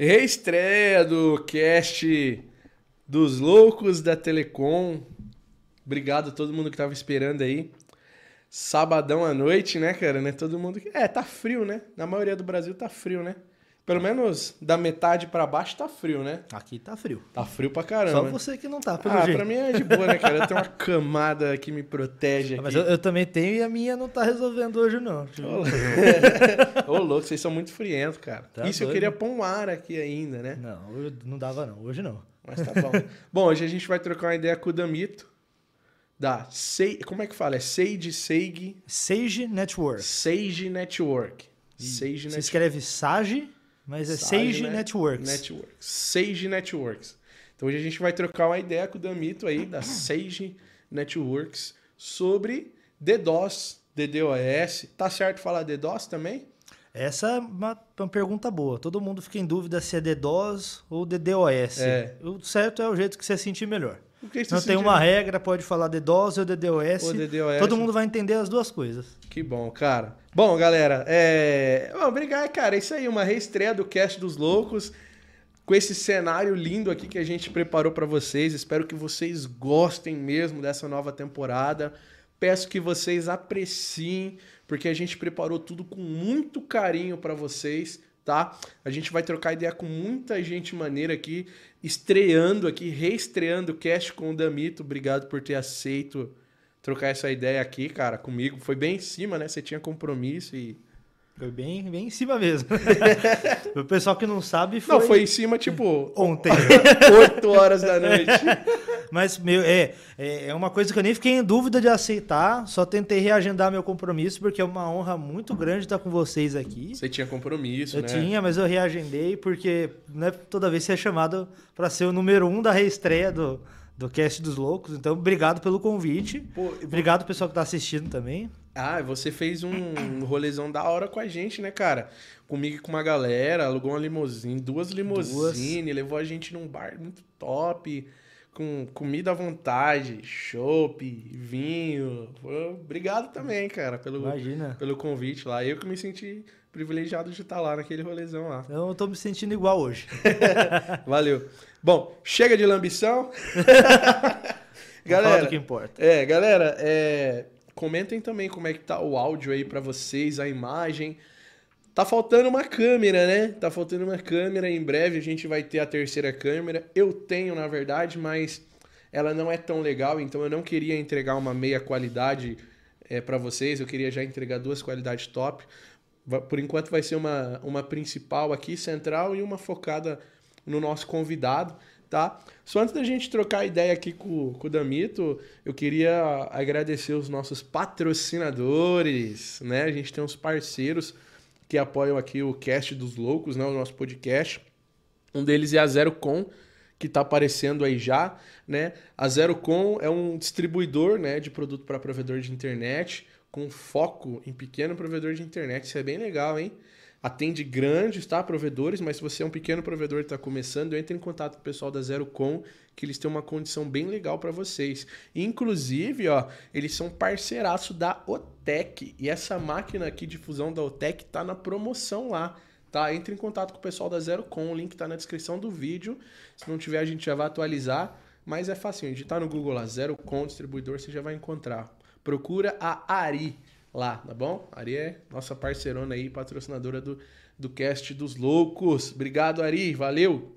Reestreia do cast dos loucos da Telecom. Obrigado a todo mundo que tava esperando aí. Sabadão à noite, né, cara? Né? Todo mundo. É, tá frio, né? Na maioria do Brasil tá frio, né? Pelo menos da metade pra baixo tá frio, né? Aqui tá frio. Tá frio pra caramba. Só você que não tá, pelo ah, jeito. pra mim é de boa, né, cara? Eu tenho uma camada que me protege aqui. Mas eu, eu também tenho e a minha não tá resolvendo hoje, não. Ô, Ô, louco, vocês são muito frientos, cara. Tá Isso eu doido. queria pôr um ar aqui ainda, né? Não, não dava não. Hoje não. Mas tá bom. bom, hoje a gente vai trocar uma ideia com o Damito. Da Sei... Como é que fala? É Sage Seig Sage Network. Sage Network. Sage Você Network. escreve Sage, mas é Sage, né? Networks. Networks. Sage Networks. Então hoje a gente vai trocar uma ideia com o Damito aí da Sage Networks sobre DDoS, DDoS. Tá certo falar DDoS também? Essa é uma, uma pergunta boa. Todo mundo fica em dúvida se é DDoS ou DDoS. É. O certo é o jeito que você sentir melhor. Você Não tem uma regra, pode falar DDoS ou DDoS. Ou DDoS. Todo mundo vai entender as duas coisas. Que bom, cara. Bom, galera, é. Bom, obrigado, cara. É isso aí, uma reestreia do Cast dos Loucos. Com esse cenário lindo aqui que a gente preparou pra vocês. Espero que vocês gostem mesmo dessa nova temporada. Peço que vocês apreciem, porque a gente preparou tudo com muito carinho pra vocês, tá? A gente vai trocar ideia com muita gente maneira aqui, estreando aqui, reestreando o Cast com o Damito. Obrigado por ter aceito trocar essa ideia aqui, cara, comigo. Foi bem em cima, né? Você tinha compromisso e. Foi bem, bem em cima mesmo. o pessoal que não sabe foi, Não, foi em cima, tipo, ontem. 8 horas da noite. Mas, meu, é, é é uma coisa que eu nem fiquei em dúvida de aceitar. Só tentei reagendar meu compromisso, porque é uma honra muito grande estar com vocês aqui. Você tinha compromisso, Eu né? tinha, mas eu reagendei, porque né, toda vez você é chamado para ser o número um da reestreia do, do Cast dos Loucos. Então, obrigado pelo convite. Pô, eu- Obrigado, pessoal que está assistindo também. Ah, você fez um rolezão da hora com a gente, né, cara? Comigo e com uma galera, alugou uma limusine, duas limousine, levou a gente num bar muito top, com comida à vontade, chopp, vinho. Obrigado também, cara, pelo, Imagina. pelo convite lá. Eu que me senti privilegiado de estar lá naquele rolezão lá. Eu tô me sentindo igual hoje. Valeu. Bom, chega de lambição. Fala galera, do que importa. é, galera, é, comentem também como é que tá o áudio aí pra vocês, a imagem. Tá faltando uma câmera, né? Tá faltando uma câmera. Em breve a gente vai ter a terceira câmera. Eu tenho, na verdade, mas ela não é tão legal, então eu não queria entregar uma meia qualidade é, para vocês. Eu queria já entregar duas qualidades top. Por enquanto vai ser uma, uma principal aqui, central, e uma focada no nosso convidado, tá? Só antes da gente trocar ideia aqui com, com o Damito, eu queria agradecer os nossos patrocinadores, né? A gente tem uns parceiros que apoiam aqui o Cast dos Loucos, né? O nosso podcast. Um deles é a Zerocom, que está aparecendo aí já, né? A Zerocom é um distribuidor, né, de produto para provedor de internet, com foco em pequeno provedor de internet. Isso é bem legal, hein? Atende grandes, tá? Provedores, mas se você é um pequeno provedor e está começando, entre em contato com o pessoal da Zerocom, que eles têm uma condição bem legal para vocês. Inclusive, ó, eles são parceiraço da Otec. E essa máquina aqui de fusão da Otec tá na promoção lá. Tá? Entre em contato com o pessoal da Zerocom, o link tá na descrição do vídeo. Se não tiver, a gente já vai atualizar. Mas é facinho, digitar no Google lá, Zerocom distribuidor, você já vai encontrar. Procura a Ari lá, tá bom? Ari é nossa parceirona aí, patrocinadora do, do Cast dos Loucos. Obrigado, Ari, valeu!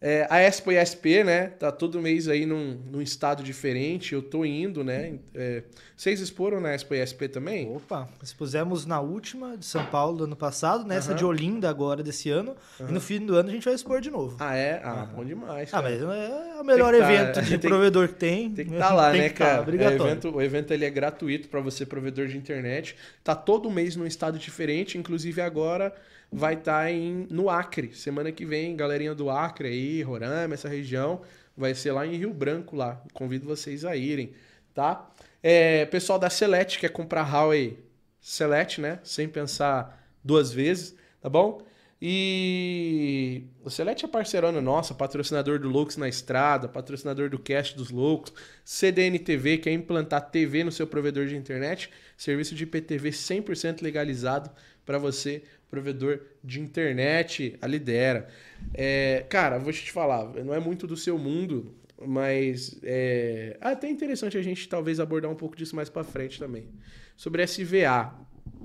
É, a Expo e SP, né? Tá todo mês aí num, num estado diferente. Eu tô indo, né? É, vocês exporam na Expo e SP também? Opa, expusemos na última de São Paulo do ano passado, nessa Aham. de Olinda agora desse ano. E no fim do ano a gente vai expor de novo. Ah, é? Ah, bom demais. Ah, cara. mas é o melhor tá- evento de provedor que tem. Tem que estar lá, Tem né, tá, cara? É, obrigatório. o evento, o evento ele é gratuito para você, provedor de internet. Tá todo mês num estado diferente, inclusive agora vai estar em no Acre. Semana que vem, galerinha do Acre aí, Roraima, essa região, vai ser lá em Rio Branco lá. Convido vocês a irem, tá? É, pessoal da Select quer comprar Huawei Select, né? Sem pensar duas vezes, tá bom? E o Select é parceirona nossa, patrocinador do Loucos na Estrada, patrocinador do Cast dos Loucos, CDN TV, quer implantar TV no seu provedor de internet, serviço de IPTV 100% legalizado para você provedor de internet, a Lidera. É, cara, vou te falar, não é muito do seu mundo, mas é até interessante a gente talvez abordar um pouco disso mais para frente também. Sobre SVA.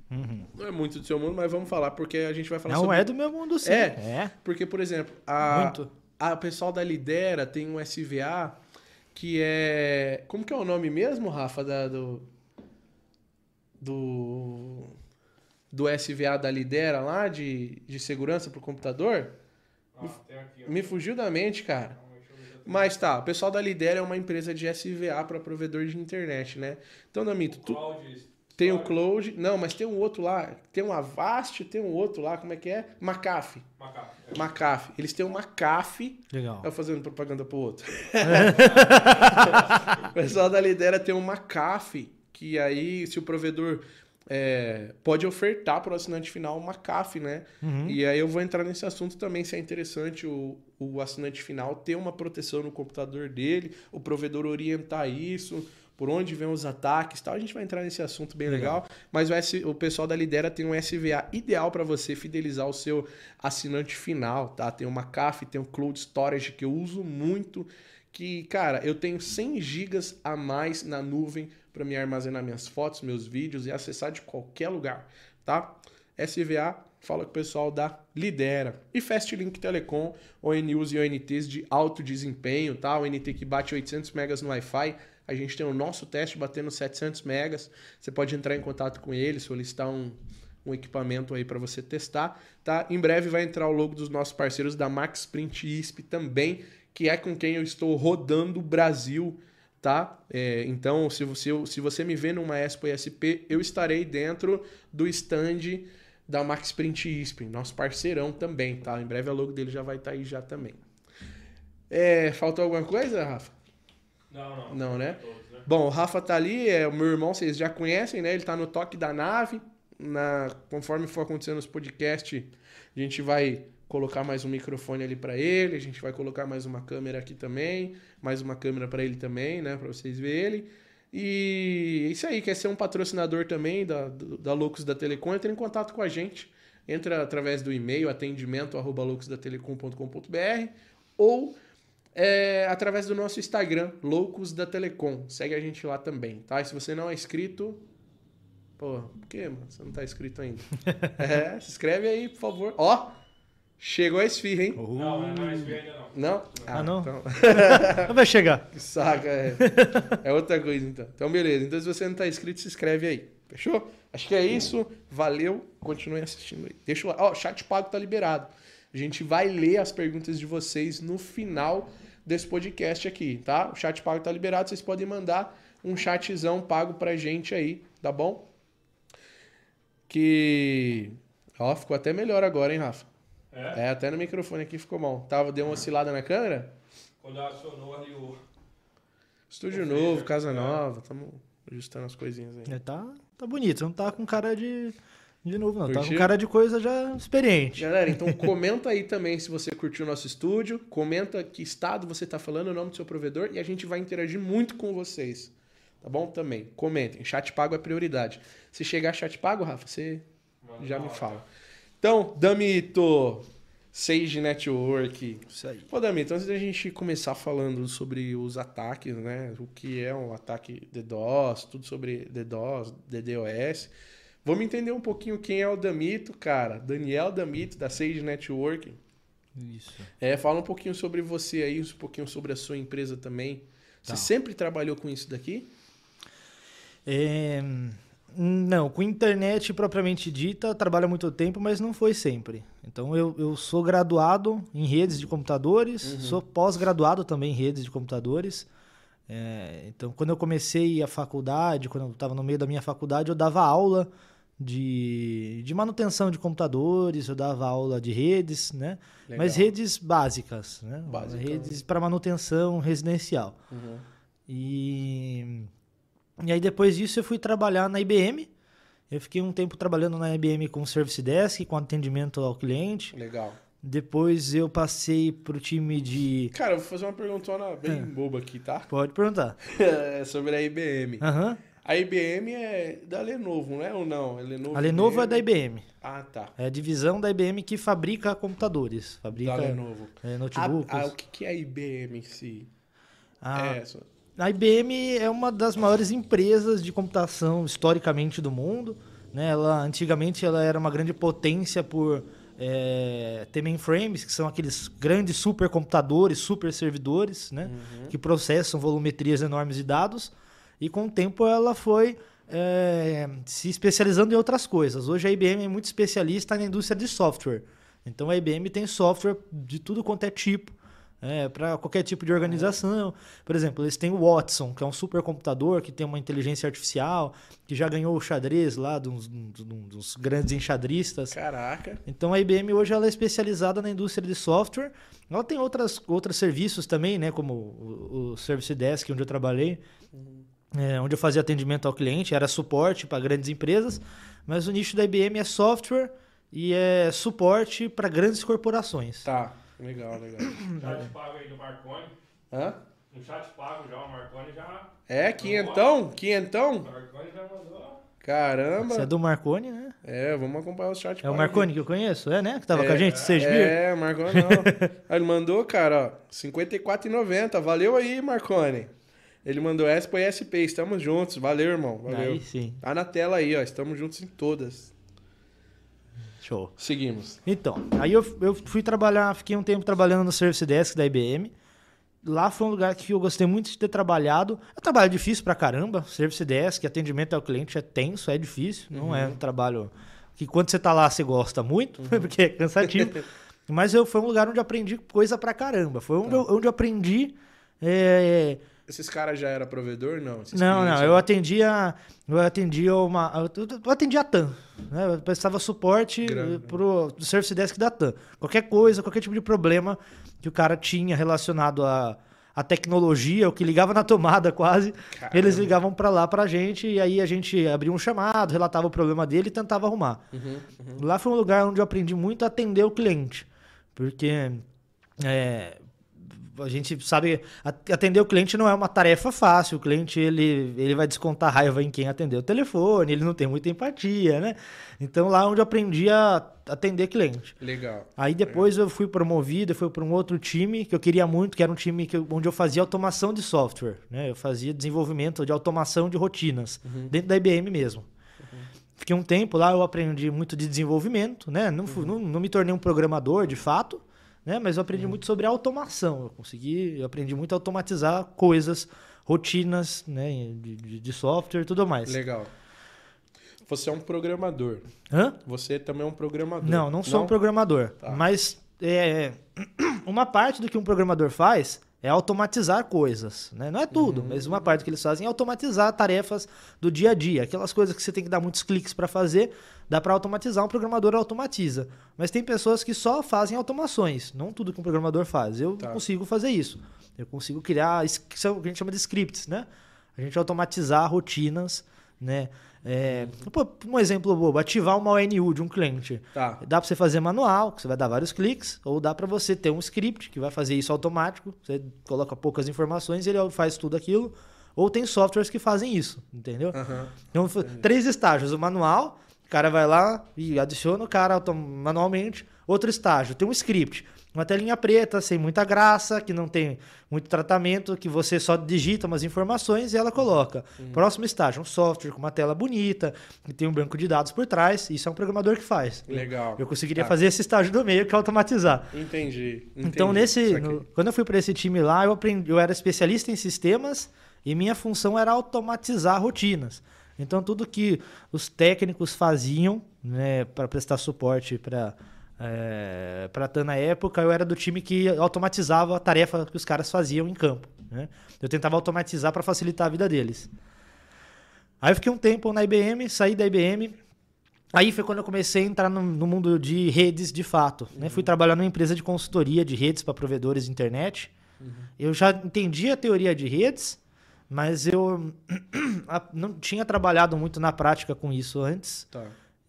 Uhum. Não é muito do seu mundo, mas vamos falar, porque a gente vai falar Não sobre... é do meu mundo, sim. É. É. Porque, por exemplo, a, Muito. a pessoal da Lidera tem um SVA que é... Como que é o nome mesmo, Rafa, da, do... Do... Do SVA da Lidera lá, de, de segurança pro computador? Ah, tem aqui. Me fugiu da mente, cara. Mas tá, o pessoal da Lidera é uma empresa de SVA para provedor de internet, né? Então, Damito, tu, tem o Cloud... Não, mas tem um outro lá. Tem um Avast, tem um outro lá, como é que é? McAfee. Macaco. É. McAfee. Eles têm um McAfee Legal. Eu fazendo propaganda pro outro. o pessoal da Lidera tem um McAfee, que aí, se o provedor é, pode ofertar para o assinante final um McAfee, né? Uhum. E aí eu vou entrar nesse assunto também, se é interessante o, o assinante final ter uma proteção no computador dele, o provedor orientar isso, por onde vem os ataques tal. A gente vai entrar nesse assunto bem legal. Mas o, S- o pessoal da Lidera tem um SVA ideal para você fidelizar o seu assinante final, tá? Tem o McAfee, tem o Cloud Storage que eu uso muito, que, cara, eu tenho 100 gigas a mais na nuvem para me armazenar minhas fotos, meus vídeos e acessar de qualquer lugar, tá? SVA, fala com o pessoal da Lidera. E Fastlink Telecom, ONUs e ONTs de alto desempenho, tá? O NT que bate 800 megas no Wi-Fi, a gente tem o nosso teste batendo 700 megas. Você pode entrar em contato com ele, solicitar um, um equipamento aí para você testar, tá? Em breve vai entrar o logo dos nossos parceiros da Max Print ISP também, que é com quem eu estou rodando o Brasil, tá? É, então, se você, se você me vê numa Expo ISP, eu estarei dentro do stand da Max Print ISP, nosso parceirão também, tá? Em breve a logo dele já vai estar aí já também. É, faltou alguma coisa, Rafa? Não, não. Não, né? Todos, né? Bom, o Rafa tá ali, é o meu irmão, vocês já conhecem, né? Ele tá no toque da nave. Na, conforme for acontecendo os podcasts, a gente vai colocar mais um microfone ali para ele, a gente vai colocar mais uma câmera aqui também, mais uma câmera para ele também, né, para vocês verem ele. E isso aí, quer ser um patrocinador também da, da Loucos da Telecom, entre em contato com a gente. Entra através do e-mail atendimento arroba loucosdatelecom.com.br ou é, através do nosso Instagram, Loucos da Telecom. Segue a gente lá também, tá? E se você não é inscrito, pô, por que, mano? Você não tá inscrito ainda? é, se inscreve aí, por favor. Ó, chegou a esfirra, hein? Não, não, não, isso ainda não. Não? Ah, não? Então, Não vai chegar. que saca, é. É outra coisa, então. Então, beleza. Então, se você não tá inscrito, se inscreve aí. Fechou? Acho que é isso. Valeu. Continue assistindo aí. Deixa o like. Ó, chat pago tá liberado. A gente vai ler as perguntas de vocês no final desse podcast aqui, tá? O chat pago tá liberado. Vocês podem mandar um chatzão pago pra gente aí, tá bom? Que. Ó, ficou até melhor agora, hein, Rafa? É? É, até no microfone aqui ficou bom. Tava, deu uma oscilada na câmera? Quando acionou ali o. Estúdio Ô, novo, casa é. nova, estamos ajustando as coisinhas aí. É, tá, tá bonito, não tá com cara de, de novo, não. Tá Curtiu? com cara de coisa já experiente. Galera, então comenta aí também se você curtiu o nosso estúdio, comenta que estado você tá falando, o nome do seu provedor e a gente vai interagir muito com vocês. Tá bom? Também. Comentem. Chat pago é prioridade. Se chegar chat pago, Rafa, você Manda já me fala. Então, Damito, Sage Network. Isso aí. Pô, Damito, antes da gente começar falando sobre os ataques, né? O que é um ataque DDoS, tudo sobre DDoS, DDoS. Vamos entender um pouquinho quem é o Damito, cara. Daniel Damito, da Sage Network. Isso. É, fala um pouquinho sobre você aí, um pouquinho sobre a sua empresa também. Você Tá. sempre trabalhou com isso daqui? É, não, com internet propriamente dita, trabalho há muito tempo, mas não foi sempre. Então eu, eu sou graduado em redes de computadores, sou pós-graduado também em redes de computadores. É, então quando eu comecei a faculdade, quando eu estava no meio da minha faculdade, eu dava aula de, de manutenção de computadores, eu dava aula de redes, né? Legal. Mas redes básicas, né? Básicas. Redes para manutenção residencial. E, e aí depois disso eu fui trabalhar na IBM. Eu fiquei um tempo trabalhando na IBM com Service Desk, com atendimento ao cliente. Legal. Depois eu passei pro time de. Cara, eu vou fazer uma perguntona bem É. boba aqui, tá? Pode perguntar. É sobre a IBM. Aham. A IBM é da Lenovo, não é ou não? É Lenovo A Lenovo é da IBM. Ah, tá. É a divisão da IBM que fabrica computadores. Fabrica Da Lenovo. é, notebooks. a- o que, é a IBM em si? A- É, A IBM é uma das maiores empresas de computação historicamente do mundo. Né? Ela, antigamente ela era uma grande potência por é, ter mainframes, que são aqueles grandes supercomputadores, super servidores, né? que processam volumetrias enormes de dados. E com o tempo ela foi é, se especializando em outras coisas. Hoje a IBM é muito especialista na indústria de software. Então a IBM tem software de tudo quanto é tipo. Para qualquer tipo de organização. Por exemplo, eles têm o Watson, que é um supercomputador que tem uma inteligência artificial, que já ganhou o xadrez lá dos, dos- grandes enxadristas. Caraca. Então a IBM hoje ela é especializada na indústria de software. Ela tem outras, outros serviços também, né? Como o, o Service Desk, onde eu trabalhei, é, onde eu fazia atendimento ao cliente, era suporte para grandes empresas. Mas o nicho da IBM é software e é suporte para grandes corporações. Tá. Legal, legal. Chat pago aí do Marconi. Hã? No chat pago já, o Marconi já. É, quinhentão? O Quinhentão? Marconi já mandou. Caramba. Você é do Marconi, né? É, vamos acompanhar o chat. É o. Marconi que eu conheço, é, né? Que tava É, com a gente, vocês viram? É, Marconi não. Aí ele mandou, cara, ó, 54,90. Valeu aí, Marconi. Ele mandou Expo e SP, estamos juntos. Valeu, irmão. Valeu. Aí sim, Tá na tela aí, ó. Estamos juntos em todas. Show. Seguimos. Então, aí eu, eu fui trabalhar, fiquei um tempo trabalhando no Service Desk da IBM. Lá foi um lugar que eu gostei muito de ter trabalhado. É um trabalho difícil pra caramba. Service Desk, atendimento ao cliente é tenso, é difícil. Não é um trabalho que quando você tá lá você gosta muito, porque é cansativo. Mas eu, foi um lugar onde eu aprendi coisa pra caramba. Foi onde, eu, onde eu aprendi. é, Esses caras já eram provedor? Não. Esses não, não, eu atendia, eu atendia uma, eu atendia a TAM, né? Eu prestava suporte Grande. pro Service Desk da TAM. Qualquer coisa, qualquer tipo de problema que o cara tinha relacionado a a tecnologia, o que ligava na tomada quase, Caramba. eles ligavam pra lá pra gente e aí a gente abria um chamado, relatava o problema dele e tentava arrumar. Uhum, Lá foi um lugar onde eu aprendi muito a atender o cliente, porque é, a gente sabe atender o cliente não é uma tarefa fácil. O cliente ele, ele vai descontar raiva em quem atendeu o telefone, ele não tem muita empatia, né? Então lá onde eu aprendi a atender cliente. Legal. Aí depois eu fui promovido, fui para um outro time que eu queria muito, que era um time que onde eu fazia automação de software, né? Eu fazia desenvolvimento de automação de rotinas dentro da IBM mesmo. Fiquei um tempo lá, eu aprendi muito de desenvolvimento, né? Não, fui- não, não me tornei um programador de fato, né? Mas eu aprendi muito sobre automação. Eu consegui, eu aprendi muito a automatizar coisas, rotinas, né? De, de- de software e tudo mais. Legal. Você é um programador. Hã? Você também é um programador. Não, não sou um programador. Tá. Mas é, uma parte do que um programador faz é automatizar coisas. Né? Não é tudo, mas uma parte que eles fazem é automatizar tarefas do dia a dia. Aquelas coisas que você tem que dar muitos cliques para fazer, dá para automatizar, um programador automatiza. Mas tem pessoas que só fazem automações. Não tudo que um programador faz. Eu Tá. consigo fazer isso. Eu consigo criar, o que a gente chama de scripts, né? A gente automatizar rotinas, né? É, pô, um exemplo bobo, ativar uma ONU de um cliente. Tá. Dá para você fazer manual, que você vai dar vários cliques, ou dá para você ter um script que vai fazer isso automático. Você coloca poucas informações e ele faz tudo aquilo. Ou tem softwares que fazem isso, entendeu? Aham. Então, três estágios. O manual, cara vai lá e adiciona o cara manualmente. Outro estágio, tem um script. Uma telinha preta, sem muita graça, que não tem muito tratamento, que você só digita umas informações e ela coloca. Próximo estágio, um software com uma tela bonita, que tem um banco de dados por trás. Isso é um programador que faz. Legal. Eu conseguiria Tá. fazer esse estágio do meio, que é automatizar. Entendi. entendi. Então, nesse, no- quando eu fui para esse time lá, eu aprendi, eu era especialista em sistemas e minha função era automatizar rotinas. Então, tudo que os técnicos faziam, né, para prestar suporte para é, para TAN na época, eu era do time que automatizava a tarefa que os caras faziam em campo. né? Eu tentava automatizar para facilitar a vida deles. Aí eu fiquei um tempo na IBM, saí da IBM. Aí foi quando eu comecei a entrar no, no mundo de redes de fato. né? Fui trabalhar numa empresa de consultoria de redes para provedores de internet. Eu já entendia a teoria de redes, mas eu não tinha trabalhado muito na prática com isso antes. Tá.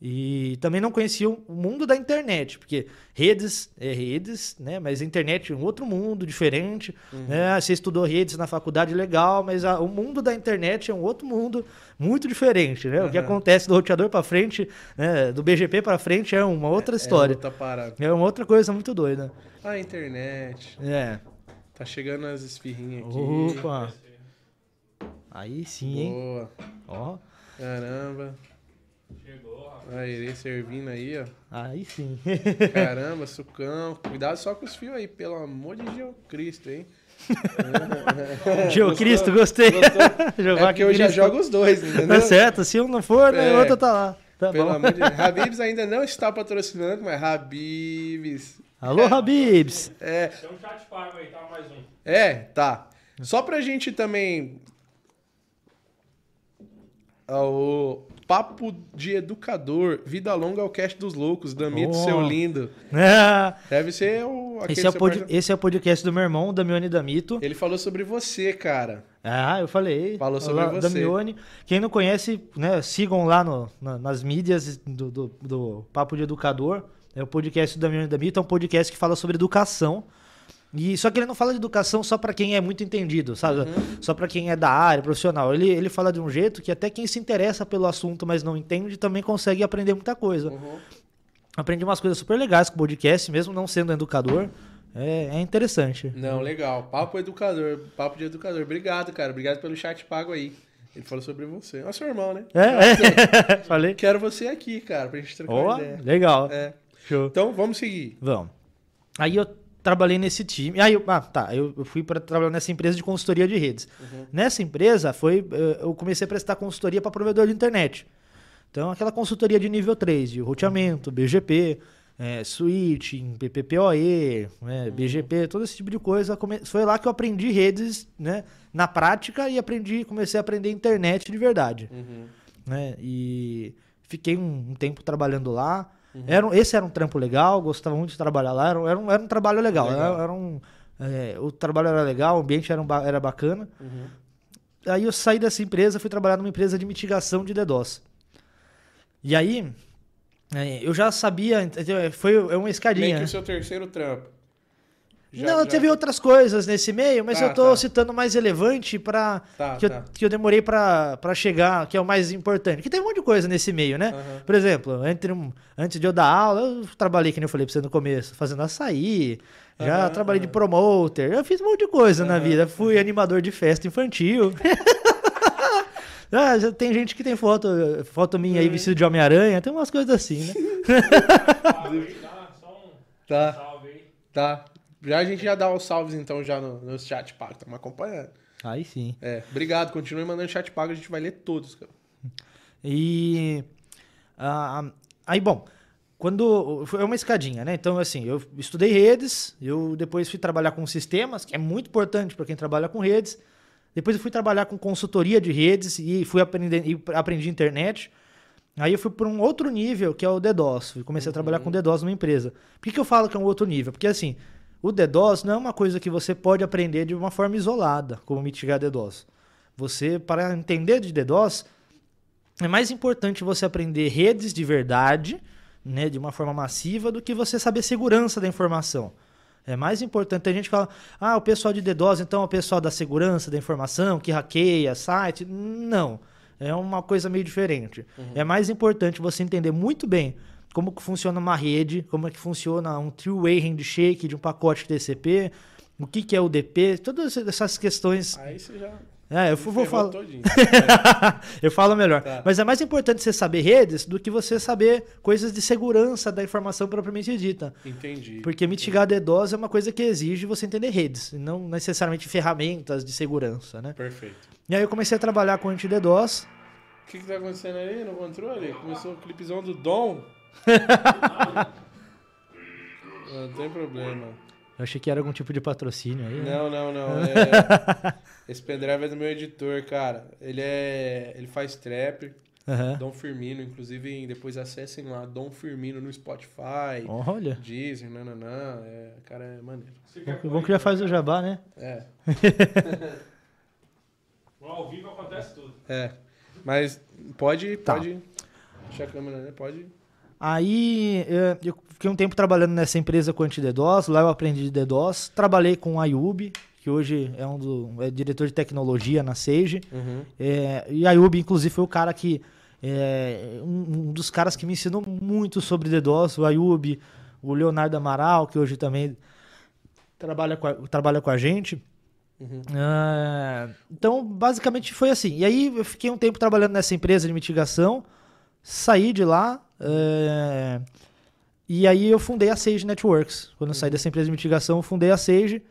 E também não conhecia o mundo da internet, porque redes é redes, né? Mas a internet é um outro mundo diferente. Né? Você estudou redes na faculdade, legal, mas a- o mundo da internet é um outro mundo muito diferente, né? O que Aham. acontece do roteador para frente, né? do BGP para frente é uma outra É história. outra parada. É uma outra coisa muito doida. A internet. É. Tá chegando as esfirrinhas aqui. Opa. Aí sim, hein? Boa. Ó. Caramba. Chegou, rapaz. A Irê servindo aí, ó. Aí sim. Caramba, sucão. Cuidado só com os fios aí, pelo amor de Jesus Cristo, hein? Geo Cristo, gostei. Gostou? Jogar É porque eu já jogo os dois, entendeu? Tá certo, se um não for, né, É. o outro tá lá. Tá Pelo bom. amor de Deus. Habibs ainda não está patrocinando, mas Habibs. Alô, Habibs. É, Tem um chat pago aí, tá? Mais um. é, tá. Só pra gente também. O Papo de Educador, Vida Longa ao Cast dos Loucos, Damito, Oh. seu lindo. Ah, Deve ser o. esse, é o pod- esse é o podcast do meu irmão, Damione Damito. Ele falou sobre você, cara. Ah, eu falei. Falou sobre Lá, você. Damione. Quem não conhece, né, sigam lá no- na- nas mídias do, do, do Papo de Educador. É o podcast do Damione Damito, é um podcast que fala sobre educação. E só que ele não fala de educação só pra quem é muito entendido, sabe? Uhum. Só pra quem é da área profissional. Ele, ele fala de um jeito que até quem se interessa pelo assunto, mas não entende, também consegue aprender muita coisa. Uhum. Aprendi umas coisas super legais com o podcast, mesmo não sendo educador. É, é interessante. Não, legal. Papo educador, papo de educador. Obrigado, cara. Obrigado pelo chat pago aí. Ele falou sobre você. É o seu irmão, né? É, é. Falei. Quero você aqui, cara, pra gente trocar uma ideia. legal. É. Show. Então, vamos seguir. Vamos. Aí eu trabalhei nesse time. Aí eu, ah, tá. Eu, eu fui para trabalhar nessa empresa de consultoria de redes. Nessa empresa foi, eh, eu comecei a prestar consultoria para provedor de internet. Então, aquela consultoria de nível 3, de roteamento, BGP, eh, switching, PPPoE, né, BGP, todo esse tipo de coisa. Foi lá que eu aprendi redes, né, na prática e aprendi, comecei a aprender internet de verdade né? E fiquei um, um tempo trabalhando lá. Era, um- esse era um trampo legal, gostava muito de trabalhar lá. Era, um- era, um, era um trabalho legal. Legal. Era, era um, é, o trabalho era legal, o ambiente era, um era bacana. Uhum. Aí eu saí dessa empresa, fui trabalhar numa empresa de mitigação de DDoS. E aí, é, eu já sabia, entendeu? foi é uma escadinha. Meio que o seu terceiro trampo. Já- não, já- teve outras coisas nesse meio, mas Tá, eu tô tá. citando mais relevante para Tá, que, tá. eu, que eu demorei pra pra chegar, que é o mais importante. Que tem um monte de coisa nesse meio, né? Aham. Por exemplo, entre um- antes de eu dar aula, eu trabalhei, que nem eu falei pra você no começo, fazendo açaí, já Aham, trabalhei de aham. promoter, eu fiz um monte de coisa na vida. Fui animador de festa infantil. Ah, já tem gente que tem foto, foto minha É. aí vestido de Homem-Aranha, tem umas coisas assim, né? Um Tá, salve aí. tá. Já a gente já dá os salves então já no, no chat pago. Estamos acompanhando. Aí sim. É, obrigado. Continue mandando chat pago, a gente vai ler todos, cara. E ah, aí, bom, quando foi uma escadinha, né? Então, assim, eu estudei redes, eu depois fui trabalhar com sistemas, que é muito importante para quem trabalha com redes. Depois eu fui trabalhar com consultoria de redes e fui aprender e aprendi internet. Aí eu fui para um outro nível, que é o DDoS. Eu comecei a trabalhar com DDoS numa empresa. Por que, que eu falo que é um outro nível? Porque assim, o DDoS não é uma coisa que você pode aprender de uma forma isolada, como mitigar DDoS. Você, para entender de DDoS, é mais importante você aprender redes de verdade, né, de uma forma massiva, do que você saber segurança da informação. É mais importante. Tem gente que fala, ah, o pessoal de DDoS, então é o pessoal da segurança da informação, que hackeia site. Não. É uma coisa meio diferente. É mais importante você entender muito bem como que funciona uma rede, como é que funciona um three-way handshake de um pacote TCP, o que, que é o DP, todas essas questões. Aí você já. É, eu vou falar. todinho. eu falo melhor. Tá. Mas é mais importante você saber redes do que você saber coisas de segurança da informação propriamente dita. Entendi. Porque mitigar DDoS é uma coisa que exige você entender redes, e não necessariamente ferramentas de segurança, né? Perfeito. E aí eu comecei a trabalhar com anti-DDoS. O que, que tá acontecendo aí no controle? Começou o clipezão do Dom. não tem problema. Eu achei que era algum tipo de patrocínio aí. né? Não, não, não. é- Esse pendrive é do meu editor, cara. Ele é. Ele faz trap. Aham. Dom Firmino, inclusive depois acessem lá, Dom Firmino no Spotify, Olha. Deezer, nananã. É, cara, é maneiro. Você Bom, que- já faz o jabá, né? É, No ao vivo acontece tudo. é. Mas pode, Tá. pode. Deixa a câmera, né? Pode. Aí eh, eu fiquei um tempo trabalhando nessa empresa com anti-DDoS, lá eu aprendi de DDoS. Trabalhei com a Ayub, que hoje é um do, é diretor de tecnologia na Sage. Uhum. É, e a Ayub, inclusive, foi o cara que. É, um, um dos caras que me ensinou muito sobre DDoS, o Ayub, o Leonardo Amaral, que hoje também trabalha com a, trabalha com a gente. Ah, então, basicamente foi assim. E aí eu fiquei um tempo trabalhando nessa empresa de mitigação, saí de lá. É, e aí eu fundei a Sage Networks. Quando eu saí dessa empresa de mitigação, eu fundei a Sage.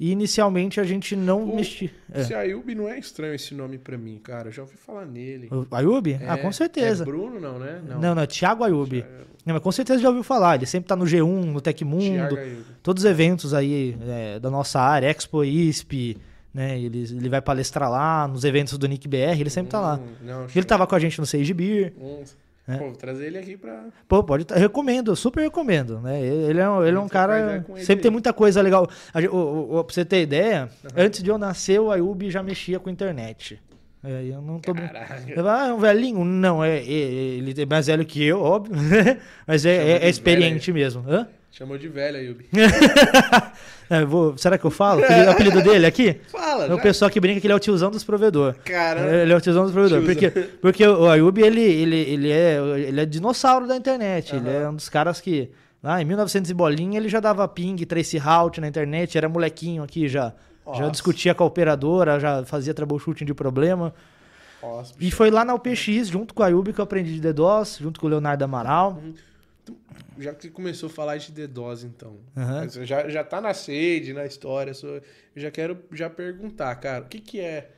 E inicialmente a gente não O- mexia. É. Se Ayub não é estranho esse nome pra mim, cara. Eu já ouvi falar nele. O Ayub? ah, É- com certeza. É Bruno, não, né? Não, não, é Thiago Ayub. Não, mas com certeza já ouviu falar. Ele sempre tá no G1, no Tecmundo. Thiago. Todos os eventos aí é, da nossa área, Expo ISP, né? Ele, ele vai palestrar lá, nos eventos do Nick BR, ele sempre tá lá. Hum, Não, Ele tava com a gente no Sage Beer. Hum, É. Pô, vou trazer ele aqui pra. Pô, pode. Recomendo, super recomendo. Né? Ele é, um- ele é um cara. Sempre tem aí. muita coisa legal. A o- o- pra você ter ideia, antes de eu nascer, o Ayub já mexia com internet. É, eu não tô. Caralho. Ah, é um velhinho? Não, é, é- ele é mais velho que eu, óbvio. Mas é, é- é experiente mesmo. Hã? Chamou de velho, Ayub. É, vou- será que eu falo? O apelido, o apelido dele aqui? Fala, É o já. pessoal que brinca que ele é o tiozão dos provedores. Caramba. Ele é o tiozão dos provedores. Tiozão. Porque, porque o Ayub, ele, ele, ele, é, ele é dinossauro da internet. Ele é um dos caras que. Lá em 1900 e bolinha, ele já dava ping, trace route na internet, era molequinho aqui já. Já Nossa. discutia com a operadora, já fazia troubleshooting de problema. Nossa, E foi lá na UPX, junto com a Ayub, que eu aprendi de DDoS, junto com o Leonardo Amaral. Já que você começou a falar de DDoS, então. Você Já, já tá na sede, na história. só- Eu já quero já perguntar, cara, o que, que é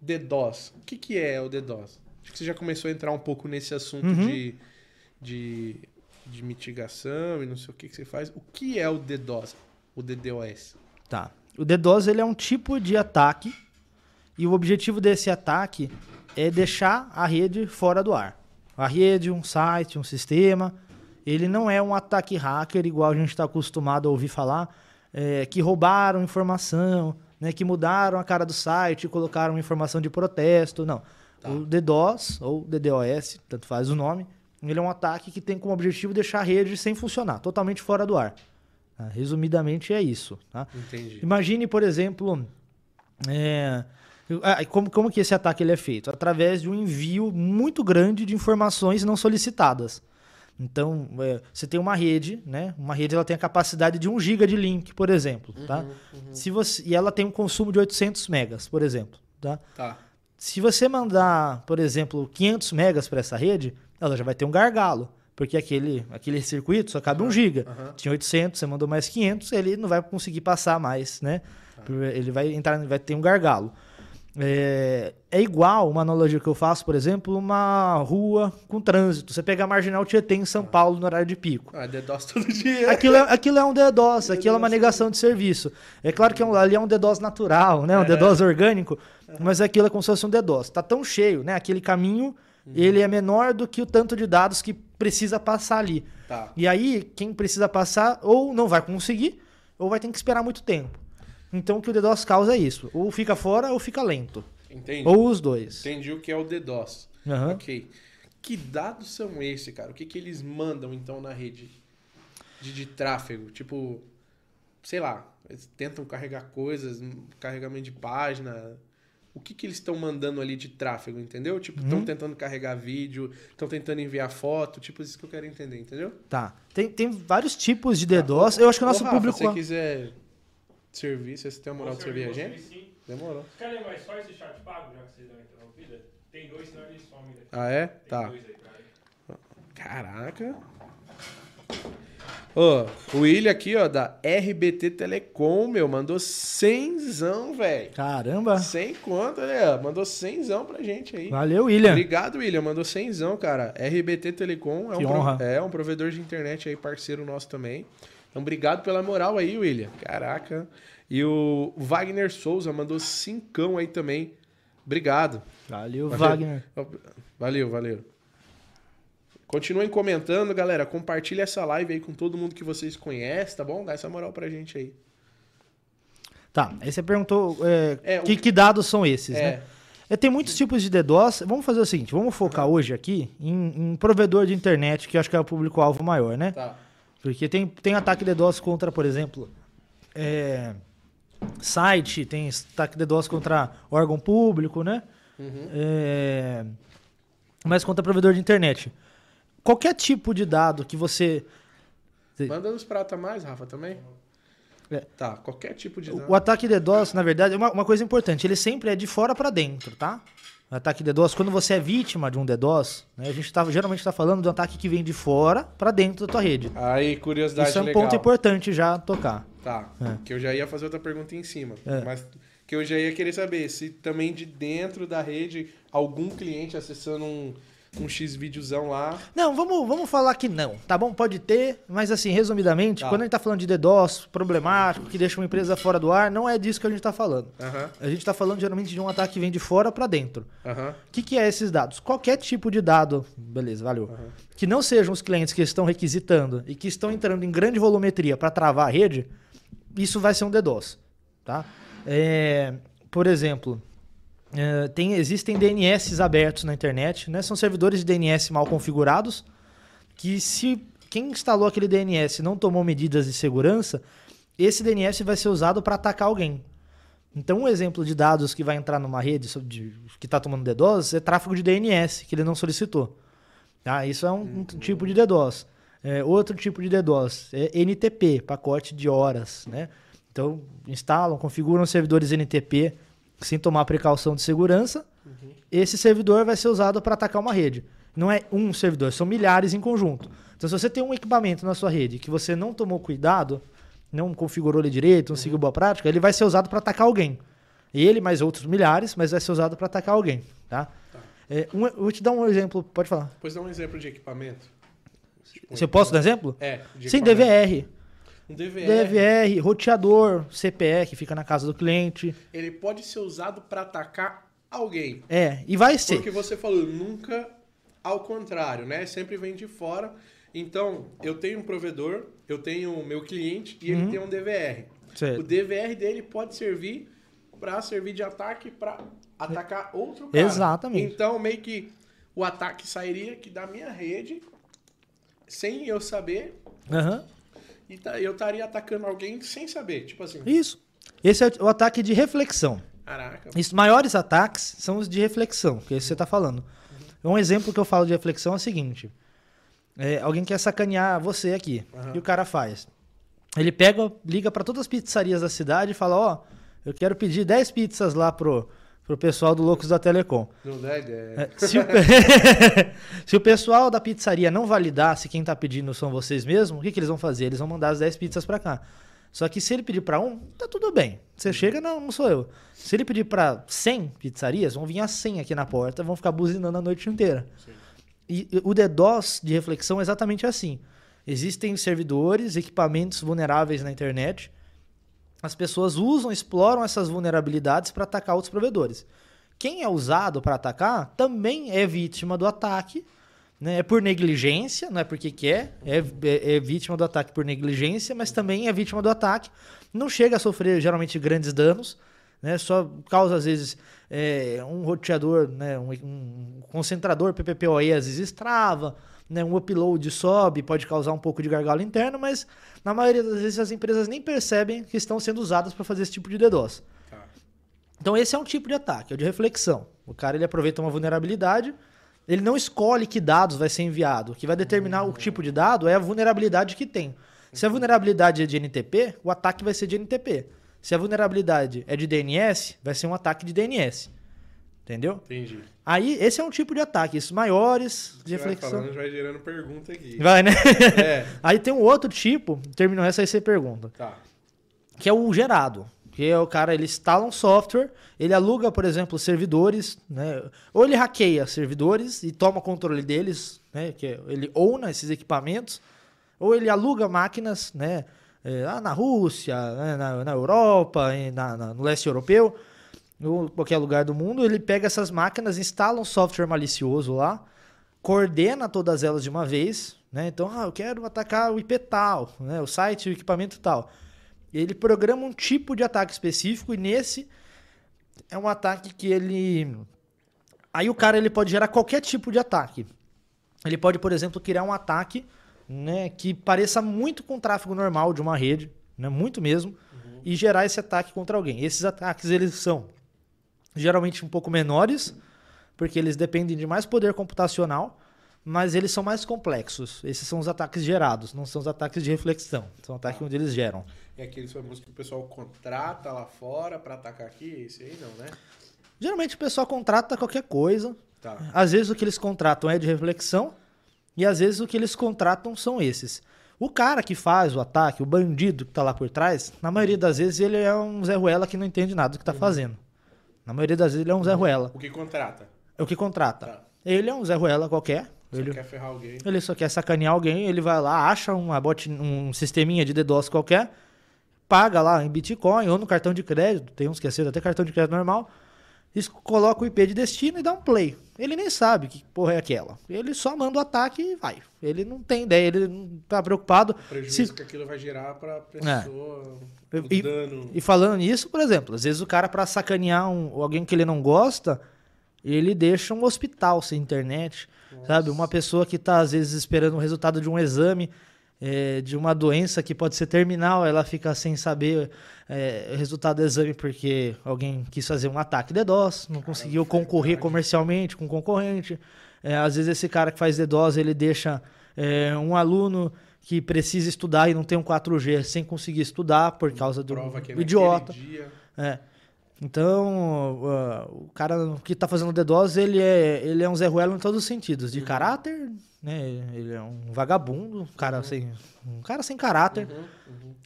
DDoS? O que, que é o DDoS? Acho que você já começou a entrar um pouco nesse assunto Uhum. de, de, de mitigação e não sei o que, que você faz. O que é o DDoS? O DDoS? Tá. O DDoS ele é um tipo de ataque e o objetivo desse ataque é deixar a rede fora do ar. A rede, um site, um sistema, ele não é um ataque hacker igual a gente está acostumado a ouvir falar, é, que roubaram informação, né, que mudaram a cara do site, colocaram informação de protesto, não. O DDoS ou DDoS, tanto faz o nome, ele é um ataque que tem como objetivo deixar a rede sem funcionar, totalmente fora do ar. tá? Resumidamente é isso. Tá? Entendi. Imagine, por exemplo, é, ah, como, como que esse ataque ele é feito? Através de um envio muito grande de informações não solicitadas. Então, é, você tem uma rede, né? Uma rede ela tem a capacidade de 1 GB de link, por exemplo, tá? Se você, e ela tem um consumo de 800 megas, por exemplo, tá? Tá. Se você mandar, por exemplo, 500 megas para essa rede, ela já vai ter um gargalo. Porque aquele, aquele circuito só cabe 1 GB. Tinha 800, você mandou mais 500, ele não vai conseguir passar mais, né? Ele vai entrar, vai ter um gargalo. É, é igual uma analogia que eu faço, por exemplo, uma rua com trânsito. Você pega a Marginal Tietê em São Paulo no horário de pico. Ah, DDoS todo dia. Aquilo é, aquilo é um DDoS, aquilo é uma negação de serviço. É claro que é um- ali é um DDoS natural, né? Um DDoS orgânico, mas aquilo é como se fosse um DDoS. Tá tão cheio, né? Aquele caminho, ele é menor do que o tanto de dados que precisa passar ali. Tá. E aí, quem precisa passar ou não vai conseguir, ou vai ter que esperar muito tempo. Então, o que o DDoS causa é isso. Ou fica fora ou fica lento. Entendi. Ou os dois. Entendi o que é o DDoS. Aham. Ok. Que dados são esses, cara? O que, que eles mandam, então, na rede de, de tráfego? Tipo, sei lá, eles tentam carregar coisas, carregamento de página. O que, que eles estão mandando ali de tráfego, entendeu? Tipo, estão tentando carregar vídeo, estão tentando enviar foto, tipo, isso que eu quero entender, entendeu? Tá. Tem, tem vários tipos de DDoS. Eu acho que o nosso Rafa, público. Se você quiser servir, se você tem a moral de servir a gente, sim. demorou. Querem mais só esse chat pago, já que vocês dão interrompida? Tem dois, senão eles somem daqui. Ah, é? Tem Tá. dois aí pra ele. Caraca. Ô, o William aqui, ó, da RBT Telecom, meu, mandou cenzão, velho. Caramba! Sem conta, né? Mandou cenzão pra gente aí. Valeu, William. Obrigado, William. Mandou cenzão, cara. RBT Telecom é Que um, pro- honra. é um provedor de internet aí, parceiro nosso também. Então, obrigado pela moral aí, William. Caraca. E o Wagner Souza mandou cincão aí também. Obrigado. Valeu, Valeu. Wagner. Valeu, valeu. Continuem comentando, galera. Compartilha essa live aí com todo mundo que vocês conhecem, tá bom? Dá essa moral pra gente aí. Tá, aí você perguntou é, É, o que, que- que dados são esses, É. né? É, tem muitos tipos de DDoS. Vamos fazer o seguinte, vamos focar hoje aqui em, em provedor de internet, que eu acho que é o público-alvo maior, né? Tá. Porque tem, tem ataque DDoS contra, por exemplo, é, site, tem ataque DDoS contra órgão público, né? É, mas contra provedor de internet. Qualquer tipo de dado que você. Manda nos prata mais, Rafa, também. É. Tá, qualquer tipo de O ataque DDoS, na verdade, é uma, uma coisa importante. Ele sempre é de fora para dentro, tá? O ataque DDoS, quando você é vítima de um DDoS, né, a gente tá, geralmente está falando de um ataque que vem de fora para dentro da tua rede. Aí, curiosidade Isso é um legal. ponto importante já tocar. Tá, É. que eu já ia fazer outra pergunta em cima. É. Mas que eu já ia querer saber se também de dentro da rede, algum cliente acessando um, um X-videozão lá. Não, vamos, vamos falar que não, tá bom? Pode ter, mas assim, resumidamente, Tá. quando a gente tá falando de DDoS problemático, que deixa uma empresa fora do ar, não é disso que a gente tá falando. Aham, A gente tá falando geralmente de um ataque que vem de fora para dentro. O que, que é esses dados? Qualquer tipo de dado, beleza, valeu. Que não sejam os clientes que estão requisitando e que estão entrando em grande volumetria para travar a rede, isso vai ser um DDoS, tá? É, por exemplo, é, tem, existem DNS abertos na internet, né? São servidores de DNS mal configurados que se quem instalou aquele DNS não tomou medidas de segurança, esse DNS vai ser usado para atacar alguém. Então, um exemplo de dados que vai entrar numa rede de- que está tomando DDoS é tráfego de DNS, que ele não solicitou. Tá? Isso é um, um tipo de DDoS. É, outro tipo de DDoS é NTP, pacote de horas. Né? Então, instalam, configuram servidores NTP sem tomar precaução de segurança. Esse servidor vai ser usado para atacar uma rede. Não é um servidor, são milhares em conjunto. Então, se você tem um equipamento na sua rede que você não tomou cuidado, não configurou ele direito, não seguiu boa prática, ele vai ser usado para atacar alguém. Ele mais outros milhares, mas vai ser usado para atacar alguém, tá? É, um- eu vou te dar um exemplo, pode falar. Pois dá um exemplo de equipamento. Tipo, Você posso dar exemplo? É, de Sim. DVR. Um DVR, DVR, roteador, CPE, que fica na casa do cliente. ele pode ser usado para atacar alguém. É, e vai ser. Porque você falou, nunca ao contrário, né? Sempre vem de fora. Então, eu tenho um provedor, eu tenho o meu cliente e ele tem um DVR. Uhum. Certo. O DVR dele pode servir para servir de ataque para atacar outro cara. Exatamente. Então, meio que o ataque sairia aqui da minha rede sem eu saber Aham. E tá- eu estaria atacando alguém sem saber. Tipo assim, Isso. Esse é o ataque de reflexão. caraca. Os maiores ataques são os de reflexão, que é isso que você está falando. Um exemplo que eu falo de reflexão é o seguinte: é, alguém quer sacanear você aqui, e o cara faz. Ele pega, liga para todas as pizzarias da cidade e fala: Ó, eu quero pedir 10 pizzas lá pro, pro pessoal do Loucos da Telecom. Não dá ideia. É, se, o... se o pessoal da pizzaria não validar se quem tá pedindo são vocês mesmos, o que, que eles vão fazer? Eles vão mandar as 10 pizzas para cá. Só que se ele pedir para um, tá tudo bem. Você chega, não, não sou eu. Se ele pedir para 100 pizzarias, vão vir as 100 aqui na porta, vão ficar buzinando a noite inteira. E e o DDoS de reflexão é exatamente assim. Existem servidores, equipamentos vulneráveis na internet. As pessoas usam, exploram essas vulnerabilidades para atacar outros provedores. Quem é usado para atacar também é vítima do ataque. Né? É por negligência, não é porque quer, é, é, é vítima do ataque por negligência, mas também é vítima do ataque. Não chega a sofrer geralmente grandes danos, né? só causa às vezes é, um roteador, né? um, um concentrador PPPoE às vezes extrava, né? um upload sobe, pode causar um pouco de gargalo interno, mas na maioria das vezes as empresas nem percebem que estão sendo usadas para fazer esse tipo de DDoS. Tá. Então esse é um tipo de ataque, é o de reflexão. O cara ele aproveita uma vulnerabilidade, ele não escolhe que dados vai ser enviado. O que vai determinar o tipo de dado é a vulnerabilidade que tem. Se a vulnerabilidade é de NTP, o ataque vai ser de NTP. Se a vulnerabilidade é de DNS, vai ser um ataque de DNS. Entendeu? Entendi. Aí, esse é um tipo de ataque. Esses maiores de Você vai reflexão. falando, vai gerando pergunta aqui. Vai, né? É, Aí tem um outro tipo, terminou essa aí você pergunta tá. que é o gerado. Que é o cara, ele instala um software, ele aluga, por exemplo, servidores, né? Ou ele hackeia servidores e toma controle deles, né? Que ele owna esses equipamentos, ou ele aluga máquinas, né? é, lá na Rússia, né? na, na Europa, na, na- no leste europeu, ou qualquer lugar do mundo, ele pega essas máquinas, instala um software malicioso lá, coordena todas elas de uma vez, né? Então, ah, eu quero atacar o IP tal, né? O site, o equipamento tal. Ele programa um tipo de ataque específico e nesse é um ataque que ele. Aí o cara ele pode gerar qualquer tipo de ataque. Ele pode, por exemplo, criar um ataque né, que pareça muito com o tráfego normal de uma rede, né, muito mesmo, e gerar esse ataque contra alguém. Esses ataques eles são geralmente um pouco menores, porque eles dependem de mais poder computacional, mas eles são mais complexos. Esses são os ataques gerados, não são os ataques de reflexão. São ataques onde eles geram. É aqueles famosos que o pessoal contrata lá fora pra atacar aqui, esse aí não, né? Geralmente o pessoal contrata qualquer coisa. Tá. Às vezes o que eles contratam é de reflexão e às vezes o que eles contratam são esses. O cara que faz o ataque, o bandido que tá lá por trás, na maioria das vezes ele é um Zé Ruela que não entende nada do que tá fazendo. Na maioria das vezes ele é um Zé Ruela. O que contrata? É o que contrata. Tá. Ele é um Zé Ruela qualquer. Você Ele, quer ferrar alguém. ele só quer sacanear alguém, ele vai lá, acha uma bot, um sisteminha de DDoS qualquer, paga lá em Bitcoin ou no cartão de crédito, tem uns que aceitam até cartão de crédito normal, coloca o IP de destino e dá um play. Ele nem sabe que porra é aquela. Ele só manda o ataque e vai. Ele não tem ideia, ele não tá preocupado. O prejuízo Se- que aquilo vai gerar pra pessoa, É. E- dano. E falando nisso, por exemplo, às vezes o cara, pra sacanear um, alguém que ele não gosta, ele deixa um hospital sem internet, sabe? Uma pessoa que tá, às vezes, esperando o resultado de um exame, é, de uma doença que pode ser terminal, ela fica sem saber é, o resultado do exame porque alguém quis fazer um ataque DDoS, não conseguiu concorrer comercialmente com o concorrente. É, às vezes esse cara que faz DDoS, ele deixa é, um aluno que precisa estudar e não tem um 4G sem conseguir estudar por causa do é idiota. É. Então, uh, o cara que tá fazendo DDoS, ele é, ele é um Zé Ruelo em todos os sentidos. De caráter, né? Ele é um vagabundo, um cara, sem, um cara sem caráter.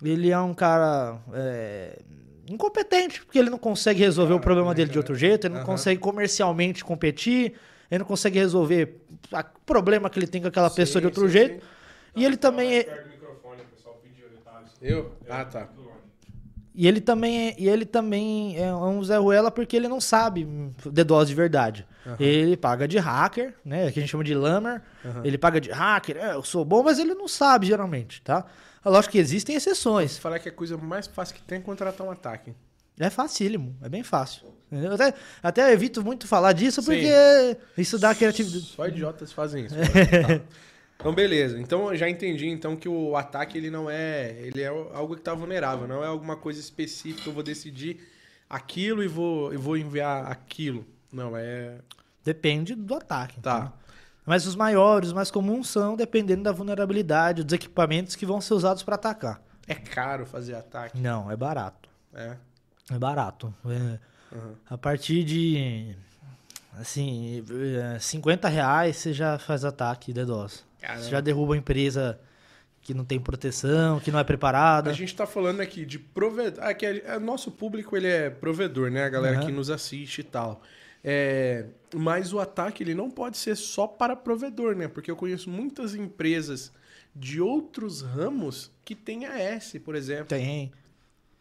Ele é um cara é, incompetente, porque ele não consegue resolver o problema dele de outro jeito, ele não consegue comercialmente competir, ele não consegue resolver o problema que ele tem com aquela pessoa de Sim, outro sim, jeito. sim. E ele também é, Perto do microfone, o pessoal pediu detalhes. Eu? Ah, tá. E ele também, é- e ele também é um Zé Ruela porque ele não sabe DDoS de verdade. Ele paga de hacker, né? Que a gente chama de lamer. Ele paga de hacker, é, eu sou bom, mas ele não sabe geralmente, tá? É lógico que existem exceções. Falar que a coisa mais fácil que tem é contratar um ataque. É facílimo, é bem fácil. Eu até, até evito muito falar disso Sim. porque isso dá criatividade. Só idiotas fazem isso. Tá. Então, beleza. Então, eu já entendi então que o ataque ele não é, ele é algo que está vulnerável, não é alguma coisa específica. Eu vou decidir aquilo e vou, e vou enviar aquilo. Não é. Depende do ataque. Tá. entendeu? Mas os maiores, os mais comuns são dependendo da vulnerabilidade, dos equipamentos que vão ser usados para atacar. É caro fazer ataque. Não, é barato. É. É barato. É, Uhum. A partir de assim, é, 50 reais você já faz ataque DDoS. Caramba. Você já derruba a empresa que não tem proteção, que não é preparada. A gente está falando aqui de provedor. Ah, que é, é- nosso público ele é provedor, né? A galera Uhum. que nos assiste e tal. É, mas o ataque ele não pode ser só para provedor, né? Porque eu conheço muitas empresas de outros ramos que têm AS, por exemplo, Tem.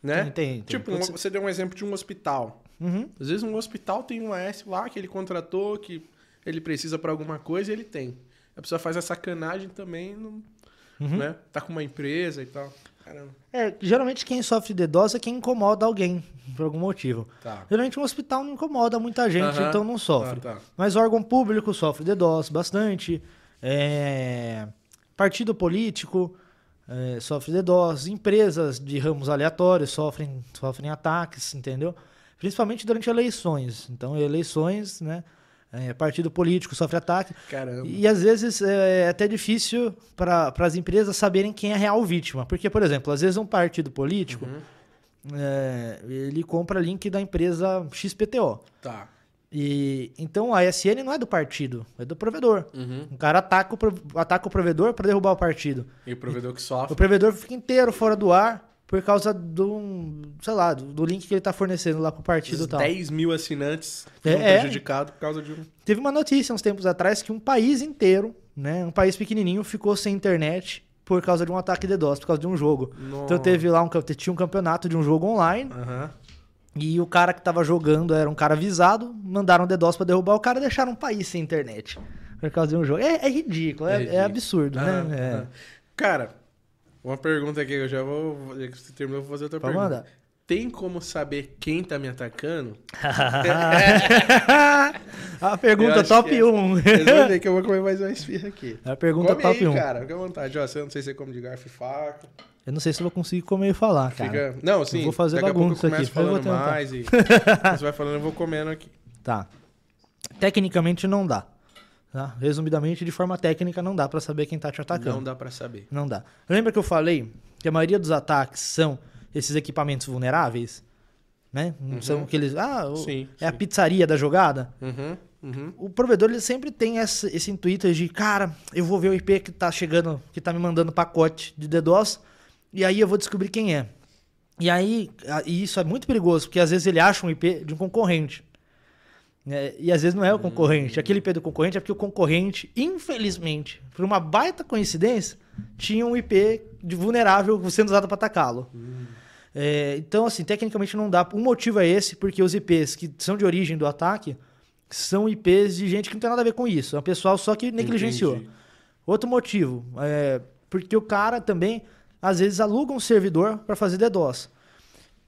né? Tem, tem, tem. Tipo, uma- você deu um exemplo de um hospital. Uhum. Às vezes um hospital tem um AS lá que ele contratou, que ele precisa para alguma coisa e ele tem. A pessoa faz a sacanagem também, não, Uhum. né? Tá com uma empresa e tal. Caramba. É, geralmente quem sofre DDoS é quem incomoda alguém, por algum motivo. Tá. Geralmente um hospital não incomoda muita gente, Aham. então não sofre. Ah, tá. Mas órgão público sofre DDoS bastante. É, Partido político é, sofre DDoS. Empresas de ramos aleatórios sofrem, sofrem ataques, entendeu? Principalmente durante eleições. Então, eleições, né? É, partido político sofre ataque. Caramba. E às vezes é até difícil para as empresas saberem quem é a real vítima. Porque, por exemplo, às vezes um partido político é, ele compra link da empresa XPTO. Tá. E então a ASN não é do partido, é do provedor. Uhum. O cara ataca o, ataca o provedor para derrubar o partido. E o provedor que O sofre. provedor fica inteiro fora do ar por causa do, sei lá, do, do link que ele tá fornecendo lá pro partido e Os tal. 10 mil assinantes É, foram é. prejudicados por causa de um. Teve uma notícia uns tempos atrás que um país inteiro, né, um país pequenininho ficou sem internet por causa de um ataque de DDoS, por causa de um jogo. Então teve lá um, tinha um campeonato de um jogo online Aham. e o cara que tava jogando era um cara avisado, mandaram DDoS pra derrubar o cara e deixaram um país sem internet por causa de um jogo. É, é ridículo, é, É é ridículo. absurdo, Aham, né? É. aham. Cara, uma pergunta aqui, eu já vou. Você terminou, eu vou fazer outra Pode pergunta. mandar. tem como saber quem tá me atacando? a Eu pergunta top que é. 1. Resolve que eu vou comer mais uma esfirra aqui. A pergunta come top aí, 1. cara. Fica à vontade. Ó, eu não sei se você come de garfo e faca. Eu não sei se eu vou conseguir comer e falar, cara. Fica... Não, sim. vou fazer daqui a pouco bagunça eu começo aqui, eu falando tentar. mais e... você vai falando, eu vou comendo aqui. Tá. Tecnicamente não dá. Tá? Resumidamente, de forma técnica, não dá pra saber quem tá te atacando. Não dá pra saber. Não dá. Lembra que eu falei que a maioria dos ataques são esses equipamentos vulneráveis? Né? Não São aqueles. Ah, o- Uhum. Sim, é a sim. pizzaria da jogada. Uhum, uhum. O provedor ele sempre tem esse, esse intuito de, cara, eu vou ver o IP que tá chegando, que tá me mandando pacote de DDoS, e aí eu vou descobrir quem é. E aí, a- e isso é muito perigoso, porque às vezes ele acha um IP de um concorrente. Né? e às vezes não é o concorrente. Aquele IP do concorrente é porque o concorrente, infelizmente, por uma baita coincidência, tinha um IP de vulnerável sendo usado para atacá-lo. É, então, assim, tecnicamente não dá. Um motivo é esse, porque os IPs que são de origem do ataque são IPs de gente que não tem nada a ver com isso. É um pessoal só que negligenciou. Entendi. Outro motivo, é porque o cara também, às vezes, aluga um servidor para fazer DDoS.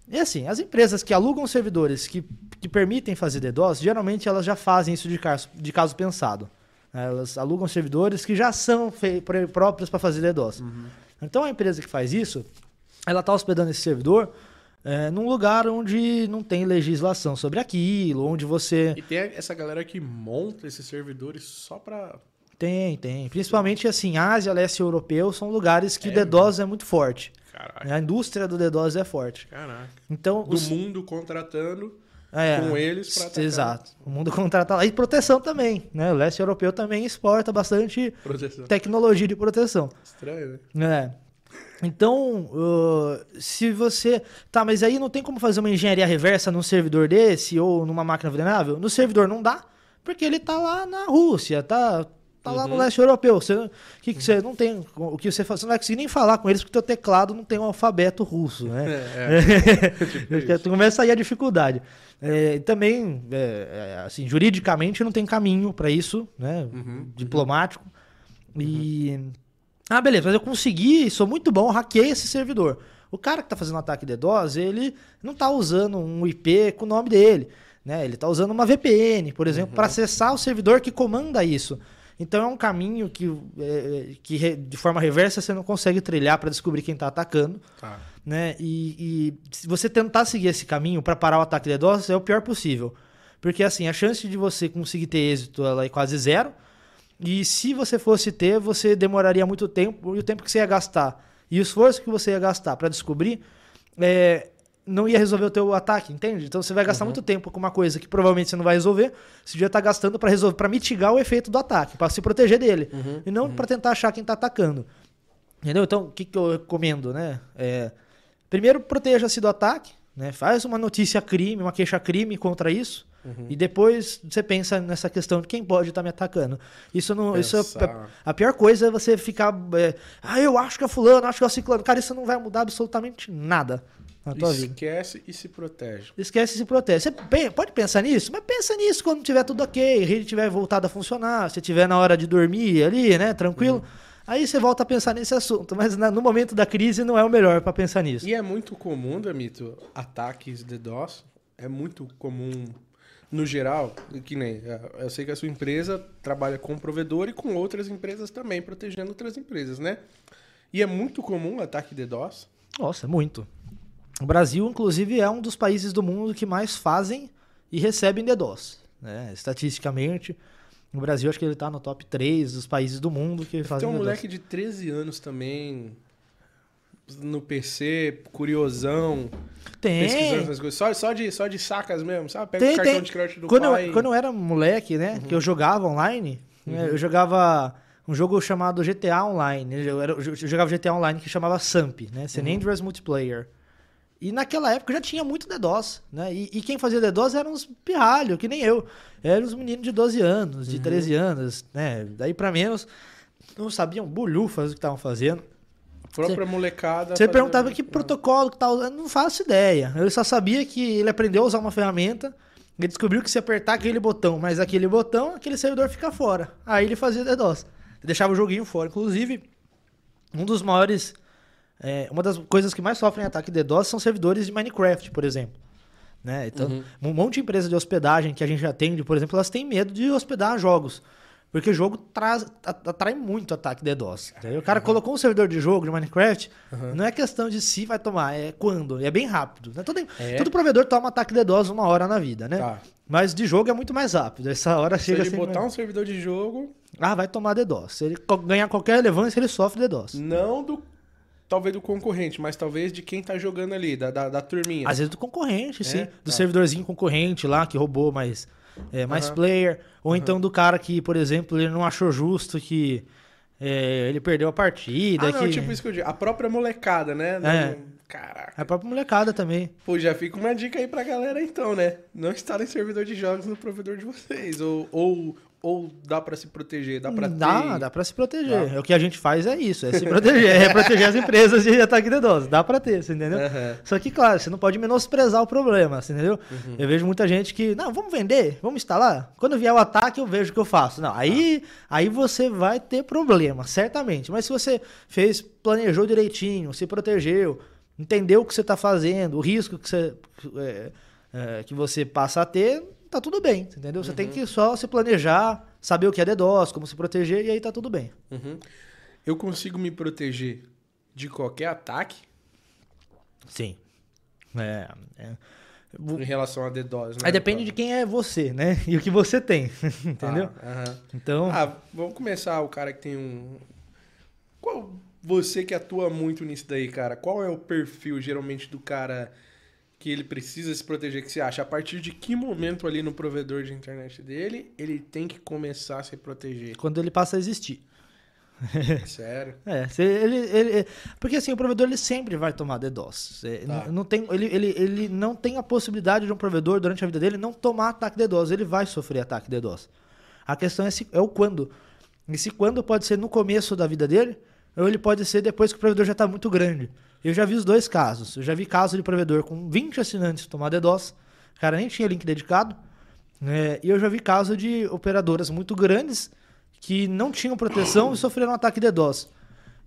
E assim, as empresas que alugam servidores que, que permitem fazer DDoS, geralmente elas já fazem isso de caso, de caso pensado. Elas alugam servidores que já são próprios para fazer DDoS. Então a empresa que faz isso, ela está hospedando esse servidor é, num lugar onde não tem legislação sobre aquilo, onde você E tem essa galera que monta esses servidores só pra... Tem, tem. Principalmente assim, Ásia, leste europeu são lugares que É o DDoS é muito forte. Caralho. A indústria do DDoS é forte. Caraca. Então, Do os- mundo contratando é, com eles pra atacar. Exato. O mundo contrata lá. E proteção também, né? O leste europeu também exporta bastante proteção. tecnologia de proteção. Estranho, né? né? Então, uh, se você. Tá, mas aí não tem como fazer uma engenharia reversa num servidor desse ou numa máquina vulnerável? No servidor não dá, porque ele tá lá na Rússia, tá, tá lá no Uhum. leste europeu. Você, que que você não tem. O que você faz? Você não vai conseguir nem falar com eles porque o teu teclado não tem um alfabeto russo, né? É, Tipo Tu Começa aí a dificuldade. É, também, é, é, assim, juridicamente não tem caminho para isso, né? Uhum, Diplomático. E. Ah, beleza, mas eu consegui, sou muito bom, hackei esse servidor. O cara que tá fazendo ataque DDoS, ele não tá usando um IP com o nome dele, né? Ele tá usando uma VPN, por exemplo, para acessar o servidor que comanda isso. Então é um caminho que, é, que re- de forma reversa você não consegue trilhar para descobrir quem tá atacando Tá. né? E, e se você tentar seguir esse caminho para parar o ataque de DDoS é o pior possível. Porque assim, a chance de você conseguir ter êxito ela é quase zero. E se você fosse ter, você demoraria muito tempo e o tempo que você ia gastar e o esforço que você ia gastar para descobrir é, não ia resolver o teu ataque, entende? Então você vai gastar muito tempo com uma coisa que provavelmente você não vai resolver, você devia estar gastando para resolver, para mitigar o efeito do ataque, para se proteger dele, e não para tentar achar quem está atacando. Entendeu? Então, o que, que eu recomendo, né? É, primeiro, proteja-se do ataque, né? Faz uma notícia crime, uma queixa crime contra isso. E depois você pensa nessa questão de quem pode estar me atacando. Isso não. Isso é, a pior coisa é você ficar. é, ah, eu acho que é fulano, acho que é ciclano. Cara, isso não vai mudar absolutamente nada na tua vida. Esquece e se protege. Esquece e se protege. Você pode pensar nisso, mas pensa nisso quando tiver tudo ok, a rede tiver voltado a funcionar, se tiver na hora de dormir ali, né, tranquilo. Aí você volta a pensar nesse assunto, mas na- no momento da crise não é o melhor para pensar nisso. E é muito comum, Damito, ataques DDoS. É muito comum, no geral, que nem. é, Eu sei que a sua empresa trabalha com provedor e com outras empresas também, protegendo outras empresas, né? E é muito comum ataque DDoS. Nossa, muito. O Brasil, inclusive, é um dos países do mundo que mais fazem e recebem DDoS. Né? Estatisticamente, o Brasil acho que ele tá no top 3 dos países do mundo que Tem fazem um DDoS. moleque de 13 anos também. No PC, curiosão, pesquisando Tem. essas coisas. Só, só, de, só de sacas mesmo, sabe? Pega Tem, o cartão tem. de crédito do Quando, pai. Uhum. eu, quando eu era moleque, né, que eu jogava online, né, eu jogava um jogo chamado GTA Online. Eu, era- eu jogava GTA Online que chamava SAMP, né, Uhum. San Andreas Multiplayer. E naquela época já tinha muito DDoS, né? E, e quem fazia DDoS eram uns pirralhos, que nem eu. Eram os meninos de 12 anos, Uhum. de 13 anos, né? Daí pra menos, não sabiam bulhufas o que estavam fazendo. A própria molecada. Você perguntava que protocolo que tá usando, não faço ideia. Ele só sabia que ele aprendeu a usar uma ferramenta, ele descobriu que se apertar aquele botão, mas aquele botão, aquele servidor fica fora. Aí ele fazia DDoS. Deixava o joguinho fora. Inclusive, um dos maiores é, uma das coisas que mais sofrem ataque DDoS são servidores de Minecraft, por exemplo. Né? Então, Uhum. um monte de empresa de hospedagem que a gente atende, por exemplo, elas têm medo de hospedar jogos. Porque jogo traz, atrai muito ataque DDoS. entendeu? O cara colocou um servidor de jogo de Minecraft, não é questão de se vai tomar, é quando. E é bem rápido. né? Todo, É? todo provedor toma ataque DDoS uma hora na vida, né? Tá. Mas de jogo é muito mais rápido. Essa hora Se chega ele assim. botar um servidor de jogo, Ah, vai tomar DDoS. Se ele ganhar qualquer relevância, ele sofre DDoS. não do. Talvez do concorrente, mas talvez de quem tá jogando ali, da, da, da turminha. Às vezes do concorrente, sim. Do Tá. servidorzinho concorrente lá, que roubou mais, é, mais Aham. player. Ou então do cara que, por exemplo, ele não achou justo que é, ele perdeu a partida. ah, não, que... tipo isso que eu digo. A própria molecada, né? Não- É. Caraca. A própria molecada também. Pô, já fica uma dica aí pra galera então, né? Não instalem servidor de jogos no provedor de vocês. Ou, ou, ou dá pra se proteger, dá pra Dá, ter... dá pra se proteger. Dá. O que a gente faz é isso, é se proteger. é proteger as empresas de ataque DDoS. Dá pra ter, você entendeu? Aham. Só que, claro, você não pode menosprezar o problema, você entendeu? Uhum. Eu vejo muita gente que, não, vamos vender, vamos instalar. Quando vier o ataque, eu vejo o que eu faço. Não, aí, aí você vai ter problema, certamente. Mas se você fez, planejou direitinho, se protegeu, entendeu o que você está fazendo, o risco que você, é, é, que você passa a ter, tá tudo bem, entendeu? Você Uhum. tem que só se planejar, saber o que é DDoS, como se proteger, e aí tá tudo bem. Uhum. Eu consigo me proteger de qualquer ataque Sim. É, é. Em relação a DDoS, né? Aí depende de quem é você, né? E o que você tem, entendeu? Ah, aham. Então, Ah, vamos começar o cara que tem um. Qual você que atua muito nisso daí, cara? Qual é o perfil geralmente do cara que ele precisa se proteger? Que você acha? A partir de que momento ali no provedor de internet dele ele tem que começar a se proteger? quando ele passa a existir. Sério? É, ele, ele- porque assim, o provedor ele sempre vai tomar DDoS. É, Tá. não, não tem, ele, ele, ele não tem a possibilidade de um provedor, durante a vida dele, não tomar ataque DDoS. Ele vai sofrer ataque DDoS. A questão é, se, é o quando. E se quando pode ser no começo da vida dele, ou ele pode ser depois que o provedor já está muito grande. Eu já vi os dois casos. Eu já vi caso de provedor com 20 assinantes tomar DDoS. O cara nem tinha link dedicado. né? e eu já vi caso de operadoras muito grandes que não tinham proteção e sofreram um ataque DDoS.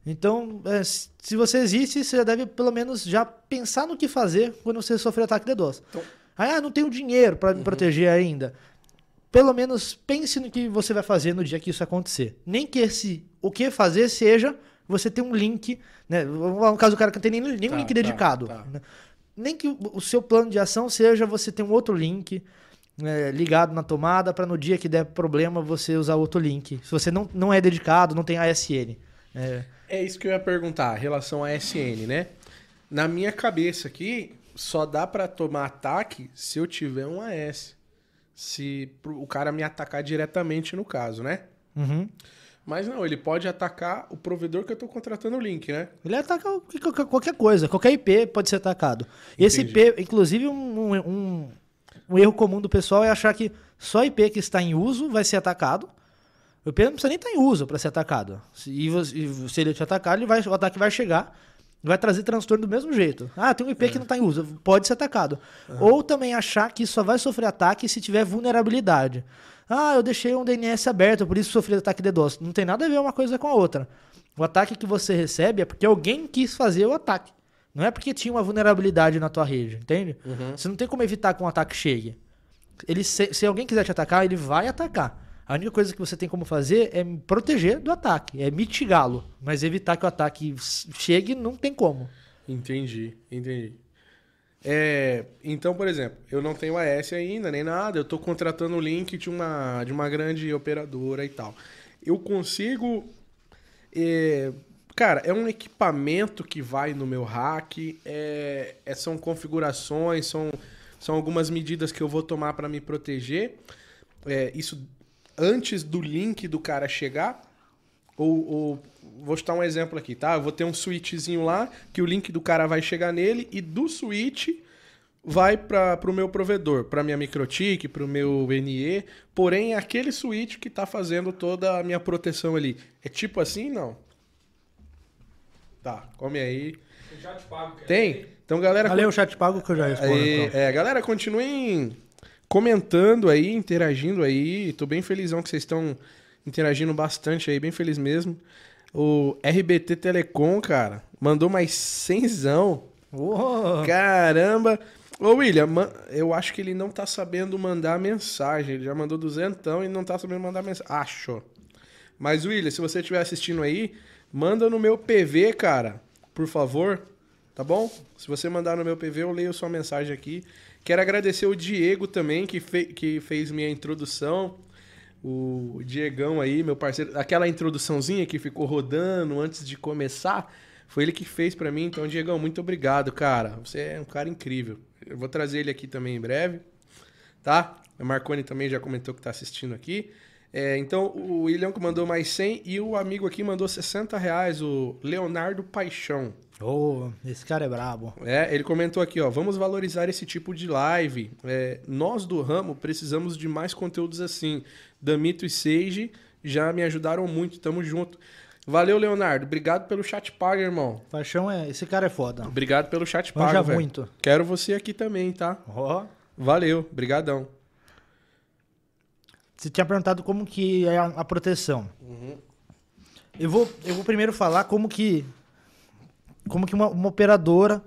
Então, é, se você existe, você já deve pelo menos já pensar no que fazer quando você sofrer ataque DDoS. Então- ah, não tenho dinheiro para me proteger ainda. Pelo menos pense no que você vai fazer no dia que isso acontecer. Nem que esse o que fazer seja você ter um link, né? No caso do cara que não tem nem, nem um Tá, link tá, dedicado. tá. né? Nem que o, seu plano de ação seja você ter um outro link é, ligado na tomada para no dia que der problema você usar outro link. Se você não, não é dedicado, não tem ASN. É, É isso que eu ia perguntar, relação a SN, né? Na minha cabeça aqui, só dá pra tomar ataque se eu tiver um AS. Se o cara me atacar diretamente no caso, né? uhum. Mas não, ele pode atacar o provedor que eu tô contratando o link, né? Ele ataca qualquer- coisa, qualquer IP pode ser atacado. Esse Entendi. IP, inclusive, um, um, um erro comum do pessoal é achar que só IP que está em uso vai ser atacado. O IP não precisa nem estar em uso para ser atacado. Se- E se ele te atacar, ele vai, o ataque vai chegar e vai trazer transtorno do mesmo jeito. Ah, tem um IP que não está em uso, pode ser atacado. Ou também achar que só vai sofrer ataque se tiver vulnerabilidade. Ah, eu deixei um DNS aberto, por isso sofri ataque DDoS. Não tem nada a ver uma coisa com a outra. O ataque que você recebe é porque alguém quis fazer o ataque. Não é porque tinha uma vulnerabilidade na tua rede, entende? Você não tem como evitar que um ataque chegue. Ele, se, se alguém quiser te atacar, ele vai atacar. A única coisa que você tem como fazer é proteger do ataque, é mitigá-lo. Mas evitar que o ataque chegue, não tem como. Entendi, entendi. É, então, por exemplo, eu não tenho AS ainda, nem nada, eu tô contratando o link de uma, de uma grande operadora e tal. Eu consigo. é, cara, é um equipamento que vai no meu hack, é, é- são configurações, são, são algumas medidas que eu vou tomar para me proteger. É, isso antes do link do cara chegar. Ou, ou- vou citar um exemplo aqui, tá? Eu vou ter um switchzinho lá que o link do cara vai chegar nele e do switch vai para o meu provedor, para minha microtik, para o meu NE. Porém, é aquele switch que está fazendo toda a minha proteção ali. É tipo assim, não? Tá, come aí. Tem chat pago. quer Tem? Então, galera, Valeu o chat pago que eu já respondo. Aí, então. é, galera, continuem comentando aí, interagindo aí. Tô bem felizão que vocês estão interagindo bastante aí, bem feliz mesmo. O RBT Telecom, cara, mandou mais cenzão. Uou. Caramba! Ô, William, eu acho que ele não tá sabendo mandar mensagem. Ele já mandou duzentão e não tá sabendo mandar mensagem. Acho. Mas, William, se você estiver assistindo aí, manda no meu PV, cara. Por favor. Tá bom? Se você mandar no meu PV, eu leio sua mensagem aqui. Quero agradecer o Diego também, que, fe- que fez minha introdução. O Diegão aí, meu parceiro. Aquela introduçãozinha que ficou rodando antes de começar, foi ele que fez pra mim. Então, Diegão, muito obrigado, cara. Você é um cara incrível. Eu vou trazer ele aqui também em breve, tá? O Marconi também já comentou que tá assistindo aqui. É, então, o William que mandou mais 100 e o amigo aqui mandou 60 reais, o Leonardo Paixão. Ô, esse cara é brabo. É, ele comentou aqui, ó, vamos valorizar esse tipo de live. É, nós do ramo precisamos de mais conteúdos assim. Damito e Sage já me ajudaram muito, tamo junto. Valeu, Leonardo. Obrigado pelo chat pago, irmão. Paixão é. Esse cara é foda. Obrigado pelo chat Manja pago, velho. muito. Quero você aqui também, tá? Ó. Valeu, brigadão. Você tinha perguntado como que é a, a proteção. Eu, vou, eu vou primeiro falar como que como que uma, uma operadora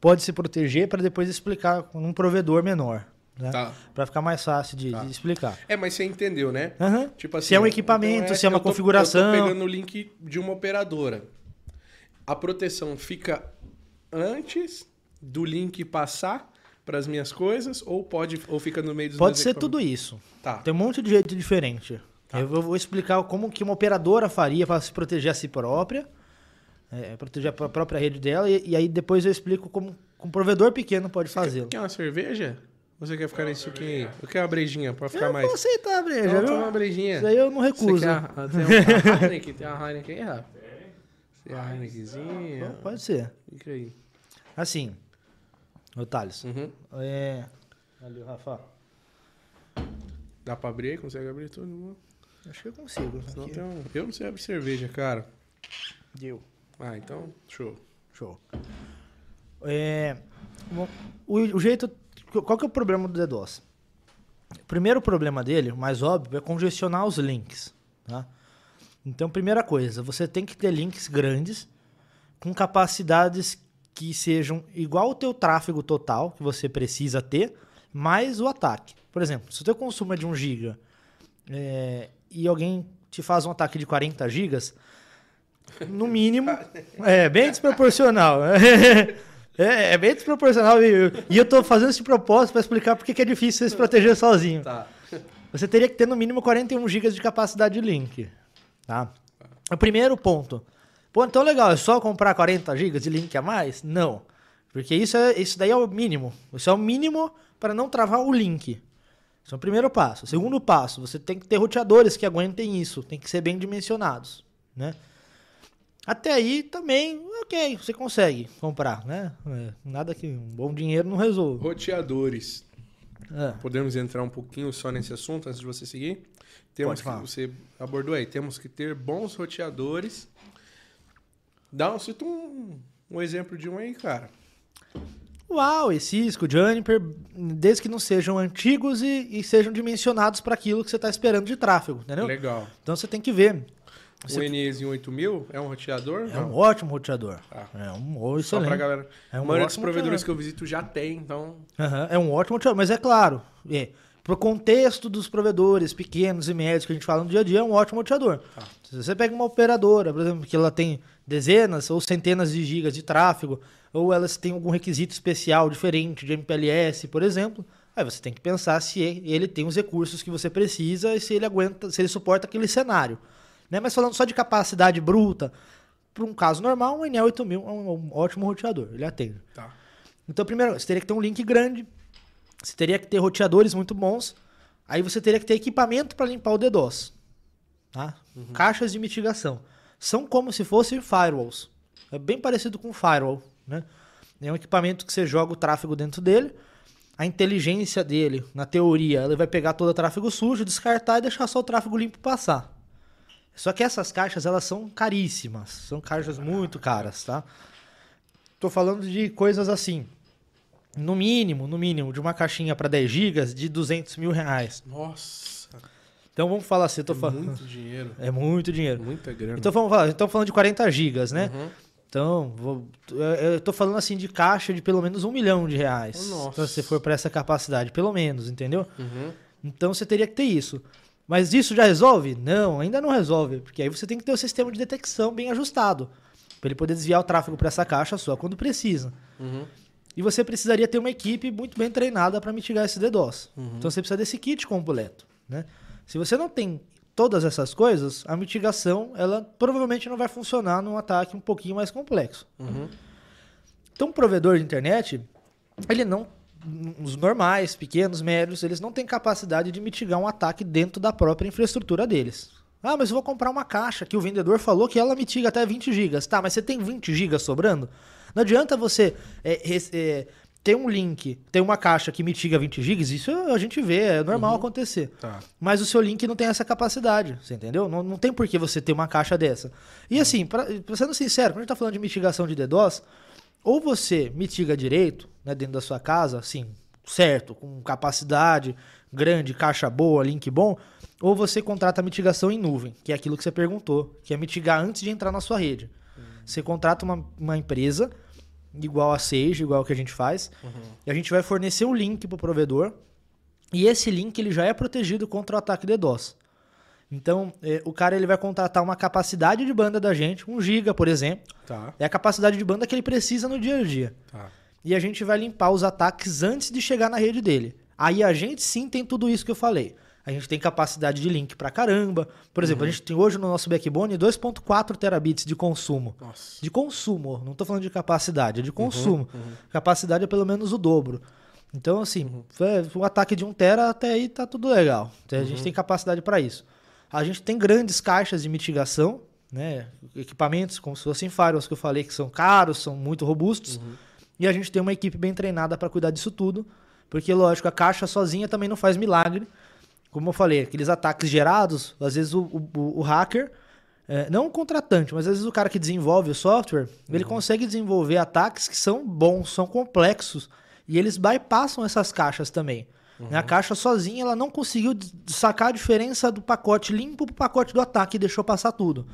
pode se proteger para depois explicar com um provedor menor, né? Tá. Para ficar mais fácil de, Tá. de explicar. É, mas você entendeu, né? Aham. Tipo assim, se é um ó, equipamento, então se é uma eu tô- configuração. Eu tô pegando o link de uma operadora. A proteção fica antes do link passar para as minhas coisas ou pode ou fica no meio dos Pode ser tudo isso. Tá. Tem um monte de jeito diferente. Tá. Eu vou explicar como que uma operadora faria para se proteger a si própria, é, proteger a própria rede dela, e, e aí depois eu explico como um provedor pequeno pode fazê-lo. Quer uma cerveja? Você quer ficar nesse aí? Eu quero uma brejinha pra ficar Eu mais. vou aceitar a breja, Então, viu? uma brejinha. Isso aí eu não Você recuso. quer a, tem uma Heineken? Tem uma Heineken aí, Rafa? Tem a Heinekenzinha? Pode ser. Fica aí. Assim, ô Thales, Uhum. é... Ali, Rafa. Dá pra abrir? Consegue abrir tudo? Acho que eu consigo. Senão Aqui. tem um... Eu não sei abrir cerveja, cara. Deu. Ah, então, show. Show. É, o, o jeito. Qual que é o problema do DDoS? O primeiro problema dele, o mais óbvio, é congestionar os links. Tá? Então, primeira coisa, você tem que ter links grandes com capacidades que sejam igual ao teu tráfego total que você precisa ter, mais o ataque. Por exemplo, se o teu consumo é de 1 GB é, e alguém te faz um ataque de 40 gigas, no mínimo, é bem desproporcional. É, é bem desproporcional. E, e eu tô fazendo esse propósito para explicar por que é difícil você se proteger sozinho. Tá. Você teria que ter no mínimo 41 GB de capacidade de link. Tá? O primeiro ponto. Pô, então legal, é só comprar 40 GB de link a mais? Não. Porque isso, é, isso daí é o mínimo. Isso é o mínimo para não travar o link. Esse é o primeiro passo. O segundo passo, você tem que ter roteadores que aguentem isso. Tem que ser bem dimensionados. Né? Até aí também, ok, você consegue comprar, né? É, nada que um bom dinheiro não resolva. Roteadores. É. Podemos entrar um pouquinho só nesse assunto antes de você seguir? Temos que, você abordou aí, temos que ter bons roteadores. Dá um, cita um, um exemplo de um aí, cara. Uau, e Cisco, Juniper, desde que não sejam antigos e, e sejam dimensionados para aquilo que você está esperando de tráfego, entendeu? Legal. Então você tem que ver. O Você- NES em 8000 é um roteador? É um Não. ótimo roteador. Tá. É um ó, Só pra excelente. galera. É um a maioria dos provedores roteador. que eu visito já tem, então. Aham, é um ótimo roteador, mas é claro, é, pro contexto dos provedores pequenos e médios que a gente fala no dia a dia, é um ótimo roteador. Tá. Se você pega uma operadora, por exemplo, que ela tem dezenas ou centenas de gigas de tráfego, ou elas têm algum requisito especial diferente de MPLS, por exemplo, aí você tem que pensar se ele tem os recursos que você precisa e se ele aguenta, se ele suporta aquele cenário. Né? Mas falando só de capacidade bruta, para um caso normal, um Enel 8000 é um, um ótimo roteador, ele atende. Tá. Então, primeiro, você teria que ter um link grande, você teria que ter roteadores muito bons, aí você teria que ter equipamento para limpar o DDoS. Tá? Caixas de mitigação. São como se fossem firewalls. É bem parecido com um firewall. Né? É um equipamento que você joga o tráfego dentro dele, a inteligência dele, na teoria, ele vai pegar todo o tráfego sujo, descartar e deixar só o tráfego limpo passar. Só que essas caixas, elas são caríssimas. São caixas muito caras, tá? Tô falando de coisas assim. No mínimo, no mínimo, de uma caixinha para 10 GB de 200 mil reais. Nossa. Então vamos falar assim, eu tô É falando. muito dinheiro. É muito dinheiro. Muita grana. Então vamos falar, então falando de 40 gigas, né? Uhum. Então, vou- eu- eu tô falando assim de caixa de pelo menos um milhão de reais. Nossa. Então, se você for para essa capacidade, pelo menos, entendeu? Uhum. Então você teria que ter isso. Mas isso já resolve? Não, ainda não resolve, porque aí você tem que ter o sistema de detecção bem ajustado, para ele poder desviar o tráfego para essa caixa só quando precisa. Uhum. E você precisaria ter uma equipe muito bem treinada para mitigar esse DDoS. Uhum. Então você precisa desse kit completo, né? Se você não tem todas essas coisas, a mitigação ela provavelmente não vai funcionar num ataque um pouquinho mais complexo. Uhum. Então, um provedor de internet, ele não. Os normais, pequenos, médios, eles não têm capacidade de mitigar um ataque dentro da própria infraestrutura deles. Ah, mas eu vou comprar uma caixa que o vendedor falou que ela mitiga até 20 gigas. Tá, mas você tem 20 gigas sobrando? Não adianta você é, é, ter um link, ter uma caixa que mitiga 20 gigas, isso a gente vê, é normal acontecer. Tá. Mas o seu link não tem essa capacidade, você entendeu? Não, não tem por que você ter uma caixa dessa. E assim, pra, pra sendo sincero, quando a gente tá falando de mitigação de DDoS, ou você mitiga direito, né, dentro da sua casa, assim, certo, com capacidade grande, caixa boa, link bom, ou você contrata mitigação em nuvem, que é aquilo que você perguntou, que é mitigar antes de entrar na sua rede. Você contrata uma, uma empresa, igual a Sage, igual que a gente faz, e a gente vai fornecer um link para o provedor, e esse link ele já é protegido contra o ataque DDoS. Então, eh, o cara ele vai contratar uma capacidade de banda da gente, 1 GB, por exemplo, Tá. é a capacidade de banda que ele precisa no dia a dia. Tá. E a gente vai limpar os ataques antes de chegar na rede dele. Aí a gente sim tem tudo isso que eu falei. A gente tem capacidade de link pra caramba. Por exemplo, a gente tem hoje no nosso backbone 2.4 terabits de consumo. Nossa. De consumo, não tô falando de capacidade, é de consumo. Capacidade é pelo menos o dobro. Então, assim, é, um ataque de 1 tera até aí tá tudo legal. Então, A gente tem capacidade para isso. A gente tem grandes caixas de mitigação, né? Equipamentos como se fossem firewalls que eu falei que são caros, são muito robustos. E a gente tem uma equipe bem treinada para cuidar disso tudo. Porque, lógico, a caixa sozinha também não faz milagre. Como eu falei, aqueles ataques gerados, às vezes o, o- o hacker, é, não o contratante, mas às vezes o cara que desenvolve o software, ele consegue desenvolver ataques que são bons, são complexos, e eles bypassam essas caixas também. Né, A caixa sozinha ela não conseguiu sacar a diferença do pacote limpo pro pacote do ataque e deixou passar tudo.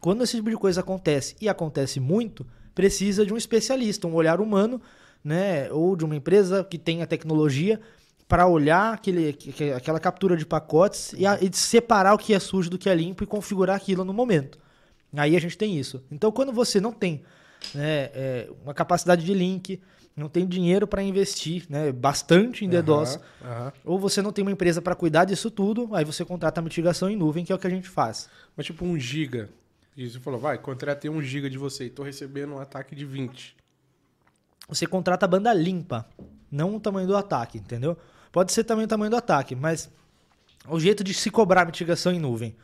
Quando esse tipo de coisa acontece, e acontece muito, precisa de um especialista, um olhar humano, né, ou de uma empresa que tenha tecnologia para olhar aquele, que- aquela captura de pacotes e, a- e separar o que é sujo do que é limpo e configurar aquilo no momento. Aí a gente tem isso. Então, quando você não tem né, é, uma capacidade de link, não tem dinheiro para investir né, bastante em DDoS, Aham, aham. ou você não tem uma empresa para cuidar disso tudo, aí você contrata a mitigação em nuvem, que é o que a gente faz. Mas tipo um giga. E você falou, vai, contratei um giga de você e tô recebendo um ataque de 20. você contrata a banda limpa, não o tamanho do ataque, entendeu? Pode ser também o tamanho do ataque, mas o jeito de se cobrar mitigação em nuvem.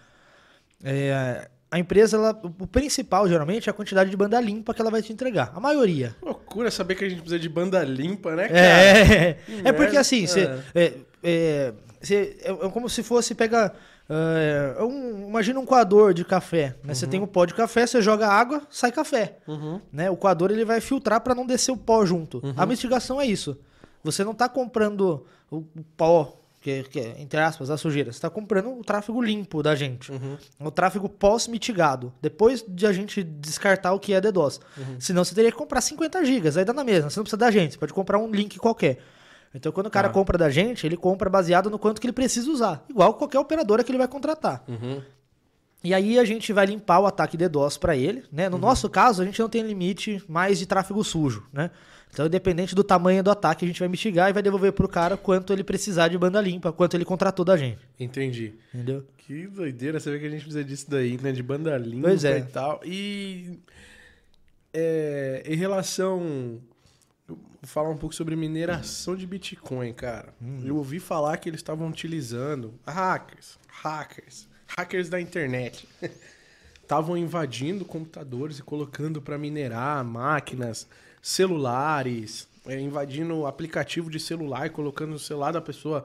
É, a empresa, ela- o principal geralmente é a quantidade de banda limpa que ela vai te entregar. A maioria. Loucura saber que a gente precisa de banda limpa, né, cara? É, Que é porque merda. assim, você, é, é, é como se fosse pega. é, um- imagina um coador de café. Né? Você tem um pó de café, você joga água, sai café. Uhum. Né? O coador ele vai filtrar para não descer o pó junto. A mitigação é isso. Você não está comprando o pó, que, que é, entre aspas, a sujeira. Você está comprando o tráfego limpo da gente. O tráfego pós-mitigado. Depois de a gente descartar o que é DDoS. Senão você teria que comprar 50 gigas. Aí dá na mesma. Você não precisa da gente. Você pode comprar um link qualquer. Então, quando o cara Tá. compra da gente, ele compra baseado no quanto que ele precisa usar. Igual qualquer operadora que ele vai contratar. Uhum. E aí a gente vai limpar o ataque DDoS para ele, né? No Uhum. nosso caso, a gente não tem limite mais de tráfego sujo, né? Então, independente do tamanho do ataque, a gente vai mitigar e vai devolver pro cara quanto ele precisar de banda limpa, quanto ele contratou da gente, Entendi. entendeu? Que doideira você vê que a gente precisa disso daí, né? De banda limpa é. e tal. E é, em relação. Vou falar um pouco sobre mineração de Bitcoin, cara. Hum. Eu ouvi falar que eles estavam utilizando hackers, hackers, hackers da internet. Estavam invadindo computadores e colocando para minerar máquinas, celulares, é, invadindo o aplicativo de celular e colocando no celular da pessoa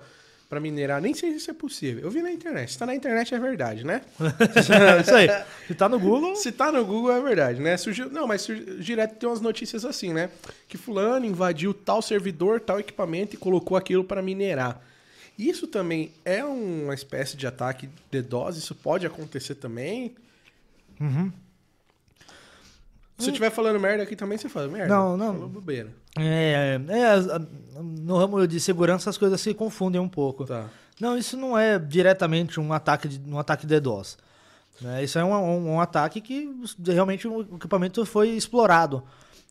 para minerar. Nem sei se isso é possível. Eu vi na internet. Se tá na internet é verdade, né? Isso aí. Se tá no Google, Se tá no Google é verdade, né? Surgiu, não, mas surgiu, direto tem umas notícias assim, né? Que fulano invadiu tal servidor, tal equipamento e colocou aquilo para minerar. Isso também é uma espécie de ataque DDoS? Isso pode acontecer também? Uhum. Se eu estiver falando merda aqui também, você fala merda. Não, não. Falou bobeira. É, é, no ramo de segurança as coisas se confundem um pouco. Tá. Não, isso não é diretamente um ataque de, um ataque DDoS. né? Isso é um, um- um ataque que realmente o equipamento foi explorado.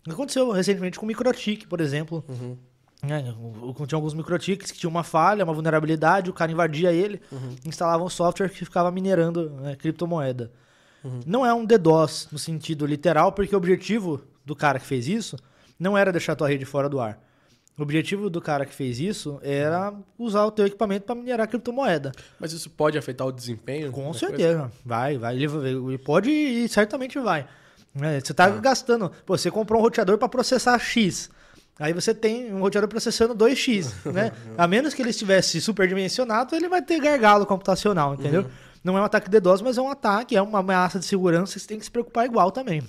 Aconteceu recentemente com o Microtik, por exemplo. Uhum. o- Tinha alguns Microtics que tinham uma falha, uma vulnerabilidade, o cara invadia ele, instalava um software que ficava minerando né, criptomoeda. Não é um DDoS no sentido literal, porque o objetivo do cara que fez isso não era deixar a tua rede fora do ar. O objetivo do cara que fez isso era usar o teu equipamento para minerar criptomoeda. Mas isso pode afetar o desempenho? Com certeza. Vai, vai. Ele, pode e certamente vai. né? Você tá gastando. Pô, você comprou um roteador para processar X. Aí você tem um roteador processando 2x, né? A menos que ele estivesse superdimensionado, ele vai ter gargalo computacional, entendeu? Não é um ataque DDoS, mas é um ataque, é uma ameaça de segurança você tem que se preocupar igual também.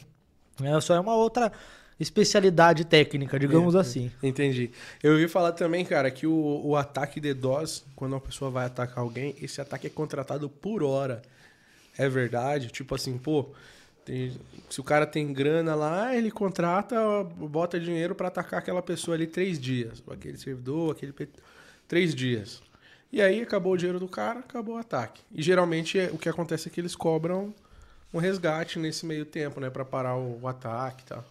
É, só é uma outra especialidade técnica, digamos assim. Entendi. Eu ouvi falar também, cara, que o, o ataque DDoS, quando uma pessoa vai atacar alguém, esse ataque é contratado por hora. É verdade? Tipo assim, pô, tem- se o cara tem grana lá, ele contrata, bota dinheiro pra atacar aquela pessoa ali três dias. Aquele servidor, aquele. Três dias. E aí acabou o dinheiro do cara, acabou o ataque. E geralmente é- o que acontece é que eles cobram um resgate nesse meio tempo, né? Pra parar o, o ataque e tal.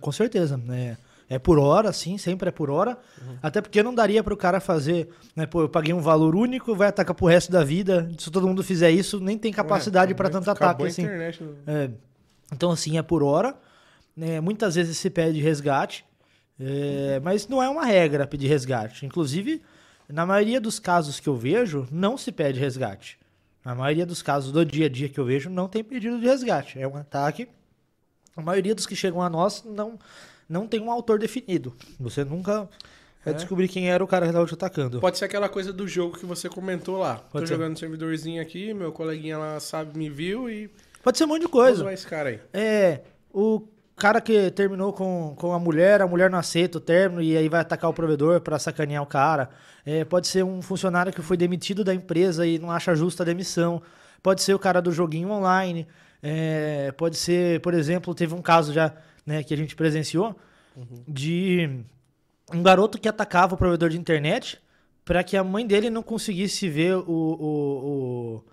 Com certeza, né? É por hora, sim, sempre é por hora. Até porque não daria para o cara fazer, né? Pô, eu paguei um valor único, vai atacar pro resto da vida. Se todo mundo fizer isso, nem tem capacidade para tanto ataque assim. internet. né? É, então, assim, é por hora. né? muitas vezes se pede resgate, é, mas não é uma regra pedir resgate. Inclusive, na maioria dos casos que eu vejo, não se pede resgate. Na maioria dos casos do dia a dia que eu vejo, não tem pedido de resgate. É um ataque. A maioria dos que chegam a nós não, não tem um autor definido. Você nunca vai É? descobrir quem era o cara que estava te atacando. Pode ser aquela coisa do jogo que você comentou lá. Tô Pode ser. jogando servidorzinho aqui, meu coleguinha lá sabe, me viu e Pode ser um monte de coisa. zoar esse cara aí. É, o cara que terminou com, com a mulher, a mulher não aceita o término e aí vai atacar o provedor pra sacanear o cara. É, pode ser um funcionário que foi demitido da empresa e não acha justa a demissão. Pode ser o cara do joguinho online. É, pode ser, por exemplo, teve um caso já né, que a gente presenciou de um garoto que atacava o provedor de internet para que a mãe dele não conseguisse ver o, o- o-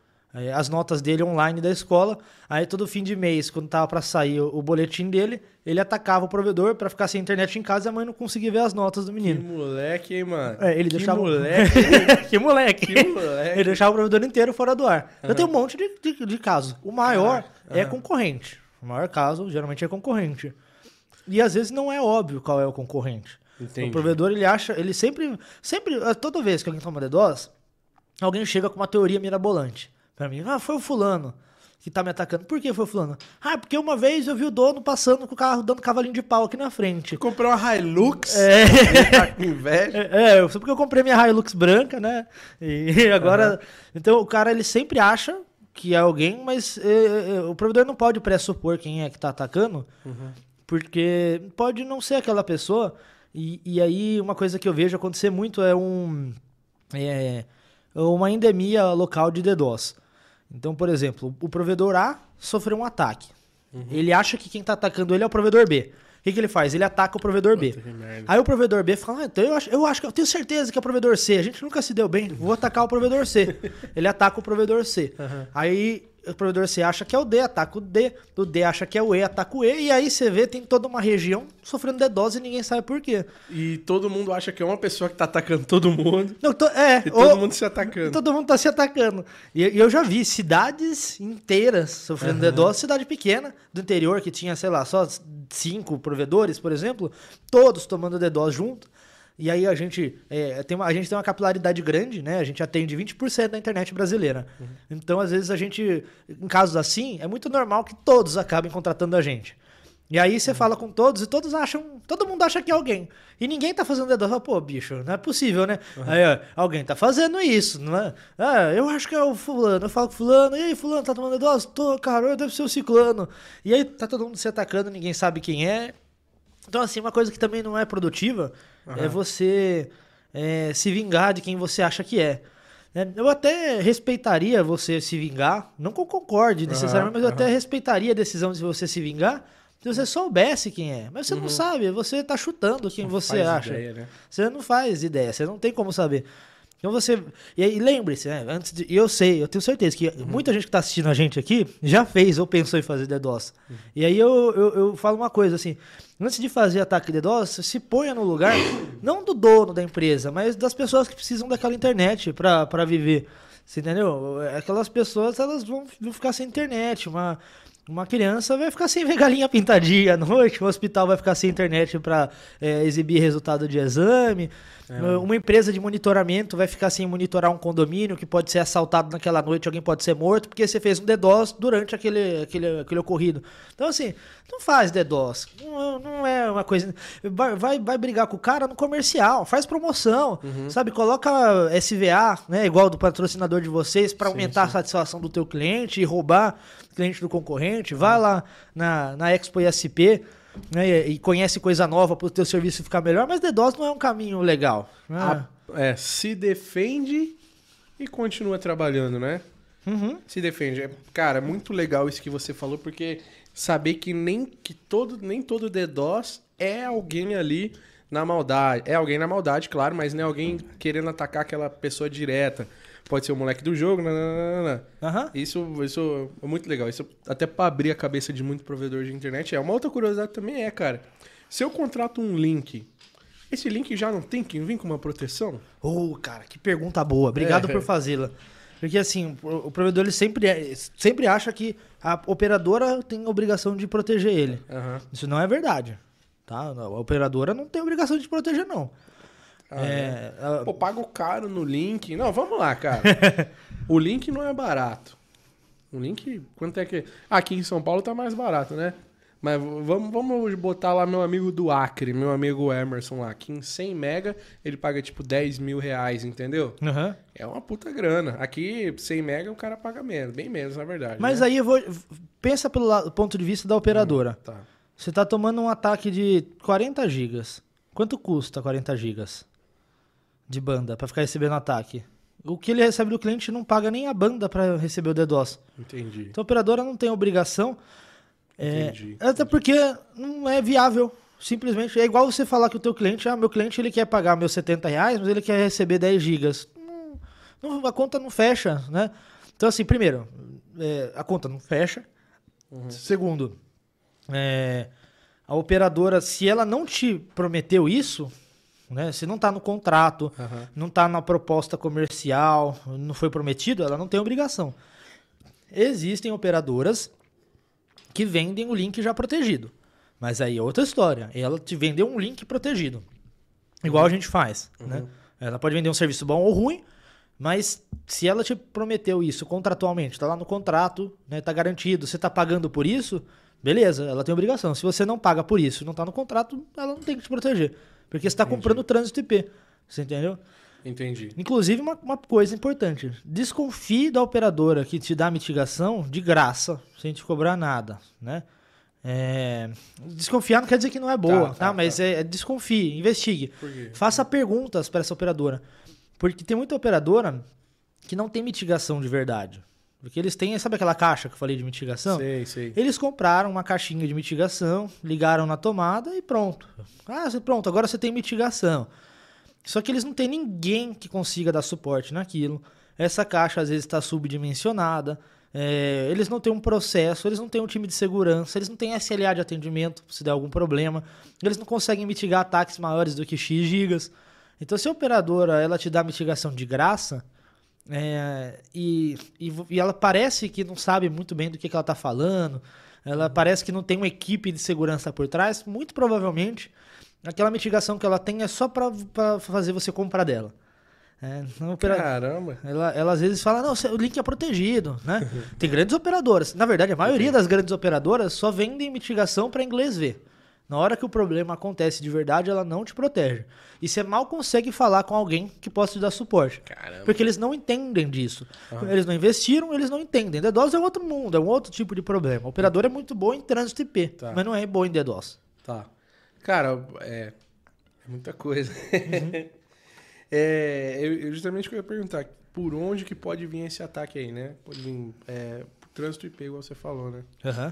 as notas dele online da escola. Aí todo fim de mês, quando tava para sair o, boletim dele, ele atacava o provedor para ficar sem internet em casa e a mãe não conseguia ver as notas do Que menino. moleque, hein, mano? É, ele que deixava moleque. que moleque! que moleque. Ele deixava o provedor inteiro fora do ar. Eu tenho um monte de, de, de casos. O maior é concorrente. O maior caso, geralmente, é concorrente. E às vezes não é óbvio qual é o concorrente. Entendi. O provedor, ele acha, ele sempre, sempre, toda vez que alguém toma DDoS, alguém chega com uma teoria mirabolante. Pra mim, ah, foi o fulano que tá me atacando. Por que foi o fulano? Ah, porque uma vez eu vi o dono passando com o carro, dando cavalinho de pau aqui na frente. Comprou uma Hilux. É. Tá com inveja. É, é, só porque eu comprei minha Hilux branca, né? E agora. Então o cara ele sempre acha que é alguém, mas é, é, o provedor não pode pressupor quem é que tá atacando, porque pode não ser aquela pessoa. E, e aí uma coisa que eu vejo acontecer muito é um. É, uma endemia local de DDoS. Então, por exemplo, o provedor A sofreu um ataque. Ele acha que quem tá atacando ele é o provedor B. O que, que ele faz? Ele ataca o provedor B. Aí o provedor B fala, ah, então eu acho, eu acho que eu tenho certeza que é o provedor C. A gente nunca se deu bem, vou atacar o provedor C. Ele ataca o provedor C. Aí o provedor C acha que é o D, ataca o D. O D acha que é o E, ataca o E. E aí você vê, tem toda uma região sofrendo DDoS e ninguém sabe por quê. E todo mundo acha que é uma pessoa que tá atacando todo mundo. Não, to- é, E todo ou- mundo se atacando. Todo mundo tá se atacando. E, e eu já vi cidades inteiras sofrendo DDoS, cidade pequena do interior que tinha, sei lá, só cinco provedores, por exemplo, todos tomando DDoS junto. E aí a gente, é, tem uma, a gente tem uma capilaridade grande, né? A gente atende 20% da internet brasileira. Então, às vezes, a gente, em casos assim, é muito normal que todos acabem contratando a gente. E aí você fala com todos e todos acham. Todo mundo acha que é alguém. E ninguém tá fazendo. Fala, Pô, bicho, não é possível, né? Aí, ó, alguém tá fazendo isso, não é? Ah, eu acho que é o fulano. Eu falo com fulano. E aí, fulano, tá tomando DDoS? Tô, cara, deve ser o ciclano. E aí tá todo mundo se atacando, ninguém sabe quem é. Então, assim, uma coisa que também não é produtiva é você é, se vingar de quem você acha que é. É, Eu até respeitaria você se vingar, não que eu concorde necessariamente, mas eu até respeitaria a decisão de você se vingar se você soubesse quem é. Mas você não sabe, você tá chutando quem você Uhum. Faz acha. ideia, né? Você não faz ideia, você não tem como saber. Então você. E aí, lembre-se, né? Antes de, e eu sei, eu tenho certeza que muita gente que tá assistindo a gente aqui já fez ou pensou em fazer DDoS. E aí eu, eu, eu falo uma coisa assim: antes de fazer ataque DDoS, se ponha no lugar, não do dono da empresa, mas das pessoas que precisam daquela internet pra viver. Você entendeu? Aquelas pessoas elas vão, vão ficar sem internet. Uma, uma criança vai ficar sem ver galinha pintadinha à noite, o hospital vai ficar sem internet para exibir resultado de exame, uma empresa de monitoramento vai ficar sem monitorar um condomínio que pode ser assaltado naquela noite, alguém pode ser morto porque você fez um DDoS durante aquele, aquele, aquele ocorrido. Então, assim, não faz DDoS. Não, não é uma coisa. Vai, vai, brigar com o cara no comercial, faz promoção, sabe? Coloca SVA, né? Igual do patrocinador de vocês, para Sim, aumentar a satisfação do teu cliente e roubar cliente do concorrente. Vai lá na, na Expo ISP. Né, e conhece coisa nova para o teu serviço ficar melhor, mas DDoS não é um caminho legal. né? A- é, se defende e continua trabalhando, né? Uhum. Se defende. É, Cara, muito legal isso que você falou, porque saber que nem que todo nem todo DDoS é alguém ali na maldade. É alguém na maldade, claro, mas não é alguém querendo atacar aquela pessoa direta. Pode ser o moleque do jogo, nananana. Aham. Isso, isso é muito legal. Isso até pra abrir a cabeça de muito provedor de internet é. Uma outra curiosidade também é, cara. Se eu contrato um link, esse link já não tem que vir com uma proteção? Ô, cara, que pergunta boa. Obrigado É. por fazê-la. Porque assim, o provedor ele sempre, é- sempre acha que a operadora tem a obrigação de proteger ele. Aham. Isso não é verdade. Tá? A operadora não tem obrigação de proteger, não. É, ela- Pô, pago caro no link. Não, vamos lá, cara. o link não é barato. O link, quanto é que. Aqui em São Paulo tá mais barato, né? Mas vamos, vamos botar lá meu amigo do Acre, meu amigo Emerson lá, que em 100 mega ele paga tipo 10 mil reais, entendeu? Aham. É uma puta grana. Aqui, 100 mega, o cara paga menos. Bem menos, na verdade. Mas né? aí eu vou. Pensa pelo lado- ponto de vista da operadora. Tá. Você tá tomando um ataque de 40 gigas. Quanto custa 40 gigas de banda pra ficar recebendo ataque? O que ele recebe do cliente não paga nem a banda pra receber o DDoS. Entendi. Então a operadora não tem obrigação. É, Entendi, até porque não é viável. Simplesmente. É igual você falar que o teu cliente, ah, meu cliente ele quer pagar meus 70 reais, mas ele quer receber 10 gigas. Não- não- a conta não fecha, né? Então, assim, primeiro, é, a conta não fecha. Segundo, é, a operadora, se ela não te prometeu isso, né? Se não tá no contrato, Aham. não tá na proposta comercial, não foi prometido, ela não tem obrigação. Existem operadoras que vendem o link já protegido. Mas aí é outra história. Ela te vendeu um link protegido. Igual a gente faz, né? Ela pode vender um serviço bom ou ruim, mas se ela te prometeu isso contratualmente, tá lá no contrato, né, tá garantido, você tá pagando por isso, beleza, ela tem obrigação. Se você não paga por isso, não tá no contrato, ela não tem que te proteger, porque você tá comprando o trânsito IP. Você entendeu? Entendi. Inclusive, uma, uma coisa importante: desconfie da operadora que te dá mitigação de graça, sem te cobrar nada, né? É, desconfiar não quer dizer que não é boa, Tá, tá? tá, Mas é, é desconfie, investigue. Por quê? Faça perguntas para essa operadora. Porque tem muita operadora que não tem mitigação de verdade. Porque eles têm, sabe aquela caixa que eu falei de mitigação? Sei, sei. Eles compraram uma caixinha de mitigação, ligaram na tomada e pronto. Ah, pronto, agora você tem mitigação. Só que eles não têm ninguém que consiga dar suporte naquilo. Essa caixa às vezes está subdimensionada. é, eles não têm um processo, eles não têm um time de segurança, eles não têm SLA de atendimento se der algum problema. Eles não conseguem mitigar ataques maiores do que X gigas. Então, se a operadora ela te dá mitigação de graça, é, e, e, e ela parece que não sabe muito bem do que, que ela está falando, ela parece que não tem uma equipe de segurança por trás, muito provavelmente aquela mitigação que ela tem é só para fazer você comprar dela. É, opera- Caramba. ela, ela às vezes fala, não, o link é protegido, né? Tem grandes operadoras. Na verdade, a maioria das grandes operadoras só vendem mitigação para inglês ver. Na hora que o problema acontece de verdade, ela não te protege. E você mal consegue falar com alguém que possa te dar suporte. Caramba. Porque eles não entendem disso. Eles não investiram, eles não entendem. DDoS é outro mundo, é um outro tipo de problema. O operador é muito bom em trânsito IP, Tá. mas não é bom em DDoS. Tá. Cara, é. É muita coisa. É, eu, justamente que eu ia perguntar, por onde que pode vir esse ataque aí, né? Pode vir é, trânsito IP, igual você falou, né? Aham.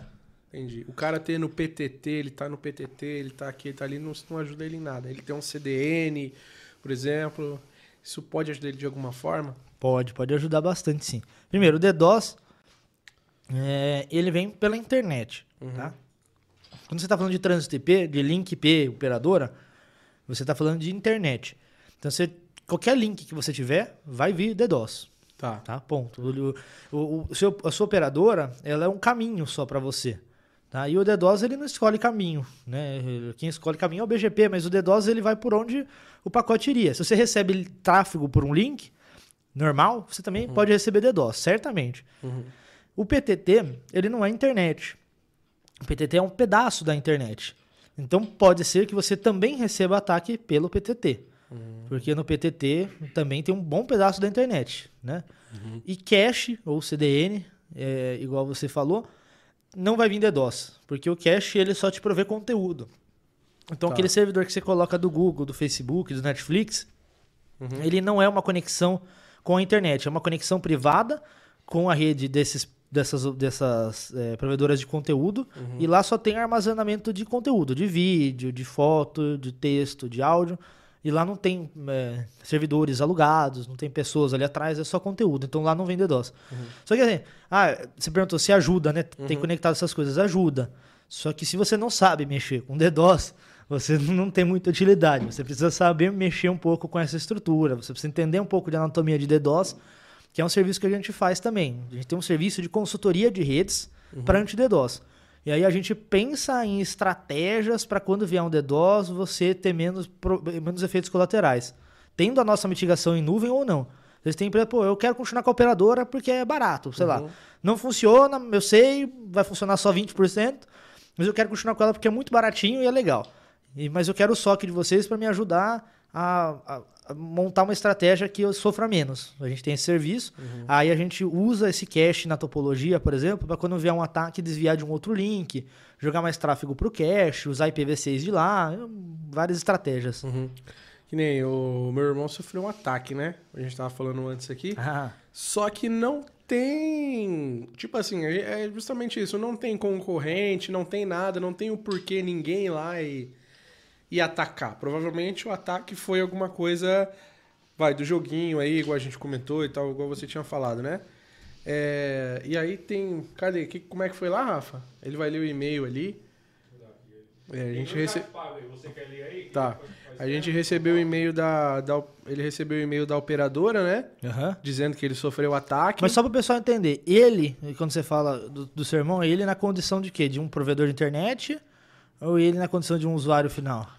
Entendi. O cara ter no PTT, ele tá no PTT, ele tá aqui, ele tá ali, não, não ajuda ele em nada. Ele tem um CDN, por exemplo. Isso pode ajudar ele de alguma forma? Pode, pode ajudar bastante, sim. Primeiro, o DDoS, é, ele vem pela internet, tá? Quando você está falando de trânsito IP, de link IP, operadora, você está falando de internet. Então, você, qualquer link que você tiver, vai vir DDoS, Tá. tá? Ponto. O, o- o seu- a sua operadora, ela é um caminho só para você. Tá? E o DDoS, ele não escolhe caminho. Né? Quem escolhe caminho é o BGP, mas o DDoS ele vai por onde o pacote iria. Se você recebe tráfego por um link normal, você também pode receber DDoS, certamente. O PTT, ele não é internet. O PTT é um pedaço da internet. Então pode ser que você também receba ataque pelo PTT. Porque no PTT também tem um bom pedaço da internet, né? E cache, ou CDN, é, igual você falou, não vai vir DDoS. Porque o cache, ele só te provê conteúdo. Então Tá. aquele servidor que você coloca do Google, do Facebook, do Netflix, ele não é uma conexão com a internet. É uma conexão privada com a rede desses, dessas, dessas é, provedoras de conteúdo. E lá só tem armazenamento de conteúdo, de vídeo, de foto, de texto, de áudio. E lá não tem é, servidores alugados, não tem pessoas ali atrás, é só conteúdo. Então lá não vem DDoS. Só que assim, ah, você perguntou se ajuda, né? Tem conectado essas coisas, ajuda. Só que se você não sabe mexer com DDoS, você não tem muita utilidade. Você precisa saber mexer um pouco com essa estrutura. Você precisa entender um pouco de anatomia de DDoS, que é um serviço que a gente faz também. A gente tem um serviço de consultoria de redes para anti-DDoS. E aí a gente pensa em estratégias para quando vier um DDoS você ter menos, menos efeitos colaterais. Tendo a nossa mitigação em nuvem ou não. Vocês têm, pô, eu quero continuar com a operadora porque é barato, sei lá. Não funciona, eu sei, vai funcionar só 20%, mas eu quero continuar com ela porque é muito baratinho e é legal. E- mas eu quero o SOC de vocês para me ajudar a- a montar uma estratégia que eu sofra menos. A gente tem esse serviço, aí a gente usa esse cache na topologia, por exemplo, para quando vier um ataque desviar de um outro link, jogar mais tráfego para o cache, usar IPv6 de lá, várias estratégias. Que nem o meu irmão sofreu um ataque, né? A gente tava falando antes aqui. Ah, Só que não tem. Tipo assim, é é justamente isso. Não tem concorrente, não tem nada, não tem o porquê ninguém lá e, e atacar. Provavelmente o ataque foi alguma coisa. Vai, do joguinho aí, igual a gente comentou e tal, igual você tinha falado, né? É, e aí tem. Cadê? Que, como é que foi lá, Rafa? Ele vai ler o e-mail ali. É, a gente recebeu. aí? Tá. A gente recebeu o e-mail da, da. Ele recebeu o e-mail da operadora, né? aham. Dizendo que ele sofreu ataque. Mas só para o pessoal entender, ele, quando você fala do, do seu irmão, ele na condição de quê? De um provedor de internet ou ele na condição de um usuário final?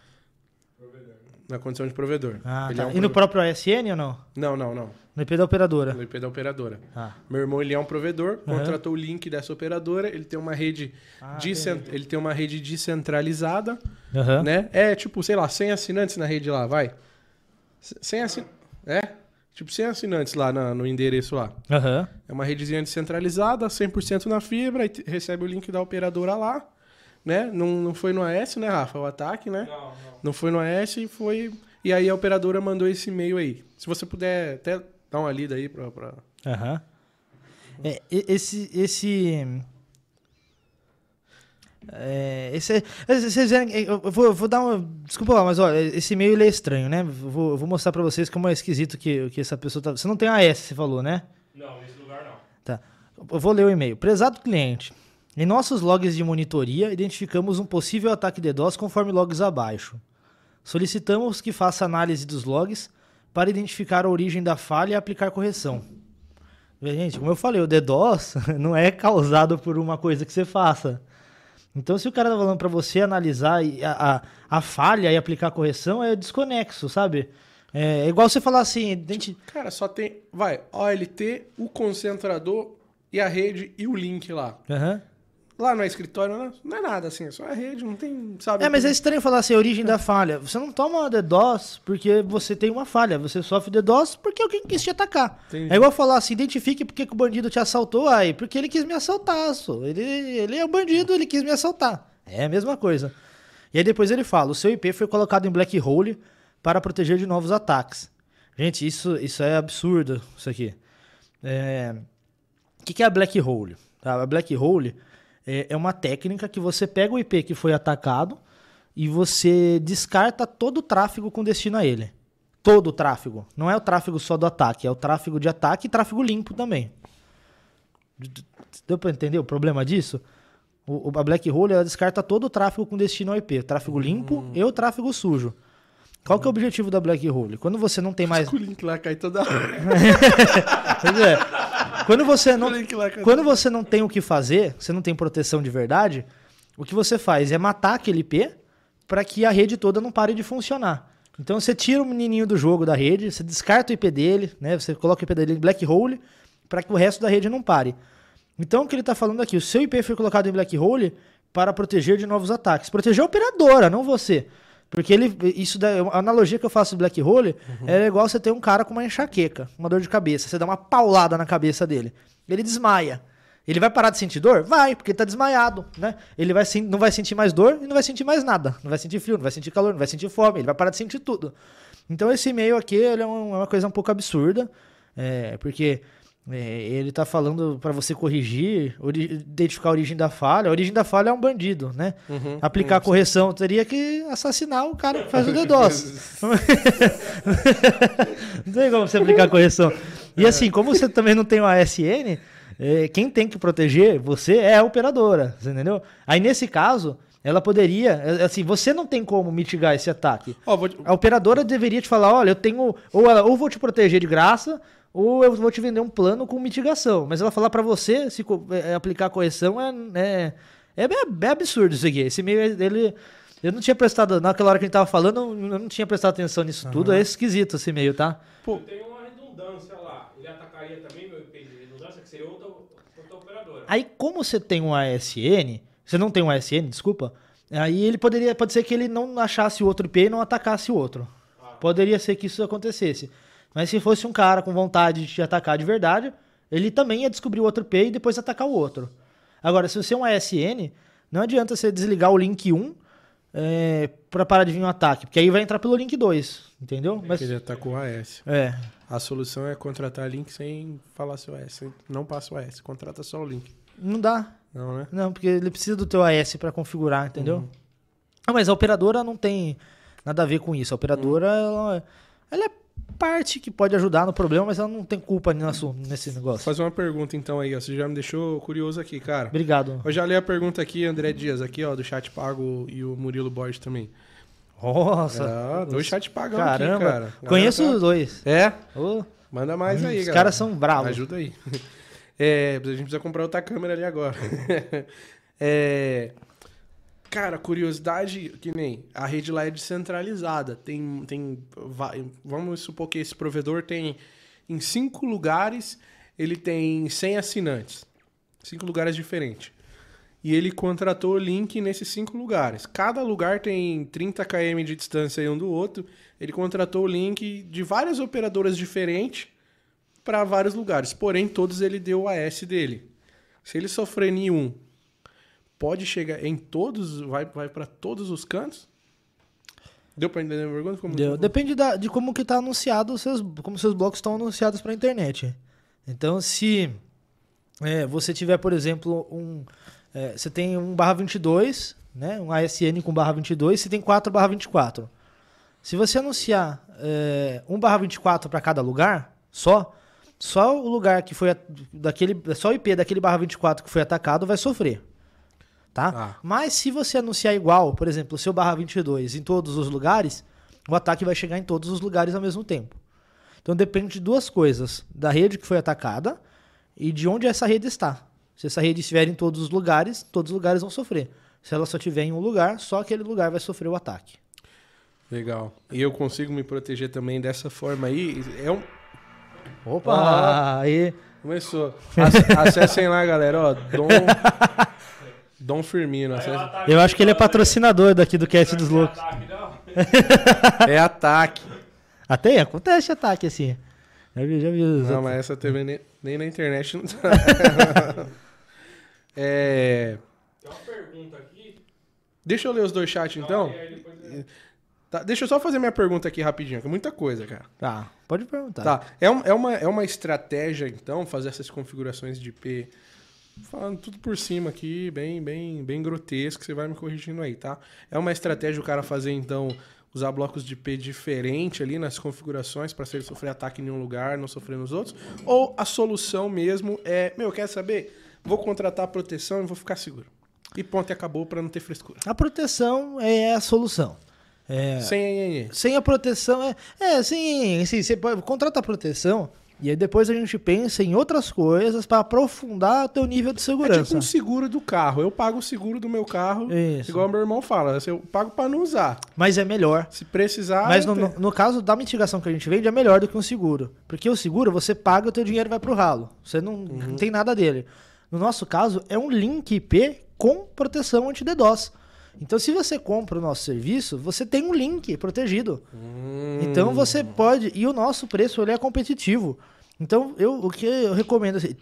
Na condição de provedor. Ah, tá. é um E no próprio ASN ou não? Não, não, não. No IP da operadora. No IP da operadora. Ah, Meu irmão, ele é um provedor, Aham. contratou o link dessa operadora, ele tem uma rede, Ah, decent- ele tem uma rede descentralizada, Aham. né? É tipo, sei lá, 100 assinantes na rede lá, vai. 100 assinantes. É? Tipo, 100 assinantes lá na- no endereço lá. Aham. É uma redezinha descentralizada, 100% na fibra, te- recebe o link da operadora lá, né? Não, não foi no AS, né, Rafa? O ataque, né? Não, não. Não foi no AS e foi. E aí a operadora mandou esse e-mail aí. Se você puder até dar uma lida aí pra. pra... Aham. É, esse. Esse. É, esse, vocês verem, eu vou, eu vou dar uma. Desculpa lá, mas olha, esse e-mail ele é estranho, né? Eu Vou, eu vou mostrar pra vocês como é esquisito que, que essa pessoa tá. Você não tem AS, você falou, né? Não, nesse lugar não. Tá. Eu vou ler o e-mail. Prezado cliente, em nossos logs de monitoria, identificamos um possível ataque DDoS conforme logs abaixo. Solicitamos que faça análise dos logs para identificar a origem da falha e aplicar correção. Gente, como eu falei, o DDoS não é causado por uma coisa que você faça. Então, se o cara tá falando para você analisar a, a, a falha e aplicar correção, é desconexo, sabe? É igual você falar assim, dente, Cara, só tem. Vai, OLT, o concentrador e a rede e o link lá. Aham. Lá no escritório não é, não é nada assim, é só a rede, não tem. Sabe? É, mas é estranho falar assim, a origem da falha. Você não toma DDoS porque você tem uma falha. Você sofre DDoS porque alguém quis te atacar. Entendi. É igual falar assim, identifique porque que o bandido te assaltou. Aí, porque ele quis me assaltar. Só. Ele, ele é um bandido, ele quis me assaltar. É a mesma coisa. E aí depois ele fala, o seu IP foi colocado em black hole para proteger de novos ataques. Gente, isso, isso é absurdo, isso aqui. É, O que, que é a black hole? Tá? A black hole é, é uma técnica que você pega o IP que foi atacado e você descarta todo o tráfego com destino a ele. Todo o tráfego. Não é o tráfego só do ataque, é o tráfego de ataque e tráfego limpo também. Deu pra entender o problema disso? O, a Black Hole ela descarta todo o tráfego com destino ao IP, tráfego limpo e o tráfego sujo. Qual que é o objetivo da Black Hole? Quando você não tem mais. O link lá cai toda hora. Pois é. Quando você não, quando você não tem o que fazer, você não tem proteção de verdade, o que você faz é matar aquele IP para que a rede toda não pare de funcionar. Então você tira o menininho do jogo da rede, você descarta o IP dele, né? Você coloca o IP dele em black hole para que o resto da rede não pare. Então o que ele está falando aqui, o seu IP foi colocado em black hole para proteger de novos ataques. Proteger a operadora, não você. Porque ele, isso da, a analogia que eu faço do black hole é igual você ter um cara com uma enxaqueca, uma dor de cabeça. Você dá uma paulada na cabeça dele, ele desmaia. Ele vai parar de sentir dor? Vai, porque ele tá desmaiado, né? Ele vai, não vai sentir mais dor e não vai sentir mais nada. Não vai sentir frio, não vai sentir calor, não vai sentir fome, ele vai parar de sentir tudo. Então esse e-mail aqui é é uma coisa um pouco absurda, é, porque é, ele tá falando para você corrigir, identificar a origem da falha. A origem da falha é um bandido, né? Uhum. Aplicar a correção teria que assassinar o cara que faz o DDoS. não tem como você aplicar a correção. E assim, como você também não tem o ASN, é, quem tem que proteger você é a operadora, você entendeu? Aí nesse caso, ela poderia, é, assim, você não tem como mitigar esse ataque. Vou te- A operadora deveria te falar, olha, eu tenho, ou ela, ou vou te proteger de graça, ou eu vou te vender um plano com mitigação. Mas ela falar pra você se é, aplicar a correção é é, é, é absurdo isso aqui. Esse e-mail ele eu não tinha prestado naquela hora que a gente tava falando, eu não tinha prestado atenção nisso tudo. É esquisito esse e-mail, tá? Pô, Tem uma redundância lá. Ele atacaria também meu IP de redundância, que seria outra, outra operadora. Aí, como você tem um ASN, você não tem um ASN, desculpa, aí ele poderia, pode ser que ele não achasse o outro IP e não atacasse o outro. Poderia ser que isso acontecesse. Mas se fosse um cara com vontade de te atacar de verdade, ele também ia descobrir o outro IP e depois atacar o outro. Agora, se você é um ASN, não adianta você desligar o link 1 é, para parar de vir um ataque, porque aí vai entrar pelo link 2, entendeu? Mas, ele com o AS. é, A solução é contratar link sem falar seu AS. Não passa o AS, contrata só o link. não dá. Não, né? Não, porque ele precisa do teu AS para configurar, entendeu? Ah, mas a operadora não tem nada a ver com isso. A operadora, ela, ela é parte que pode ajudar no problema, mas ela não tem culpa nisso, nesse negócio. fazer uma pergunta então aí, ó. Você já me deixou curioso aqui, cara. Obrigado. Eu já li a pergunta aqui, André Dias, aqui, ó, do chat pago e o Murilo Borges também. Nossa. Ah, dois chat pagão Caramba. aqui, cara. Conheço os dois. tá- É? Ô, Manda mais aí, os galera. caras são bravos. Ajuda aí. É, a gente precisa comprar outra câmera ali agora. É, cara, curiosidade, que nem a rede lá é descentralizada. Tem, tem, va- vamos supor que esse provedor tem em cinco lugares, ele tem 100 assinantes. Cinco lugares diferentes. E ele contratou o link nesses cinco lugares. Cada lugar tem 30 km de distância um do outro. Ele contratou o link de várias operadoras diferentes para vários lugares. Porém, todos ele deu o AS dele. Se ele sofrer em um, pode chegar em todos, vai, vai para todos os cantos? Deu para entender a pergunta? Muito Deu. Depende da- de como que tá anunciado os seus, como seus blocos estão anunciados para a internet. Então, se é, você tiver, por exemplo, um, é, você tem um barra 22, né, um ASN com barra 22, você tem 4 barra 24. Se você anunciar é, 1 barra 24 para cada lugar, só, só o lugar que foi daquele, só o IP daquele barra 24 que foi atacado vai sofrer. Tá? Ah. Mas se você anunciar igual, por exemplo, o seu barra 22 em todos os lugares, o ataque vai chegar em todos os lugares ao mesmo tempo. Então depende de duas coisas: da rede que foi atacada e de onde essa rede está. Se essa rede estiver em todos os lugares, todos os lugares vão sofrer. Se ela só estiver em um lugar, só aquele lugar vai sofrer o ataque. Legal. E eu consigo me proteger também dessa forma aí. É um... Opa! Ah. Aí. Começou. Ac- Acessem lá, galera. Ó, Dom, Dom Firmino. Acessem. Eu acho que ele é patrocinador daqui do Cast dos Não é Loucos. ataque, não. É ataque. Até acontece ataque assim. Já vi, já vi. os Não, mas essa TV nem, nem na internet não tá. é... Tem uma pergunta aqui. Deixa eu ler os dois chats então. E aí depois- Tá, deixa eu só fazer minha pergunta aqui rapidinho, que é muita coisa, cara. Tá, pode perguntar. Tá, é, um- é, uma, é uma estratégia, então, fazer essas configurações de IP, falando tudo por cima aqui, bem, bem, bem grotesco, você vai me corrigindo aí, tá? É uma estratégia o cara fazer, então, usar blocos de IP diferente ali nas configurações para se ele sofrer ataque em um lugar, não sofrer nos outros? Ou a solução mesmo é, meu, quer saber? Vou contratar proteção e vou ficar seguro. E ponto, e acabou para não ter frescura. A proteção é a solução. É, Sem sem a proteção é. É, sim, sim, você pode contrata a proteção e aí depois a gente pensa em outras coisas para aprofundar o teu nível de É segurança. tipo um seguro do carro. Eu pago o seguro do meu carro, Isso. igual meu irmão fala. Eu pago para não usar. Mas é melhor. Se precisar. Mas no, no- no caso da mitigação que a gente vende, é melhor do que um seguro. Porque o seguro, você paga, o teu dinheiro vai pro ralo. Você não, Uhum. não tem nada dele. No nosso caso, é um link IP com proteção anti-DDoS. Então, se você compra o nosso serviço, você tem um link protegido. Hum. Então, você pode... E o nosso preço, ele é competitivo. Então, eu, o que eu recomendo, assim,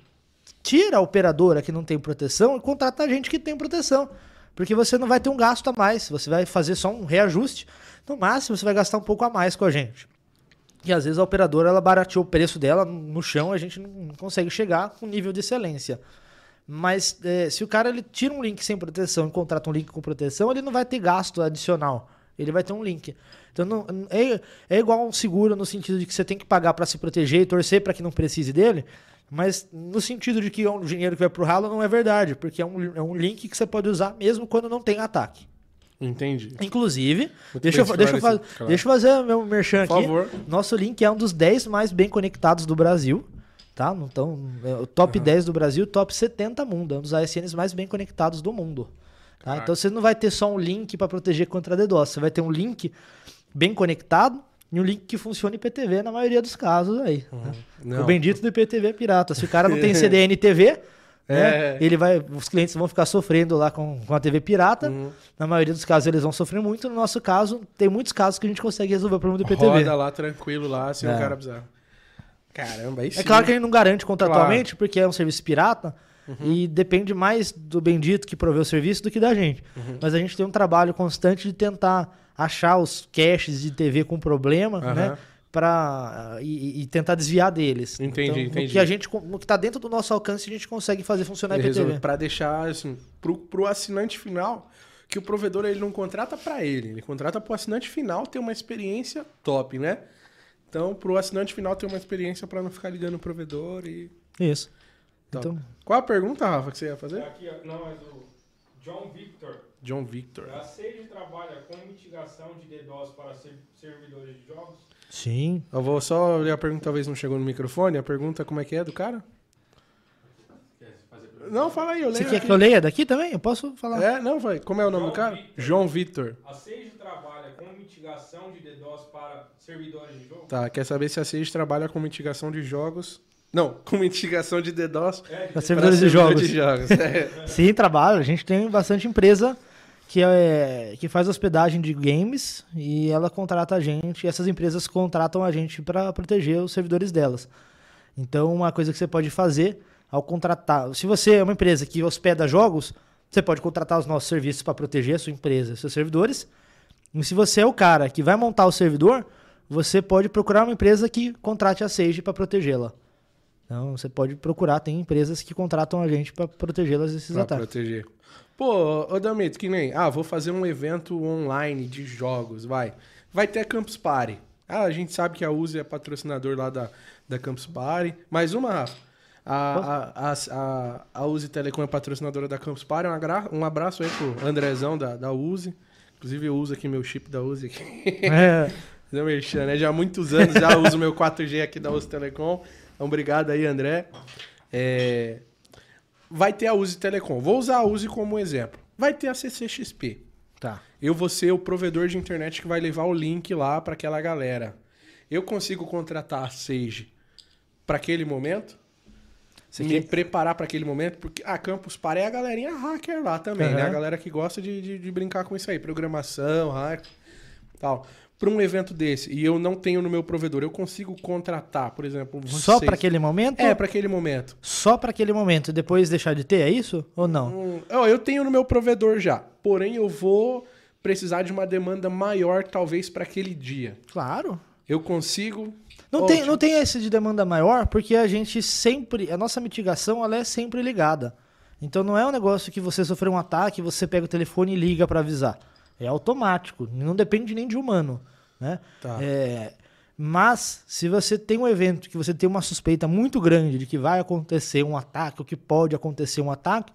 tira a operadora que não tem proteção e contrata a gente que tem proteção. Porque você não vai ter um gasto a mais, você vai fazer só um reajuste. No máximo, você vai gastar um pouco a mais com a gente. E às vezes a operadora ela barateou o preço dela no chão, a gente não consegue chegar com nível de excelência. Mas é, se o cara ele tira um link sem proteção e contrata um link com proteção, ele não vai ter gasto adicional. Ele vai ter um link. Então não, é, é igual um seguro no sentido de que você tem que pagar para se proteger e torcer para que não precise dele. Mas no sentido de que é um dinheiro que vai pro ralo, não é verdade. Porque é um, é um link que você pode usar mesmo quando não tem ataque. Entendi. Inclusive, deixa eu, deixa, eu fa- esclarecido, claro. deixa eu fazer meu merchan Por aqui. favor. Nosso link é um dos 10 mais bem conectados do Brasil. Tá? Então, é o top 10 do Brasil, top 70 mundo. É um dos ASNs mais bem conectados do mundo. Tá? Então você não vai ter só um link para proteger contra a DDoS. Você vai ter um link bem conectado e um link que funciona IPTV na maioria dos casos aí. né? Não. O bendito do IPTV é pirata. Se o cara não tem CDN TV, né, É. ele vai, os clientes vão ficar sofrendo lá com, com a TV pirata. Uhum. Na maioria dos casos eles vão sofrer muito. No nosso caso, tem muitos casos que a gente consegue resolver o problema do IPTV. Roda lá tranquilo lá, sem É. o cara precisar. Caramba, sim. É claro que a gente não garante contratualmente, Claro. porque é um serviço pirata e depende mais do bendito que provê o serviço do que da gente. Mas a gente tem um trabalho constante de tentar achar os caches de TV com problema, Aham. né? Pra, e, e tentar desviar deles. Entendi, então, entendi. Que, a gente, no que tá dentro do nosso alcance, a gente consegue fazer funcionar Ele IPTV. Pra deixar, assim, pro, pro assinante final, que o provedor ele não contrata pra ele, ele contrata pro assinante final ter uma experiência top, né? Então, pro assinante final ter uma experiência pra não ficar ligando o provedor e. Isso. Top. Então, Qual a pergunta, Rafa, que você ia fazer? Aqui, não, é do John Victor. John Victor. A Sage trabalha com mitigação de DDoS para ser- servidores de jogos? sim. Eu vou só ler a pergunta, talvez não chegou no microfone. A pergunta, como é que é do cara? Não, fala aí, eu Você leio. quer aqui. que eu leia daqui também? Eu posso falar. É, não, vai. Como é o nome do João cara? Victor. João Victor. A Sage trabalha mitigação de DDoS para servidores de jogo? Tá, quer saber se a Sage trabalha com mitigação de jogos? Não, com mitigação de DDoS É, Para servidores de jogos. de jogos. É. Sim, trabalho. A gente tem bastante empresa que, é, que faz hospedagem de games e ela contrata a gente. E essas empresas contratam a gente para proteger os servidores delas. Então, uma coisa que você pode fazer ao contratar. Se você é uma empresa que hospeda jogos, você pode contratar os nossos serviços para proteger a sua empresa, seus servidores. E se você é o cara que vai montar o servidor, você pode procurar uma empresa que contrate a Sage para protegê-la. Então, você pode procurar, tem empresas que contratam a gente para protegê-las desses Pra ataques. proteger. Pô, ô Damito, que nem. Ah, vou fazer um evento online de jogos, vai. Vai ter a Campus Party. Ah, a gente sabe que a Uzi é patrocinador lá da, da Campus Party. Mais uma, Rafa. A, a, a, a, a Uzi Telecom é patrocinadora da Campus Party. Um, agra- um abraço aí pro Andrezão da, da Uzi. Inclusive, eu uso aqui meu chip da Uzi aqui. É, um merchan, né? Já há muitos anos já uso meu 4G aqui da Uzi Telecom. Então, obrigado aí, André. É, Vai ter a Uzi Telecom. Vou usar a Uzi como exemplo. Vai ter a CCXP. tá. Eu vou ser o provedor de internet que vai levar o link lá para aquela galera. Eu consigo contratar a Sage para aquele momento? Você me quer- preparar para aquele momento? Porque a Campus Party é a galerinha hacker lá também, né? Aham. A galera que gosta de, de, de brincar com isso aí. Programação, hack, tal. Para um evento desse, e eu não tenho no meu provedor, eu consigo contratar, por exemplo, Só vocês. para aquele momento? É, para aquele momento. Só para aquele momento e depois deixar de ter, é isso? Ou não? Hum, ó, eu tenho no meu provedor já. Porém, eu vou precisar de uma demanda maior, talvez, para aquele dia. Claro. Eu consigo. Não tem, não tem esse de demanda maior, porque a gente sempre. A nossa mitigação ela é sempre ligada. Então não é um negócio que você sofreu um ataque, você pega o telefone e liga para avisar. É automático, não depende nem de humano. Né? Tá. É, mas, se você tem um evento que você tem uma suspeita muito grande de que vai acontecer um ataque, ou que pode acontecer um ataque,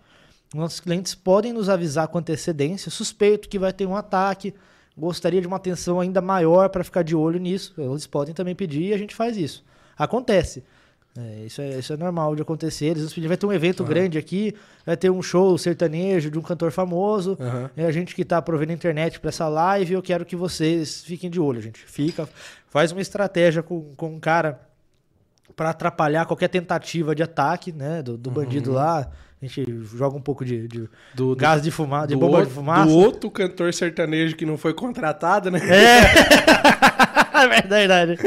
nossos clientes podem nos avisar com antecedência, suspeito que vai ter um ataque, gostaria de uma atenção ainda maior para ficar de olho nisso. Eles podem também pedir e a gente faz isso. Acontece. É, isso, é, isso é normal de acontecer. Eles pedem, vai ter um evento grande aqui, vai ter um show sertanejo de um cantor famoso. Aham. É a gente que está provendo internet para essa live, eu quero que vocês fiquem de olho, gente. Fica, faz uma estratégia com, com um cara para atrapalhar qualquer tentativa de ataque, né, do, do bandido lá. A gente joga um pouco de, de. Do, gás de fumaça, de bomba outro- de fumaça. Do outro cantor sertanejo que não foi contratado, né? É verdade.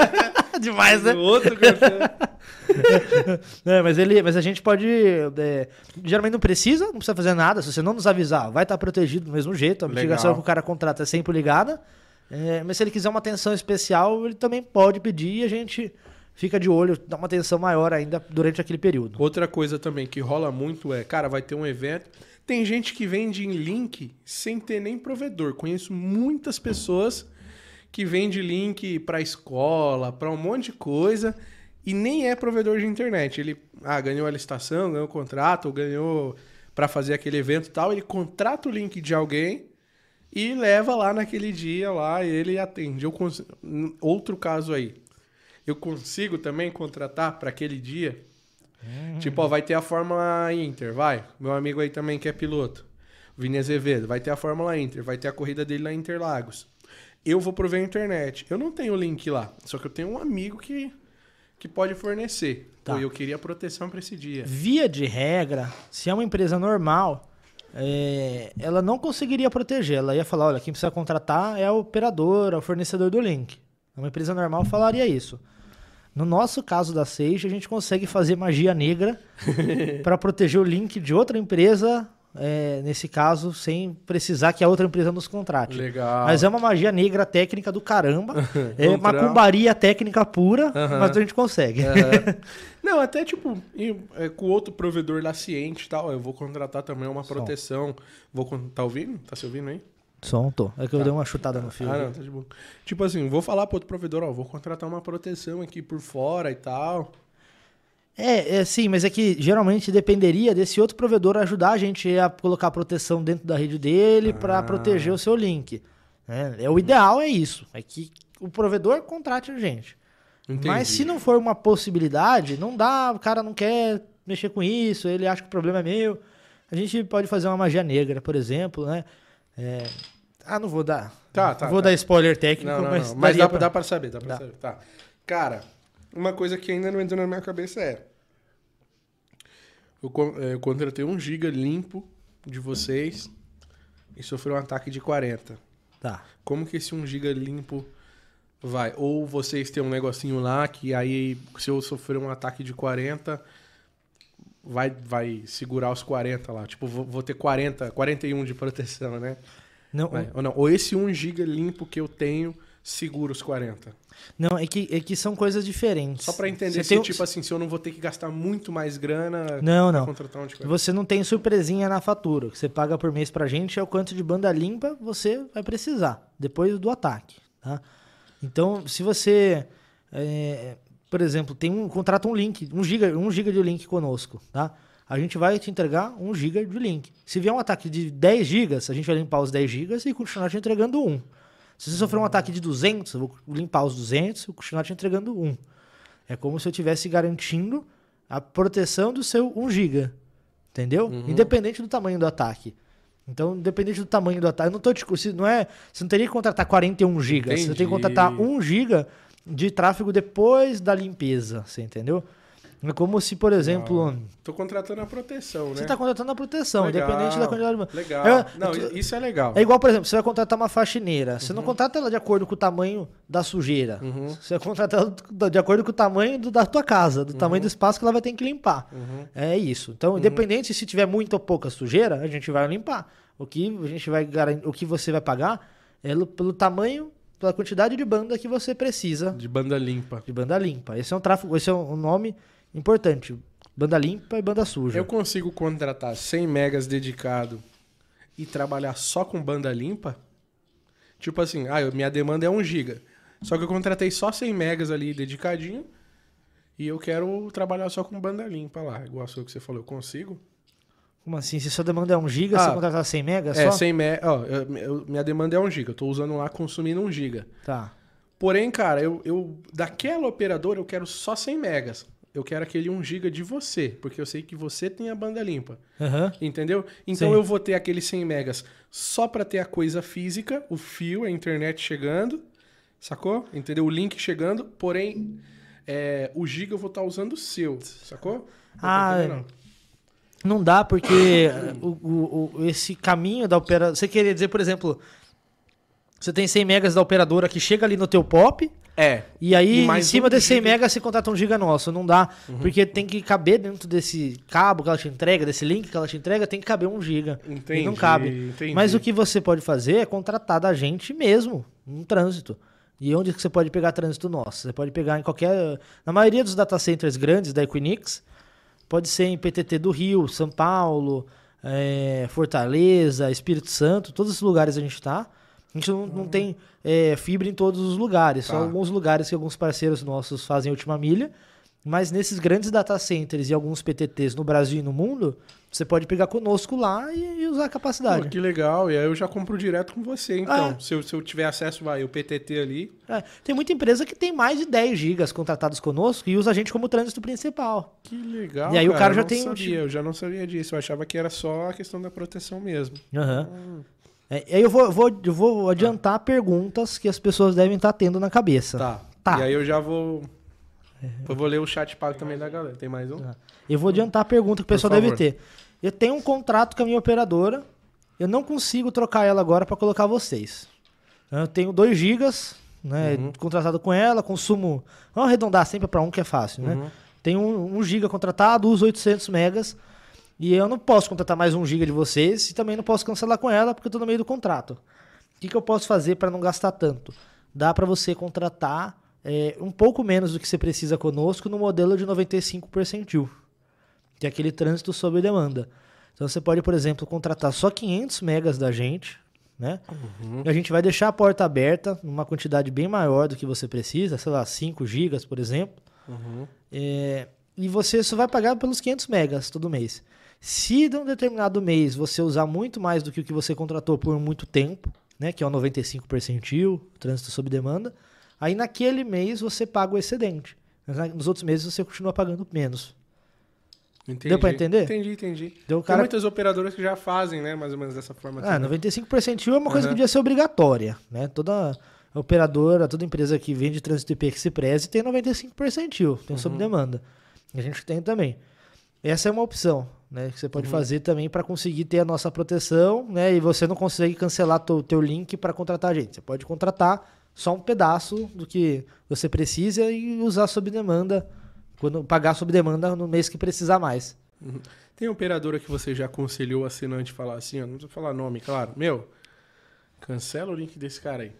Demais, né? Do outro cantor. É, mas ele, mas a gente pode, é, geralmente não precisa, não precisa fazer nada. Se você não nos avisar, vai estar protegido do mesmo jeito. A Legal. mitigação que o cara contrata é sempre ligada. É, mas se ele quiser uma atenção especial, ele também pode pedir e a gente fica de olho, dá uma atenção maior ainda durante aquele período. Outra coisa também que rola muito é, cara, vai ter um evento. Tem gente que vende em link sem ter nem provedor. Conheço muitas pessoas que vende link para escola, para um monte de coisa e nem é provedor de internet. Ele ah, ganhou a licitação, ganhou o contrato, ou ganhou para fazer aquele evento e tal, ele contrata o link de alguém e leva lá naquele dia lá ele atende. Eu cons... Outro caso aí. Eu consigo também contratar para aquele dia Tipo, ó, vai ter a Fórmula Inter, vai. Meu amigo aí também que é piloto. Vini Azevedo. Vai ter a Fórmula Inter, vai ter a corrida dele lá em Interlagos. Eu vou prover a internet. Eu não tenho o link lá, só que eu tenho um amigo que, que pode fornecer. Tá. Pô, eu queria proteção pra esse dia. Via de regra, se é uma empresa normal, é, ela não conseguiria proteger. Ela ia falar, olha, quem precisa contratar é a operadora, o fornecedor do link. Uma empresa normal falaria isso. No nosso caso da Sage, a gente consegue fazer magia negra para proteger o link de outra empresa, é, nesse caso, sem precisar que a outra empresa nos contrate. Legal. Mas é uma magia negra técnica do caramba. é Um trampo. macumbaria técnica pura, Aham. mas a gente consegue. Aham. Não, até tipo, é, com outro provedor lá ciente e tal, eu vou contratar também uma proteção. Vou Tá ouvindo? Tá se ouvindo aí? Som, tô. É que eu dei uma chutada no fio. Ah, não, tá de boa. Tipo assim, vou falar pro outro provedor, ó, vou contratar uma proteção aqui por fora e tal. É, é, sim, mas é que geralmente dependeria desse outro provedor ajudar a gente a colocar proteção dentro da rede dele para Ah. proteger o seu link. né? É, o ideal é isso, é que o provedor contrate a gente. Entendi. Mas se não for uma possibilidade, não dá, o cara não quer mexer com isso, ele acha que o problema é meu. A gente pode fazer uma magia negra, por exemplo, né? É, Ah, não vou dar. Tá, tá, Vou tá. dar spoiler técnico, Não, não, mas, não. Mas dá, pra- dá pra saber, dá pra Dá. saber. Tá. Cara, uma coisa que ainda não entrou na minha cabeça é. Eu, eh, eu contratei um giga limpo de vocês e sofreu um ataque de 40. Tá. Como que esse 1 GB limpo vai? Ou vocês têm um negocinho lá que aí, se eu sofrer um ataque de 40, vai, vai segurar os 40 lá. Tipo, vou, vou ter 40, 41 de proteção, né? Não, Vai. Ou não, ou esse 1 GB limpo que eu tenho segura os 40. não é, que, é que são coisas diferentes. Só pra entender Você se, tem tipo assim, se eu não vou ter que gastar muito mais grana Não, não. contratar um de 40. Você não tem surpresinha na fatura. O que você paga por mês pra gente é o quanto de banda limpa você vai precisar depois do ataque. Tá? Então, se você, é, por exemplo, tem um contrata um link, um giga, um giga de link conosco, tá? A gente vai te entregar um giga de link. Se vier um ataque de 10 gigas, a gente vai limpar os 10 gigas e continuar te entregando um. Se você sofrer um ataque de 200, eu vou limpar os 200 e continuar te entregando um. É como se eu estivesse garantindo a proteção do seu 1 GB. Entendeu? Independente do tamanho do ataque. Então, independente do tamanho do ataque, eu não tô se não é, você não teria que contratar 41 GB, você tem que contratar 1 GB de tráfego depois da limpeza, você entendeu? É como se, por exemplo, Tô contratando a proteção, né? você está contratando a proteção, Legal, independente da quantidade de Legal. Eu- não, tô- isso é legal. é igual, por exemplo, você vai contratar uma faxineira. Você não Uhum. contrata ela de acordo com o tamanho da sujeira. Você vai contratar ela de acordo com o tamanho do- da tua casa, do Uhum. tamanho do espaço que ela vai ter que limpar. É isso. Então, independente se tiver muita ou pouca sujeira, a gente vai limpar. O que a gente vai garan- o que você vai pagar é lo- pelo tamanho, pela quantidade de banda que você precisa De banda limpa. de banda limpa. Esse é um tráfego, esse é um nome importante. Banda limpa e banda suja. Eu consigo contratar 100 megas dedicado e trabalhar só com banda limpa? Tipo assim, ah, minha demanda é 1 giga. Só que eu contratei só 100 megas ali dedicadinho e eu quero trabalhar só com banda limpa lá. Igual a sua que você falou, eu consigo? Como assim? Se sua demanda é 1 GB, Ah, você contratar 100 megas É, só? 100 megas. Ó, eu- eu- minha demanda é 1 giga. Eu tô usando lá, consumindo 1 giga. Tá. Porém, cara, eu, eu daquela operadora eu quero só 100 megas. Eu quero aquele 1 giga de você, porque eu sei que você tem a banda limpa. Aham. Entendeu? Então Sim. eu vou ter aqueles 100 megas só pra ter a coisa física, o fio, a internet chegando, sacou? Entendeu? O link chegando, porém é, o giga eu vou estar usando o seu, sacou? Não tá Ah, não? Não dá porque o, o- o- esse caminho da operadora... Você queria dizer, por exemplo, você tem 100 megas da operadora que chega ali no teu pop... É. E aí, E em cima um desse 100 giga. mega, você contrata um giga nosso. Não dá, porque tem que caber dentro desse cabo que ela te entrega, desse link que ela te entrega, tem que caber um giga. Entendi, e não cabe. entendi. Mas o que você pode fazer é contratar da gente mesmo, um trânsito. E onde que você pode pegar trânsito nosso? Você pode pegar em qualquer... Na maioria dos data centers grandes da Equinix, pode ser em PTT do Rio, São Paulo, eh, Fortaleza, Espírito Santo, todos esses lugares a gente tá. A gente não, não tem eh, fibra em todos os lugares, só Tá. alguns lugares que alguns parceiros nossos fazem última milha. Mas nesses grandes data centers e alguns PTTs no Brasil e no mundo, você pode pegar conosco lá e, e usar a capacidade. Pô, que legal, e aí eu já compro direto com você, então. É. Se, eu, se eu tiver acesso, vai, o PTT ali. É, tem muita empresa que tem mais de 10 gigas contratados conosco e usa a gente como trânsito principal. Que legal. E aí o cara eu já não tem um Sabia, Eu já não sabia disso. Eu achava que era só a questão da proteção mesmo. É, aí eu vou, vou- eu vou adiantar perguntas que as pessoas devem estar tendo na cabeça. Tá. Tá. E aí eu já vou. Eu vou ler o chat pago também da galera. Tem mais um? Eu vou adiantar a pergunta que o pessoal deve ter. Eu tenho um contrato com a minha operadora, eu não consigo trocar ela agora para colocar vocês. Eu tenho 2 gigas, né, Uhum. contratado com ela, consumo... Vamos arredondar sempre para um que é fácil, né? Uhum. Tenho 1 um, giga contratado, uso 800 megas, e eu não posso contratar mais 1 um giga de vocês, e também não posso cancelar com ela, porque eu estou no meio do contrato. O que, que eu posso fazer para não gastar tanto? Dá para você contratar é, um pouco menos do que você precisa conosco no modelo de 95 percentil, que é aquele trânsito sob demanda. Então você pode, por exemplo, contratar só 500 megas da gente, né? A gente vai deixar a porta aberta numa quantidade bem maior do que você precisa, sei lá, 5 gigas, por exemplo. É, e você só vai pagar pelos 500 megas todo mês. Se de um determinado mês você usar muito mais do que o que você contratou por muito tempo, né, que é o 95 percentil, trânsito sob demanda, aí naquele mês você paga o excedente. Nos outros meses você continua pagando menos. Entendi. Deu pra entender? Entendi, entendi. Então, o Tem cara- muitas operadoras que já fazem, né? Mais ou menos dessa forma. Ah, também. 95 percentil é uma coisa Aham. que devia ser obrigatória, né? Toda operadora, toda empresa que vende trânsito IP que se preze tem 95 percentil, tem sob demanda. A gente tem também. Essa é uma opção, né? Que você pode fazer também para conseguir ter a nossa proteção, né? E você não consegue cancelar o teu link para contratar a gente. Você pode contratar só um pedaço do que você precisa e usar sob demanda, quando pagar sob demanda no mês que precisar mais. Tem operadora que você já aconselhou o assinante a falar assim, ó, não precisa falar nome, claro. Meu, cancela o link desse cara aí.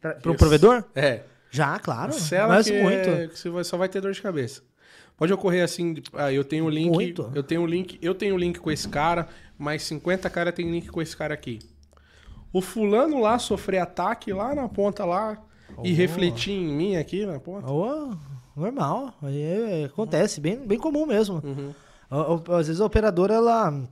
Para um Yes. provedor? É. Já, claro. Cancela Mas que, muito. é- que você só vai ter dor de cabeça. Pode ocorrer assim, ah, eu tenho o link, Muito. eu tenho o link, eu tenho o link com esse cara, mais 50 cara tem link com esse cara aqui. O fulano lá sofrer ataque lá na ponta lá e Oh. refletir em mim aqui na ponta. Ô, normal. Aí é- acontece, bem, bem comum mesmo. Uhum. Às vezes a operadora, ela,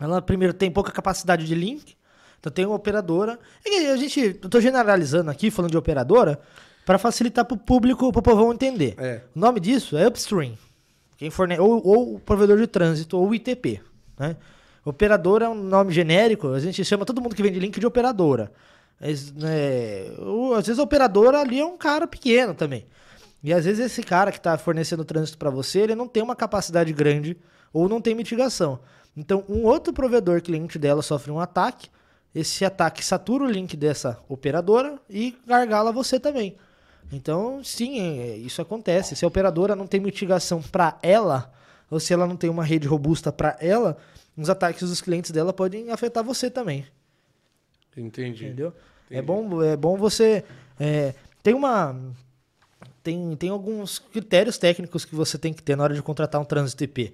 ela primeiro tem pouca capacidade de link. Então tem uma operadora. Que a gente, eu tô generalizando aqui, falando de operadora, para facilitar pro público, pro povão entender. É. O nome disso é upstream. Quem forne... ou, ou o provedor de trânsito, ou o ITP. Né? Operadora é um nome genérico, a gente chama todo mundo que vende link de operadora. Mas, o- às vezes a operadora ali é um cara pequeno também. E às vezes esse cara que está fornecendo trânsito para você, ele não tem uma capacidade grande ou não tem mitigação. Então, um outro provedor cliente dela sofre um ataque, esse ataque satura o link dessa operadora e gargala você também. Então, sim, é- isso acontece. Se a operadora não tem mitigação para ela, ou se ela não tem uma rede robusta para ela, os ataques dos clientes dela podem afetar você também. Entendi. Entendeu? É Entendi. bom, é bom você. é, tem uma. Tem, tem alguns critérios técnicos que você tem que ter na hora de contratar um trânsito IP.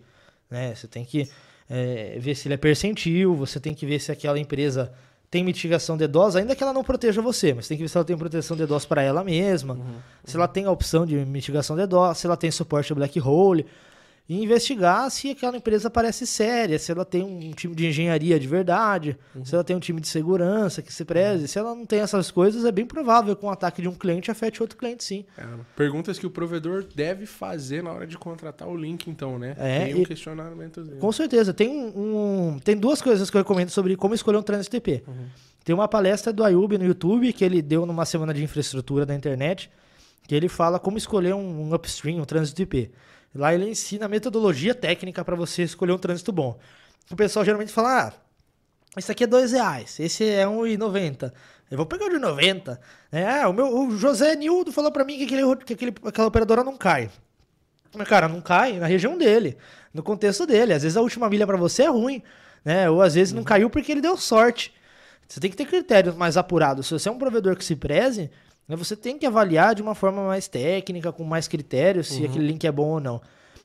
Né? Você tem que é, ver se ele é percentil, você tem que ver se aquela empresa tem mitigação de DOS, ainda que ela não proteja você, mas tem que ver se ela tem proteção de DOS para ela mesma, se ela tem a opção de mitigação de DOS, se ela tem suporte black hole, e investigar se aquela empresa parece séria, se ela tem um time de engenharia de verdade, se ela tem um time de segurança que se preze. Se ela não tem essas coisas, é bem provável que um ataque de um cliente afete outro cliente, sim. É, perguntas que o provedor deve fazer na hora de contratar o link, então, né? É, Tem um questionamento. Com certeza. Tem, um, um- tem duas coisas que eu recomendo sobre como escolher um trânsito IP. Tem uma palestra do Ayub no YouTube que ele deu numa semana de infraestrutura da internet, que ele fala como escolher um, um upstream, um trânsito IP. Lá ele ensina a metodologia técnica para você escolher um trânsito bom. O pessoal geralmente fala, ah, esse aqui é dois reais, esse é 1,90. Eu vou pegar o de 90. É, o, meu, o José Nildo falou para mim que, aquele, que aquele, aquela operadora não cai. Mas, cara, não cai na região dele, no contexto dele. Às vezes a última milha pra você é ruim, né? Ou às vezes não caiu porque ele deu sorte. Você tem que ter critérios mais apurados. Se você é um provedor que se preze, né, você tem que avaliar de uma forma mais técnica, com mais critérios, se aquele link é bom ou não.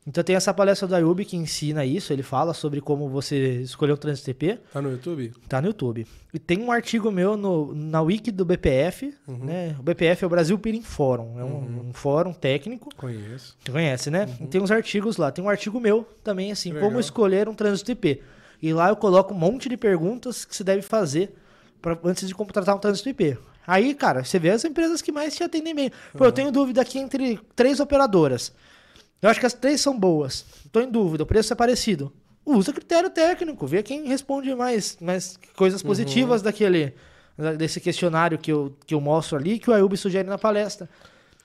Então tem essa palestra do Ayub que ensina isso, ele fala sobre como você escolher o trânsito TP. Tá no YouTube? Tá no YouTube. E tem um artigo meu no, na wiki do BPF, né? O BPF é o Brasil Peering Forum, é um, um fórum técnico. Conheço. Tu conhece, né? Tem uns artigos lá. Tem um artigo meu também, assim, Que como legal. escolher um trânsito IP. E lá eu coloco um monte de perguntas que se deve fazer pra, antes de contratar um trânsito IP. Aí, cara, você vê as empresas que mais te atendem bem. Pô, eu tenho dúvida aqui entre três operadoras. Eu acho que as três são boas. Tô em dúvida, o preço é parecido. Usa critério técnico, vê quem responde mais, mais coisas positivas daquele da- desse questionário que eu, que eu mostro ali, que o Ayub sugere na palestra.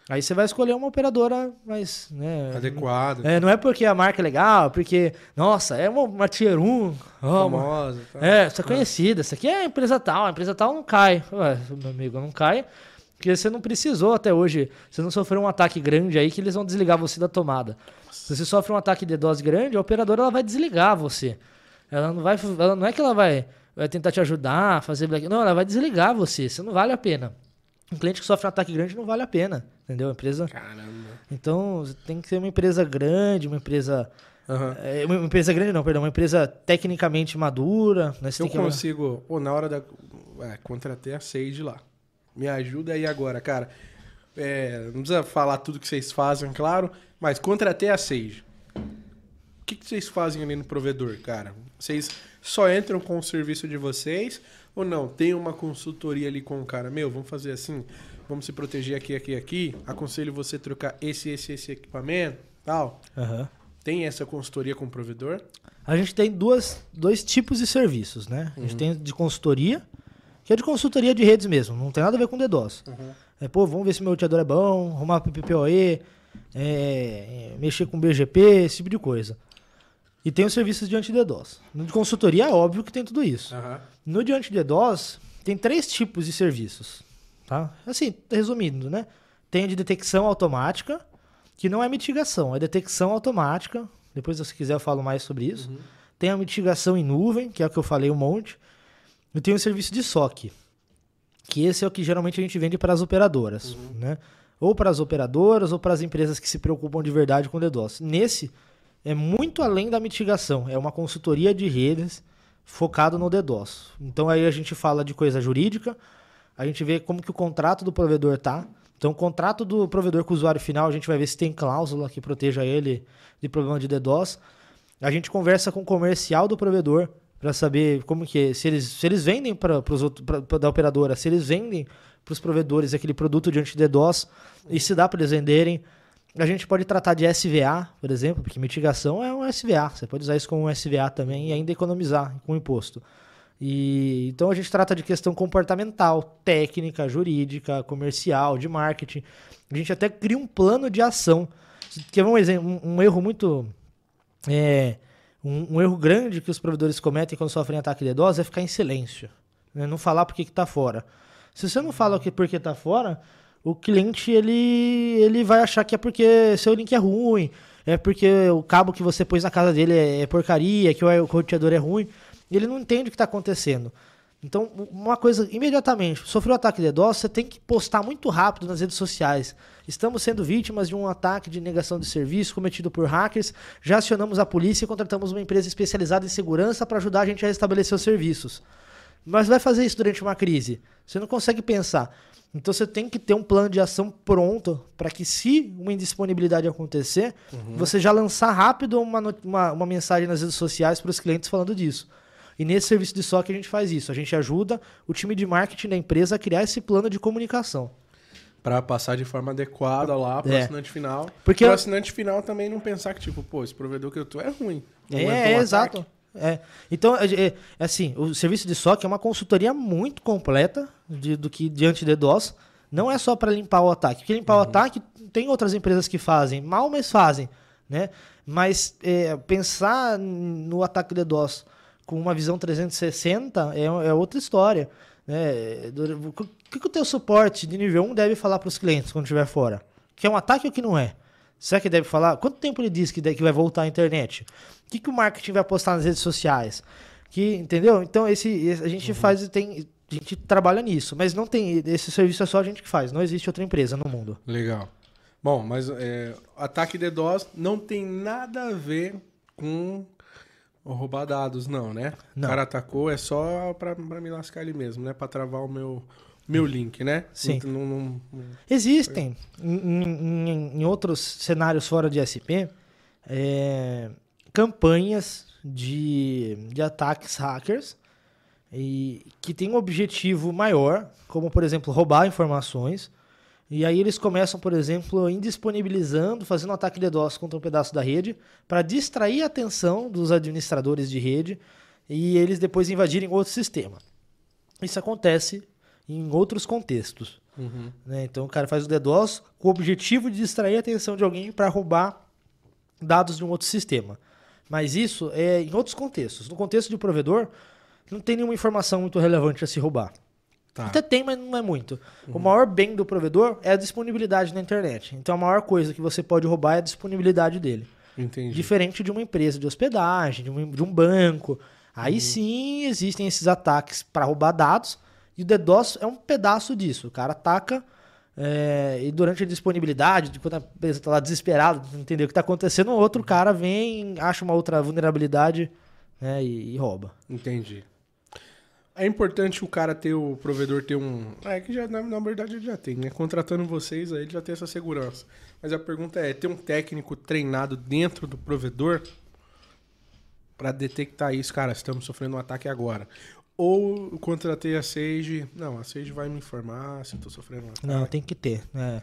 Aí você vai escolher uma operadora mais, né, Adequado. é, não é porque a marca é legal, porque, nossa, é uma, uma tier 1. ó, uma- Famosa. Tá? é, essa é conhecida, essa aqui é a empresa tal, a empresa tal não cai. Ué, meu amigo, não cai, porque você não precisou até hoje, você não sofreu um ataque grande aí que eles vão desligar você da tomada. Se você sofre um ataque de dose grande, a operadora ela vai desligar você. Ela não vai, ela não é que ela vai, vai tentar te ajudar, fazer black, não, ela vai desligar você, você não vale a pena. Um cliente que sofre um ataque grande não vale a pena, entendeu? A empresa Caramba. então, tem que ser uma empresa grande, uma empresa. É, uma empresa grande não, perdão, uma empresa tecnicamente madura. Né? Eu consigo. Pô, na hora da. É, contratei a Sage lá. Me ajuda aí agora, cara. É, não precisa falar tudo que vocês fazem, claro, mas contratei a Sage. O que, que vocês fazem ali no provedor, cara? Vocês só entram com o serviço de vocês ou não? Tem uma consultoria ali com o cara, meu, vamos fazer assim, vamos se proteger aqui, aqui, aqui. Aconselho você trocar esse, esse, esse equipamento, tal. Aham. Tem essa consultoria com o provedor? A gente tem duas, dois tipos de serviços, né? A gente tem de consultoria, que é de consultoria de redes mesmo, não tem nada a ver com DDoS. É, pô, vamos ver se meu roteador é bom, arrumar PPPoE, é, mexer com BGP, esse tipo de coisa. E tem os serviços de anti-DDoS. No de consultoria é óbvio que tem tudo isso. Aham. No de DOS, tem três tipos de serviços. Tá? Assim, resumindo, né? Tem de detecção automática, que não é mitigação, é detecção automática. Depois, se quiser, eu falo mais sobre isso. Tem a mitigação em nuvem, que é o que eu falei um monte. E tem o serviço de SOC, que esse é o que geralmente a gente vende para as operadoras. Né? Ou para as operadoras, ou para as empresas que se preocupam de verdade com DDoS. Nesse, é muito além da mitigação. É uma consultoria de redes focado no DDoS. Então aí a gente fala de coisa jurídica, a gente vê como que o contrato do provedor tá. Então o contrato do provedor com o usuário final, a gente vai ver se tem cláusula que proteja ele de problema de DDoS. A gente conversa com o comercial do provedor para saber como que é, se eles se eles vendem para os da operadora, se eles vendem para os provedores aquele produto de anti-DDoS e se dá para eles venderem. A gente pode tratar de SVA, por exemplo, porque mitigação é um SVA. Você pode usar isso como um SVA também e ainda economizar com imposto. E então a gente trata de questão comportamental, técnica, jurídica, comercial, de marketing. A gente até cria um plano de ação. Quer ver um exemplo, um, um erro muito é, um, um erro grande que os provedores cometem quando sofrem ataque de DDoS é ficar em silêncio, né? não falar por que está fora. Se você não fala o que porque está fora, o cliente ele, ele vai achar que é porque seu link é ruim, é porque o cabo que você pôs na casa dele é, é porcaria, que o roteador é ruim. Ele não entende o que está acontecendo. Então, uma coisa, imediatamente, sofreu um ataque de DDoS, você tem que postar muito rápido nas redes sociais. Estamos sendo vítimas de um ataque de negação de serviço cometido por hackers. Já acionamos a polícia e contratamos uma empresa especializada em segurança para ajudar a gente a restabelecer os serviços. Mas vai fazer isso durante uma crise. Você não consegue pensar. Então você tem que ter um plano de ação pronto para que, se uma indisponibilidade acontecer, uhum. você já lançar rápido uma, uma, uma mensagem nas redes sociais para os clientes falando disso. E nesse serviço de SOC a gente faz isso. A gente ajuda o time de marketing da empresa a criar esse plano de comunicação. Para passar de forma adequada lá para o é. assinante final. Porque o assinante final também não pensar que, tipo, pô, esse provedor que eu tô é ruim. É, é exato. É. Então, é, é, assim, o serviço de SOC é uma consultoria muito completa de, do que diante de DOS. Não é só para limpar o ataque. Porque limpar uhum. o ataque tem outras empresas que fazem. Mal, mas fazem. Né? Mas é, pensar no ataque de DOS com uma visão 360 é, é outra história. Né? O que, que o teu suporte de nível 1 deve falar para os clientes quando estiver fora? Que é um ataque ou que não é? Será que deve falar? Quanto tempo ele diz que, que vai voltar à internet? O que, que o marketing vai postar nas redes sociais? Que, entendeu? Então, esse, a gente uhum. faz, tem, a gente trabalha nisso, mas não tem. Esse serviço é só a gente que faz, não existe outra empresa no mundo. Legal. Bom, mas é, ataque de DOS não tem nada a ver com roubar dados, não, né? Não. O cara atacou, é só pra, pra me lascar ele mesmo, né? Pra travar o meu, meu link, né? Sim. Não, não, não... Existem em, em, em, outros cenários fora de SP é, campanhas de, de ataques hackers e que tem um objetivo maior, como por exemplo roubar informações e aí eles começam, por exemplo, indisponibilizando, fazendo um ataque de DOS contra um pedaço da rede, para distrair a atenção dos administradores de rede e eles depois invadirem outro sistema. Isso acontece em outros contextos. Uhum. Né? Então o cara faz o DDoS com o objetivo de distrair a atenção de alguém para roubar dados de um outro sistema. Mas isso é em outros contextos. No contexto de provedor, não tem nenhuma informação muito relevante a se roubar. Tá. Até tem, mas não é muito. Uhum. O maior bem do provedor é a disponibilidade na internet. Então a maior coisa que você pode roubar é a disponibilidade dele. Entendi. Diferente de uma empresa de hospedagem, de um, de um banco. Aí uhum. sim existem esses ataques para roubar dados. E o DDoS é um pedaço disso. O cara ataca é, e durante a disponibilidade, quando a empresa está lá desesperada, entender o que está acontecendo, outro cara vem, acha uma outra vulnerabilidade né, e, e rouba. Entendi. É importante o cara ter, o provedor ter um. É que já, na, na verdade ele já tem, né? Contratando vocês, aí ele já tem essa segurança. Mas a pergunta é: ter um técnico treinado dentro do provedor para detectar isso, cara, estamos sofrendo um ataque agora. Ou contratei a Sage, não, a Sage vai me informar se eu tô sofrendo um ataque. Não, tem que ter. É.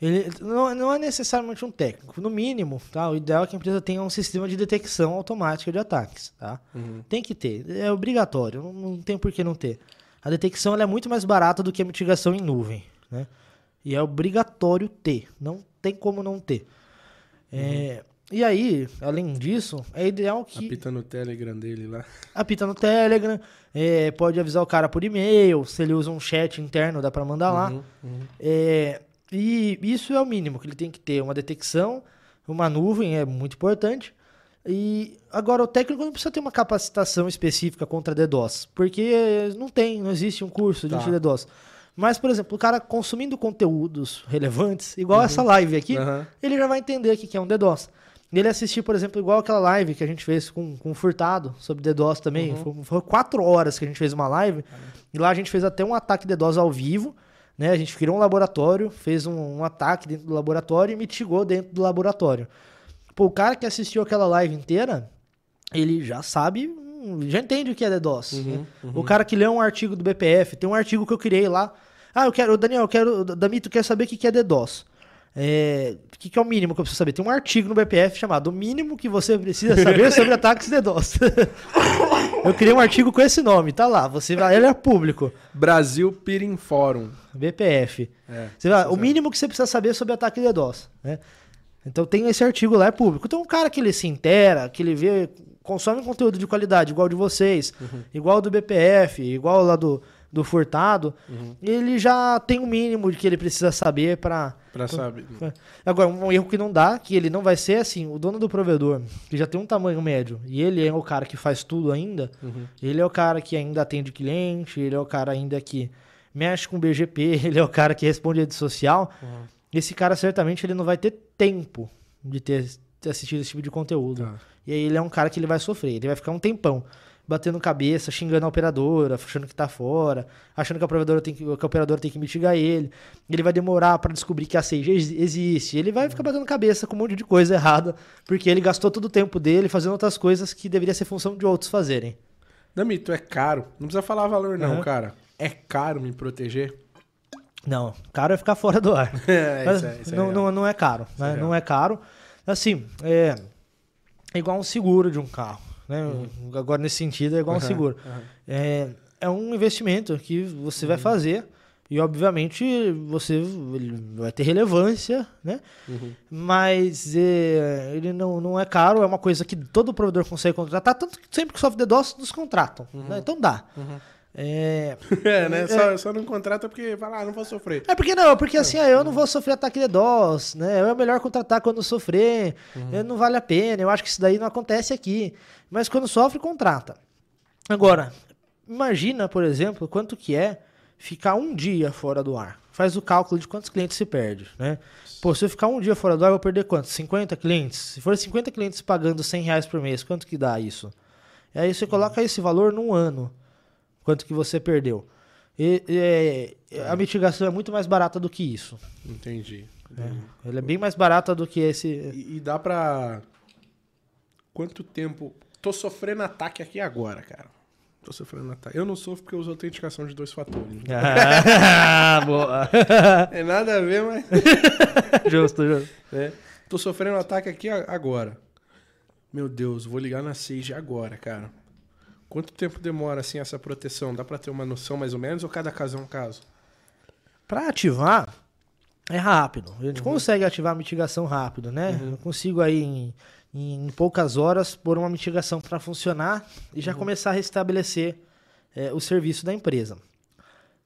Ele não, não é necessariamente um técnico. No mínimo, tá? o ideal é que a empresa tenha um sistema de detecção automática de ataques. Tá? Uhum. Tem que ter. É obrigatório. Não, não tem por que não ter. A detecção é muito mais barata do que a mitigação em nuvem. Né? E é obrigatório ter. Não tem como não ter. É, uhum. É, e aí, além disso, é ideal que. Apita no Telegram dele lá. Apita no Telegram. É, pode avisar o cara por e-mail. Se ele usa um chat interno, dá para mandar lá. Uhum, uhum. É, e isso é o mínimo que ele tem que ter. Uma detecção, uma nuvem é muito importante. E agora o técnico não precisa ter uma capacitação específica contra DDoS, porque não tem, não existe um curso de tá. anti-DDoS. Mas, por exemplo, o cara consumindo conteúdos relevantes, igual uhum. essa live aqui, uhum. ele já vai entender o que é um DDoS. Ele assistir, por exemplo, igual aquela live que a gente fez com, com o Furtado sobre DDoS também. Uhum. Foi, foi, quatro horas que a gente fez uma live. E lá a gente fez até um ataque DDoS ao vivo. Né? A gente criou um laboratório, fez um, um, ataque dentro do laboratório e mitigou dentro do laboratório. Pô, o cara que assistiu aquela live inteira, ele já sabe, já entende o que é DDoS. Uhum, né? uhum. O cara que leu um artigo do BPF, tem um artigo que eu criei lá. Ah, eu quero, Daniel, eu quero, Damito, quer saber o que é DDoS. É, o que, que, é o mínimo que eu preciso saber? Tem um artigo no BPF chamado O mínimo que você precisa saber sobre ataques DDoS. eu criei um artigo com esse nome, tá lá. Você vai, ele é público. Brasil Pirin Fórum. BPF. É, você vai, o mínimo que você precisa saber sobre ataque DDoS. Né? Então tem esse artigo lá, é público. Então um cara que ele se intera, que ele vê, consome conteúdo de qualidade, igual de vocês, uhum. igual do BPF, igual lá do do furtado, ele já tem o mínimo de que ele precisa saber para Pra saber. Agora, um erro que não dá, que ele não vai ser assim, o dono do provedor, que já tem um tamanho médio, e ele é o cara que faz tudo ainda, ele é o cara que ainda atende cliente, ele é o cara ainda que mexe com BGP, ele é o cara que responde rede social. Esse cara certamente ele não vai ter tempo de ter assistido esse tipo de conteúdo. Tá. E aí ele é um cara que ele vai sofrer, ele vai ficar um tempão batendo cabeça, xingando a operadora, achando que tá fora, achando que a operadora tem que, que a operadora tem que mitigar ele. Ele vai demorar para descobrir que a 6G ex- existe. Ele vai ficar batendo cabeça com um monte de coisa errada, porque ele gastou todo o tempo dele fazendo outras coisas que deveria ser função de outros fazerem. Damito, é caro. Não precisa falar valor, não, Aham. cara. É caro me proteger? Não, caro é ficar fora do ar. É, isso é, isso é não, não, não é caro, né? é não é caro. Assim, é igual um seguro de um carro, né? Agora nesse sentido é igual um Uhum. Aham, seguro. aham. É, é um investimento que você vai fazer e obviamente você vai ter relevância, né? Uhum. Mas é, ele não, não é caro, é uma coisa que todo provedor consegue contratar, tanto que sempre que sofre DDoS nos contratam, né? Então dá. É, É, né? Só, só não contrata porque fala, ah, não vou sofrer. é porque não, porque assim, ah, eu não vou sofrer ataque de DOS, né? É melhor contratar quando sofrer, eh, não vale a pena, eu acho que isso daí não acontece aqui. Mas quando sofre, contrata. Agora, imagina, por exemplo, quanto que é ficar um dia fora do ar. Faz o cálculo de quantos clientes se perde, né? Pô, se eu ficar um dia fora do ar, eu vou perder quantos? 50 clientes? Se for 50 clientes pagando 100 reais por mês, quanto que dá isso? E aí você coloca esse valor num ano. Quanto que você perdeu. E, e, é, a mitigação é muito mais barata do que isso. Entendi. Ela é bem mais barata do que esse. E, e dá pra. Quanto tempo. Tô sofrendo ataque aqui agora, cara. Tô sofrendo ataque. Eu não sofro porque eu uso autenticação de dois fatores. Ah, boa. É nada a ver, mas. justo, justo. É. Tô sofrendo ataque aqui agora. Meu Deus, vou ligar na 6 agora, cara. Quanto tempo demora assim essa proteção? Dá pra ter uma noção mais ou menos ou cada caso é um caso? Pra ativar, é rápido. A gente consegue ativar a mitigação rápido, né? Eu consigo aí em, em poucas horas pôr uma mitigação para funcionar e já começar a restabelecer é, o serviço da empresa.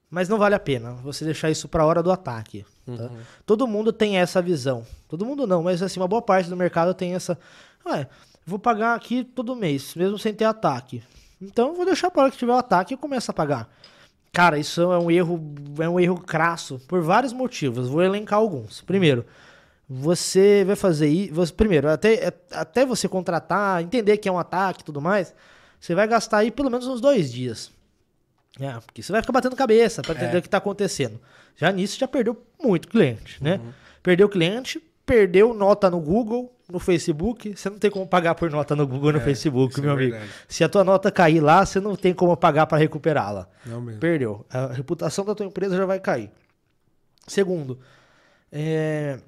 Mas não vale a pena você deixar isso para a hora do ataque. tá? Todo mundo tem essa visão. Todo mundo não, mas assim, uma boa parte do mercado tem essa. Ué, vou pagar aqui todo mês, mesmo sem ter ataque. Então eu vou deixar para hora que tiver o ataque e eu começo a pagar. Cara, isso é um erro, é um erro crasso por vários motivos. Vou elencar alguns. Primeiro, você vai fazer isso. Primeiro, até, até você contratar, entender que é um ataque e tudo mais, você vai gastar aí pelo menos uns dois dias. É, porque você vai ficar batendo cabeça para entender É. o que está acontecendo. Já nisso já perdeu muito cliente, né? Perdeu cliente, perdeu nota no Google, no Facebook. Você não tem como pagar por nota no Google, no É, Facebook, isso é meu amigo. verdade. Se a tua nota cair lá, você não tem como pagar para recuperá-la. Perdeu. A reputação da tua empresa já vai cair. Segundo, é,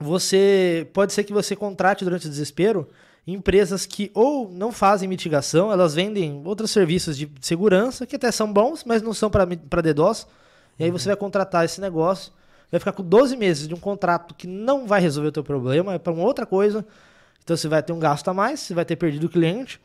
você pode ser que você contrate durante o desespero empresas que ou não fazem mitigação, elas vendem outros serviços de segurança que até são bons, mas não são para DDoS. E aí você vai contratar esse negócio, vai ficar com 12 meses de um contrato que não vai resolver o teu problema, é para uma outra coisa. Então você vai ter um gasto a mais, você vai ter perdido o cliente.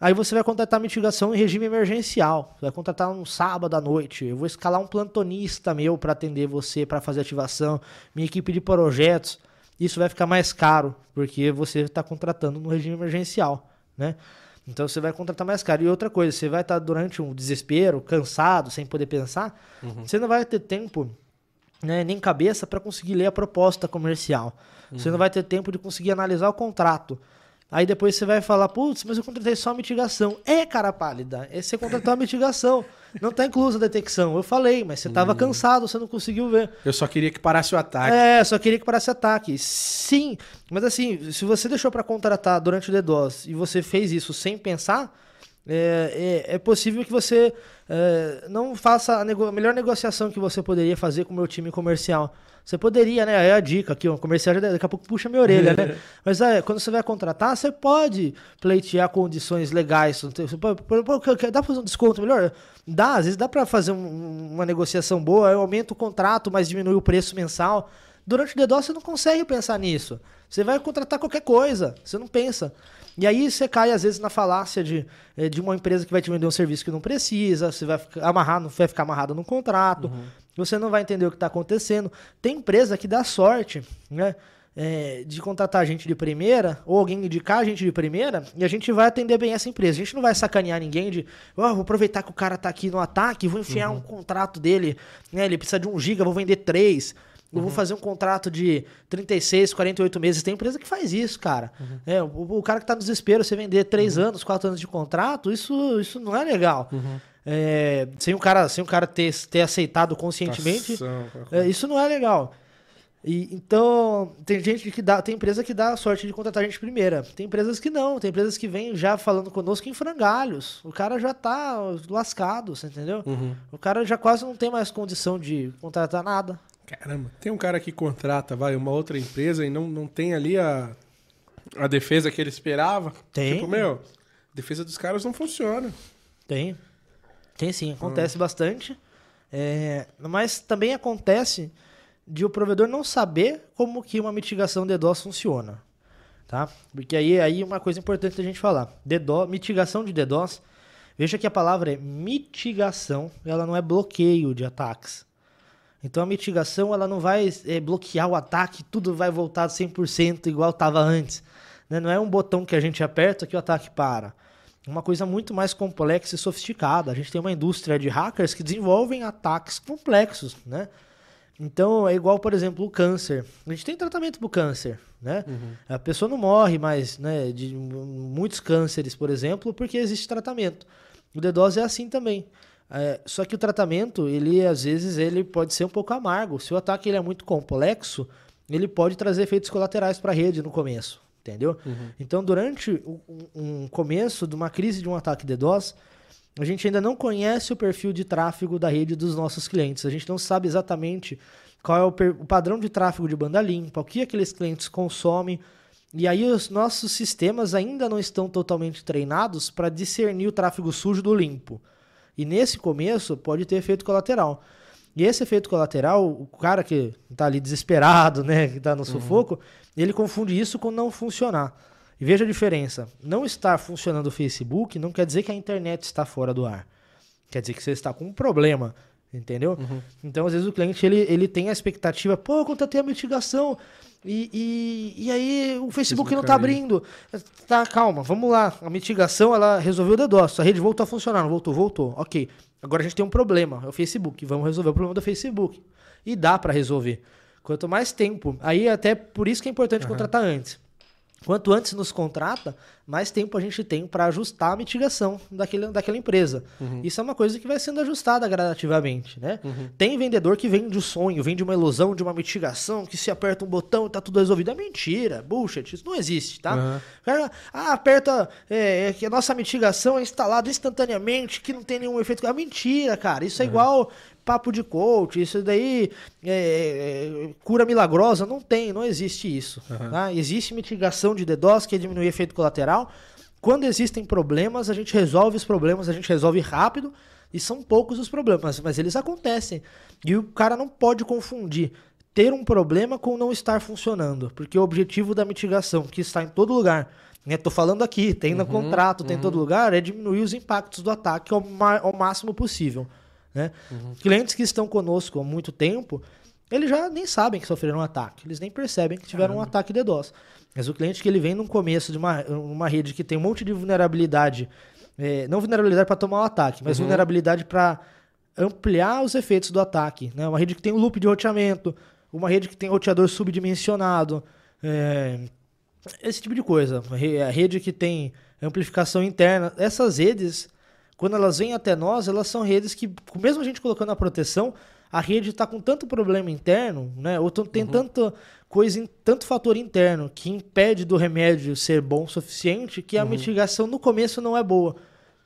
Aí você vai contratar mitigação em regime emergencial. Você vai contratar um sábado à noite. Eu vou escalar um plantonista meu para atender você, para fazer ativação. Minha equipe de projetos. Isso vai ficar mais caro, porque você está contratando no regime emergencial, né? Então você vai contratar mais caro. E outra coisa, você vai estar durante um desespero, cansado, sem poder pensar, você não vai ter tempo né, nem cabeça para conseguir ler a proposta comercial. Você não vai ter tempo de conseguir analisar o contrato. Aí depois você vai falar, putz, mas eu contratei só a mitigação. É, cara pálida, é você contratou a mitigação. Não tá inclusa a detecção. Eu falei, mas você tava cansado, você não conseguiu ver. Eu só queria que parasse o ataque. É, só queria que parasse ataque. Sim, mas assim, se você deixou para contratar durante o DDoS e você fez isso sem pensar, é, é, é possível que você é, não faça a, nego- a melhor negociação que você poderia fazer com o meu time comercial. Você poderia, né? É a dica aqui, o comercial já daqui a pouco puxa minha orelha, né? Mas é, quando você vai contratar, você pode pleitear condições legais. Você pode- Dá pra fazer um desconto melhor? Dá, às vezes dá pra fazer um- uma negociação boa, eu aumento o contrato, mas diminui o preço mensal. Durante o DDoS você não consegue pensar nisso. Você vai contratar qualquer coisa, você não pensa. E aí você cai, às vezes, na falácia de, eh, de uma empresa que vai te vender um serviço que não precisa, você vai ficar amarrado, vai ficar amarrado num contrato, você não vai entender o que está acontecendo. Tem empresa que dá sorte, né? eh, de contratar gente de primeira, ou alguém indicar a gente de primeira, e a gente vai atender bem essa empresa. A gente não vai sacanear ninguém de, ó, vou aproveitar que o cara tá aqui no ataque, vou enfiar um contrato dele, né? Ele precisa de um giga, vou vender três. Eu vou fazer um contrato de 36, 48 meses. Tem empresa que faz isso, cara. É, o, o cara que tá no desespero, você vender 3 anos, 4 anos de contrato, isso, isso não é legal. É, sem o cara, sem o cara ter, ter aceitado conscientemente, é, isso não é legal. E, então, tem gente que dá, tem empresa que dá a sorte de contratar a gente primeira. Tem empresas que não, tem empresas que vêm já falando conosco em frangalhos. O cara já tá lascado, você entendeu? Uhum. O cara já quase não tem mais condição de contratar nada. Caramba, tem um cara que contrata, vai, uma outra empresa e não, não tem ali a, a defesa que ele esperava. Tem. Tipo, meu, a defesa dos caras não funciona. Tem. Tem sim, acontece bastante. É, mas também acontece de o provedor não saber como que uma mitigação DDoS funciona. Tá? Porque aí, aí uma coisa importante da gente falar. DDoS, mitigação de DDoS. Veja que a palavra é mitigação, ela não é bloqueio de ataques. Então a mitigação ela não vai é, bloquear o ataque, tudo vai voltar 100% igual estava antes. né? Não é um botão que a gente aperta que o ataque para. É Uma coisa muito mais complexa e sofisticada. A gente tem uma indústria de hackers que desenvolvem ataques complexos, né? Então é igual, por exemplo, o câncer. A gente tem tratamento para o câncer, né? A pessoa não morre mais, né? De muitos cânceres, por exemplo, porque existe tratamento. O DDoS é assim também. É, só que o tratamento, ele às vezes ele pode ser um pouco amargo. Se o ataque ele é muito complexo, ele pode trazer efeitos colaterais para a rede no começo, entendeu? Então, durante o- um, um começo de uma crise de um ataque DDoS, a gente ainda não conhece o perfil de tráfego da rede dos nossos clientes. A gente não sabe exatamente qual é o, o padrão de tráfego de banda limpa, o que aqueles clientes consomem. E aí os nossos sistemas ainda não estão totalmente treinados para discernir o tráfego sujo do limpo. E nesse começo pode ter efeito colateral. E esse efeito colateral, o cara que está ali desesperado, né, que está no sufoco, ele confunde isso com não funcionar. E veja a diferença. Não estar funcionando o Facebook não quer dizer que a internet está fora do ar. Quer dizer que você está com um problema, entendeu? Então, às vezes, o cliente ele, ele tem a expectativa, pô, eu contratei a mitigação e, e, e aí o Facebook não está abrindo. Tá, calma, vamos lá. A mitigação, ela resolveu o DDoS. A rede voltou a funcionar, não voltou? Voltou. Ok. Agora a gente tem um problema, é o Facebook. Vamos resolver o problema do Facebook. E dá para resolver. Quanto mais tempo, aí até por isso que é importante contratar antes. Quanto antes nos contrata, mais tempo a gente tem para ajustar a mitigação daquele, daquela empresa. Isso é uma coisa que vai sendo ajustada gradativamente, né? Tem vendedor que vende o sonho, vende uma ilusão de uma mitigação, que se aperta um botão e tá tudo resolvido. É mentira, bullshit, isso não existe, tá? Uhum. O cara, ah, aperta, é, é que a nossa mitigação é instalada instantaneamente, que não tem nenhum efeito. É mentira, cara. Isso é igual papo de coach, isso daí é, é, cura milagrosa, não tem, não existe isso. tá? Existe mitigação de DDoS, que é diminuir efeito colateral. Quando existem problemas, a gente resolve os problemas, a gente resolve rápido, e são poucos os problemas, mas eles acontecem. E o cara não pode confundir ter um problema com não estar funcionando, porque o objetivo da mitigação, que está em todo lugar, né, tô falando aqui, tem no contrato, tem em todo lugar, é diminuir os impactos do ataque ao, ao máximo possível. Né? Clientes que estão conosco há muito tempo, eles já nem sabem que sofreram um ataque, eles nem percebem que tiveram um ataque de DDoS. Mas o cliente que ele vem no começo de uma, uma rede que tem um monte de vulnerabilidade, é, não vulnerabilidade para tomar o ataque, mas vulnerabilidade para ampliar os efeitos do ataque. Né? Uma rede que tem um loop de roteamento, uma rede que tem roteador subdimensionado, é, esse tipo de coisa. A rede que tem amplificação interna. Essas redes, quando elas vêm até nós, elas são redes que, mesmo a gente colocando a proteção, a rede está com tanto problema interno, né? Ou tem tanta coisa, tanto fator interno que impede do remédio ser bom o suficiente que a mitigação no começo não é boa.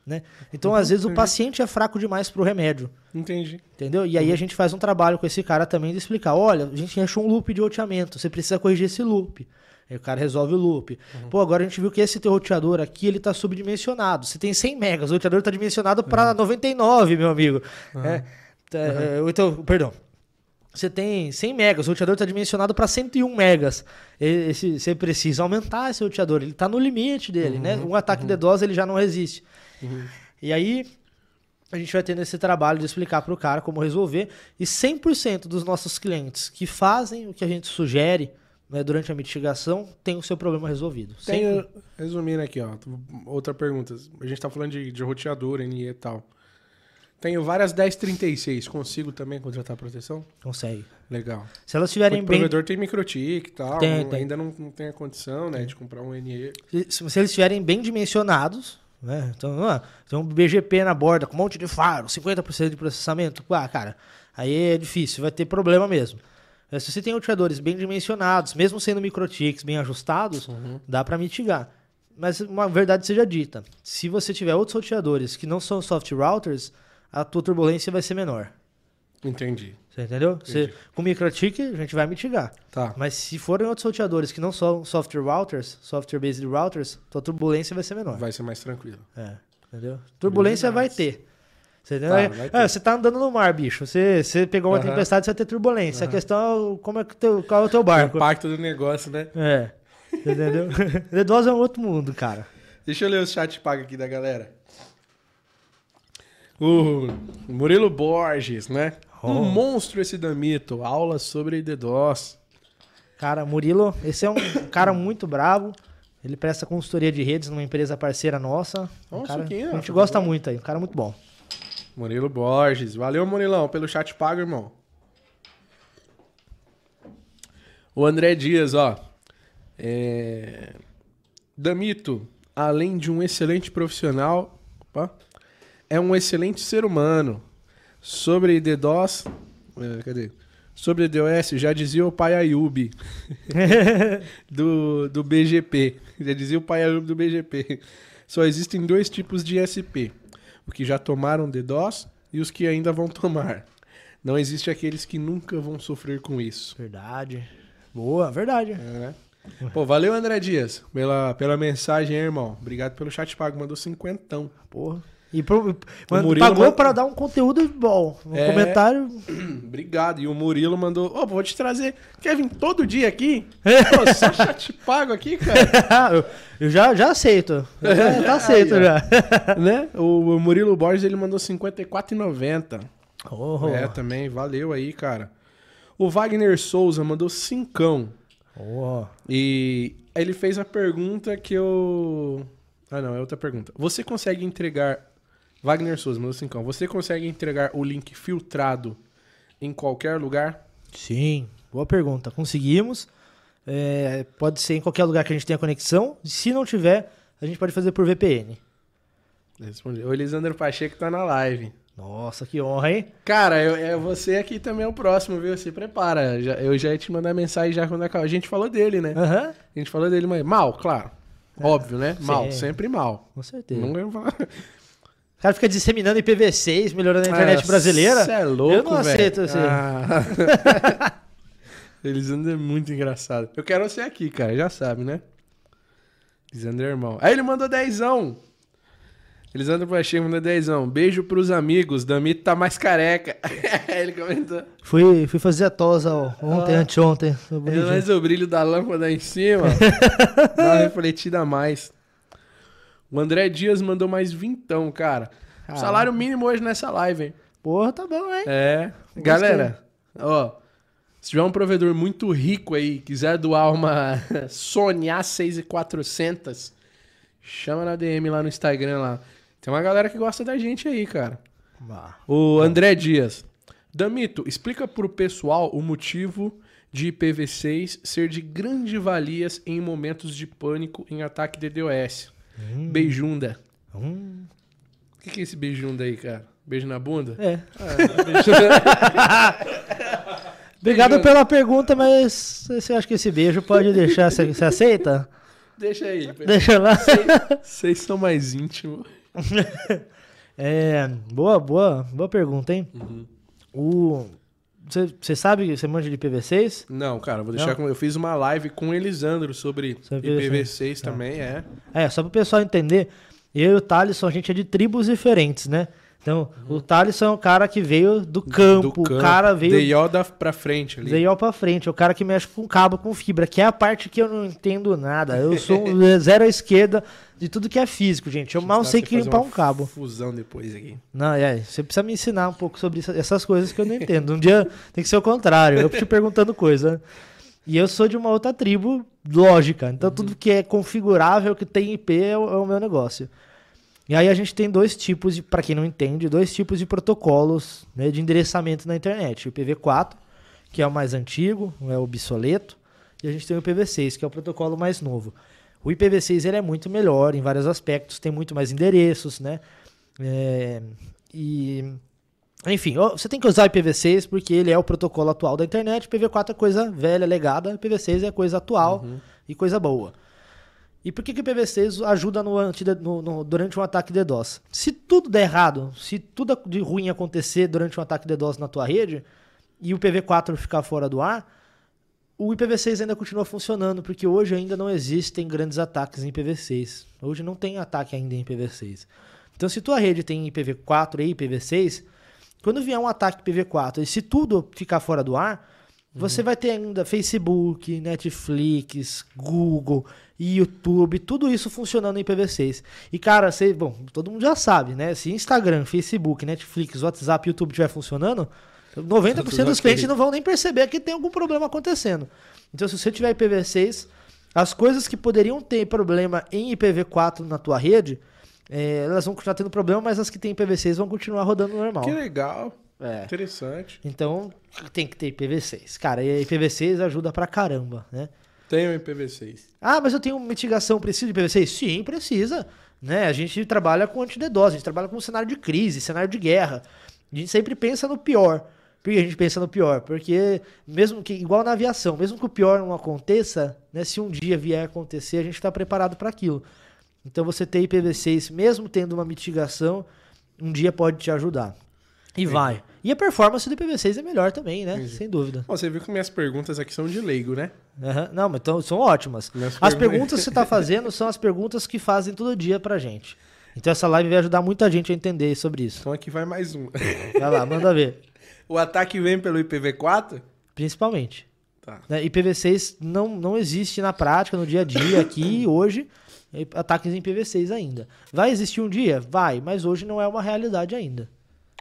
Né? Então, às vezes, o paciente é fraco demais para o remédio. Entendi. Entendeu? E aí a gente faz um trabalho com esse cara também de explicar, olha, a gente achou um loop de roteamento, você precisa corrigir esse loop. Aí o cara resolve o loop. Pô, agora a gente viu que esse teu roteador aqui, ele tá subdimensionado. Você tem 100 megas, o roteador tá dimensionado para 99, meu amigo. É, tá, é, então, perdão. você tem 100 megas, o roteador está dimensionado para 101 megas. Esse, você precisa aumentar esse roteador, ele está no limite dele, né? Um ataque de DOS ele já não resiste. E aí a gente vai tendo esse trabalho de explicar para o cara como resolver. E 100% dos nossos clientes que fazem o que a gente sugere né, durante a mitigação tem o seu problema resolvido. Tenho, resumindo aqui, ó, outra pergunta. A gente está falando de, de roteador, NE e tal. Tenho várias 1036. Consigo também contratar proteção? Consegue. Legal. Se elas estiverem O bem. provedor tem microtik e tal. Tem, não- tem. Ainda não, não tem a condição, né, de comprar um NE. Se, se eles estiverem bem dimensionados, né? Então, ah, tem um BGP na borda com um monte de faro, 50% de processamento. Ah, cara, aí é difícil, vai ter problema mesmo. Eh, Se você tem roteadores bem dimensionados, mesmo sendo microtics bem ajustados, dá para mitigar. Mas uma verdade seja dita, se você tiver outros roteadores que não são soft routers, a tua turbulência vai ser menor. Entendi. Você entendeu? Você, Entendi. com microtik, a gente vai mitigar. Tá. Mas se forem outros roteadores que não são software routers, software-based routers, tua turbulência vai ser menor. Vai ser mais tranquilo. É, entendeu? Turbulência vai ter. Você? Tá, É, você tá andando no mar, bicho. Você, você pegou uma Aham. tempestade, você vai ter turbulência. A questão é como é que teu, qual é o teu O barco. impacto do negócio, né? É. Entendeu? D2 é um outro mundo, cara. Deixa eu ler o chat pago aqui da galera. O Murilo Borges, né? Um Oh. monstro esse Damito. Aula sobre DDoS. Cara, Murilo, esse é um cara muito bravo. Ele presta consultoria de redes numa empresa parceira nossa. Um Nossa, cara, é? a gente gosta muito aí, um cara muito bom. Murilo Borges. Valeu, Murilão, pelo chat pago, irmão. O André Dias, ó. É... Damito, além de um excelente profissional, opa, é um excelente ser humano. Sobre DDoS, é, cadê? Sobre DDoS, já dizia o pai Ayub do, do BGP. Já dizia o pai Ayub do BGP. Só existem dois tipos de SP. O que já tomaram DDoS e os que ainda vão tomar. Não existe aqueles que nunca vão sofrer com isso. Verdade. Boa, verdade. É, né? Pô, valeu, André Dias, pela, pela mensagem, hein, irmão. Obrigado pelo chat pago. Mandou cinquentão. Porra. E pro, mano, pagou manda- para dar um conteúdo bom. Um É. comentário. Obrigado. E o Murilo mandou. Ô, vou te trazer. Quer vir todo dia aqui? Pô, só chat pago aqui, cara. eu, eu já, já aceito. Já, tá aceito Aí, já. né? O Murilo Borges ele mandou R$ 54,90. Oh, É, também. Valeu aí, cara. O Wagner Souza mandou cincão. oh. E ele fez a pergunta que eu. Ah, não, é outra pergunta. Você consegue entregar. Wagner Souza mandou cincão. Você consegue entregar o link filtrado em qualquer lugar? Sim, boa pergunta. Conseguimos. É, pode ser em qualquer lugar que a gente tenha conexão. Se não tiver, a gente pode fazer por VPN. Respondi. O Elisandro Pacheco tá na live. Nossa, que honra, hein? Cara, eu, é você aqui também é o próximo, viu? Se prepara. Já- eu já ia te mandar mensagem já quando acabar. A gente falou dele, né? Aham, A gente falou dele, mas mal, claro. Óbvio, né? Mal, sim. sempre mal. com certeza. Não falar. O cara fica disseminando IPv6, melhorando a internet Ah, brasileira. Cê é louco, Eu não velho. aceito esse- Ah. Elisandro é muito engraçado. Eu quero você aqui, cara, já sabe, né? Elisandro é irmão. Aí ele mandou dezão. Elisandro Pacheco mandou dezão. Beijo pros amigos, Damito tá mais careca. ele comentou. Fui, fui fazer a tosa ó, ontem, Ah. anteontem. Mais o brilho da lâmpada em cima. Dá uma refletida a mais. O André Dias mandou mais vintão, cara. Caramba. Salário mínimo hoje nessa live, hein? Porra, tá bom, hein? É. Gostei. Galera, ó. Se tiver um provedor muito rico aí, quiser doar uma Sony A6400, chama na DM lá no Instagram lá. Tem uma galera que gosta da gente aí, cara. Vá. O André Dias. Damito, explica pro pessoal o motivo de IPv6 ser de grande valias em momentos de pânico em ataque DDoS. Beijunda. Hum, O que, que é esse beijunda aí, cara? Beijo na bunda? é. Ah. Obrigado pela pergunta, mas você acha que esse beijo pode deixar? Você você aceita? Deixa aí. Deixa lá. Vocês são mais íntimos. É, boa, boa, boa pergunta, hein? Uhum. O você sabe, você manja de IPv6? Não, cara, vou deixar com. Eu fiz uma live com o Elisandro sobre Sobre IPv6 Tá. também, é. É, só para o pessoal entender, eu e o Thaleson, a gente é de tribos diferentes, né? Então, o Thaleson é um cara que veio do campo, o cara veio De Yoda pra frente ali. veio pra frente, é o cara que mexe com cabo, com fibra, que é a parte que eu não entendo nada. Eu sou um zero à esquerda de tudo que é físico, gente. Eu mal sei que limpar um cabo. Fusão depois aqui. Não, é, você precisa me ensinar um pouco sobre essas coisas que eu não entendo. Um dia tem que ser o contrário, eu te perguntando coisa. E eu sou de uma outra tribo lógica, então tudo que é configurável, que tem IP, é o, é o meu negócio. E aí a gente tem dois tipos, de, para quem não entende, dois tipos de protocolos né, de endereçamento na internet. O IPv4, que é o mais antigo, é o obsoleto, e a gente tem o IPv6, que é o protocolo mais novo. O IPv6 ele é muito melhor em vários aspectos, tem muito mais endereços, né? É, e enfim, você tem que usar o IPv6 porque ele é o protocolo atual da internet. IPv4 é coisa velha, legada. IPv6 é coisa atual e coisa boa. E por que, que o IPv6 ajuda no, no- no- durante um ataque DDoS? Se tudo der errado, se tudo de ruim acontecer durante um ataque DDoS na tua rede e o IPv4 ficar fora do ar, o IPv6 ainda continua funcionando, porque hoje ainda não existem grandes ataques em IPv6. Hoje não tem ataque ainda em IPv6. Então, se tua rede tem IPv4 e IPv6, quando vier um ataque IPv4 e se tudo ficar fora do ar, você vai ter ainda Facebook, Netflix, Google, YouTube, tudo isso funcionando em IPv6. E cara, você, bom, todo mundo já sabe, né? Se Instagram, Facebook, Netflix, WhatsApp, YouTube estiver funcionando, 90% dos clientes não vão nem perceber que tem algum problema acontecendo. Então, se você tiver IPv6, as coisas que poderiam ter problema em IPv4 na tua rede, eh, elas vão continuar tendo problema, mas as que têm IPv6 vão continuar rodando normal. Que legal. É. Interessante. Então, tem que ter IPv6. Cara, e IPv6 ajuda pra caramba, né? Tem o IPv6. Ah, mas eu tenho mitigação, preciso de IPv6? Sim, precisa. Né? A gente trabalha com antidedose, a gente trabalha com cenário de crise, cenário de guerra. A gente sempre pensa no pior. Por que a gente pensa no pior? Porque, mesmo que, igual na aviação, mesmo que o pior não aconteça, né, se um dia vier a acontecer, a gente está preparado para aquilo. Então, você ter IPv6, mesmo tendo uma mitigação, um dia pode te ajudar. E vai. E a performance do IPv6 é melhor também, né? Sem dúvida. Ó, você viu que minhas perguntas aqui são de leigo, né? Aham. Não, mas então, são ótimas. Minhas As perguntas- perguntas que você está fazendo são as perguntas que fazem todo dia pra gente. Então essa live vai ajudar muita gente a entender sobre isso. Então aqui vai mais um. Vai lá, manda ver. o ataque vem pelo IPv4? Principalmente. Tá. Né? IPv6 não, não existe na prática, no dia a dia, aqui, hoje, ataques em IPv6 ainda. Vai existir um dia? Vai, mas hoje não é uma realidade ainda.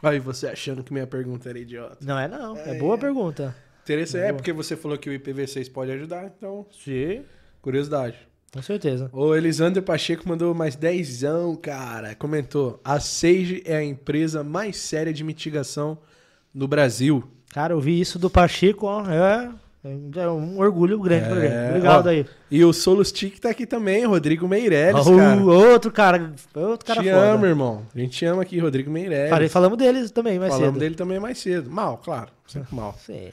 Aí você achando que minha pergunta era idiota. Não é não, é boa pergunta. Interessante. É porque você falou que o IPv6 pode ajudar, então, Sim. curiosidade. Com certeza. O Elisandro Pacheco mandou mais dezão, cara. Comentou: a Sage é a empresa mais séria de mitigação no Brasil. Cara, eu vi isso do Pacheco, ó, é, é um orgulho grande pra É, gente. Obrigado ó, aí. E o Solustick tá aqui também, Rodrigo Meirelles, cara. Outro cara, outro cara te foda. amo, irmão. A gente ama aqui, Rodrigo Meirelles. Falei, falamos deles também mais Falamos cedo. dele também mais cedo. Mal, claro. Sempre mal. Sim.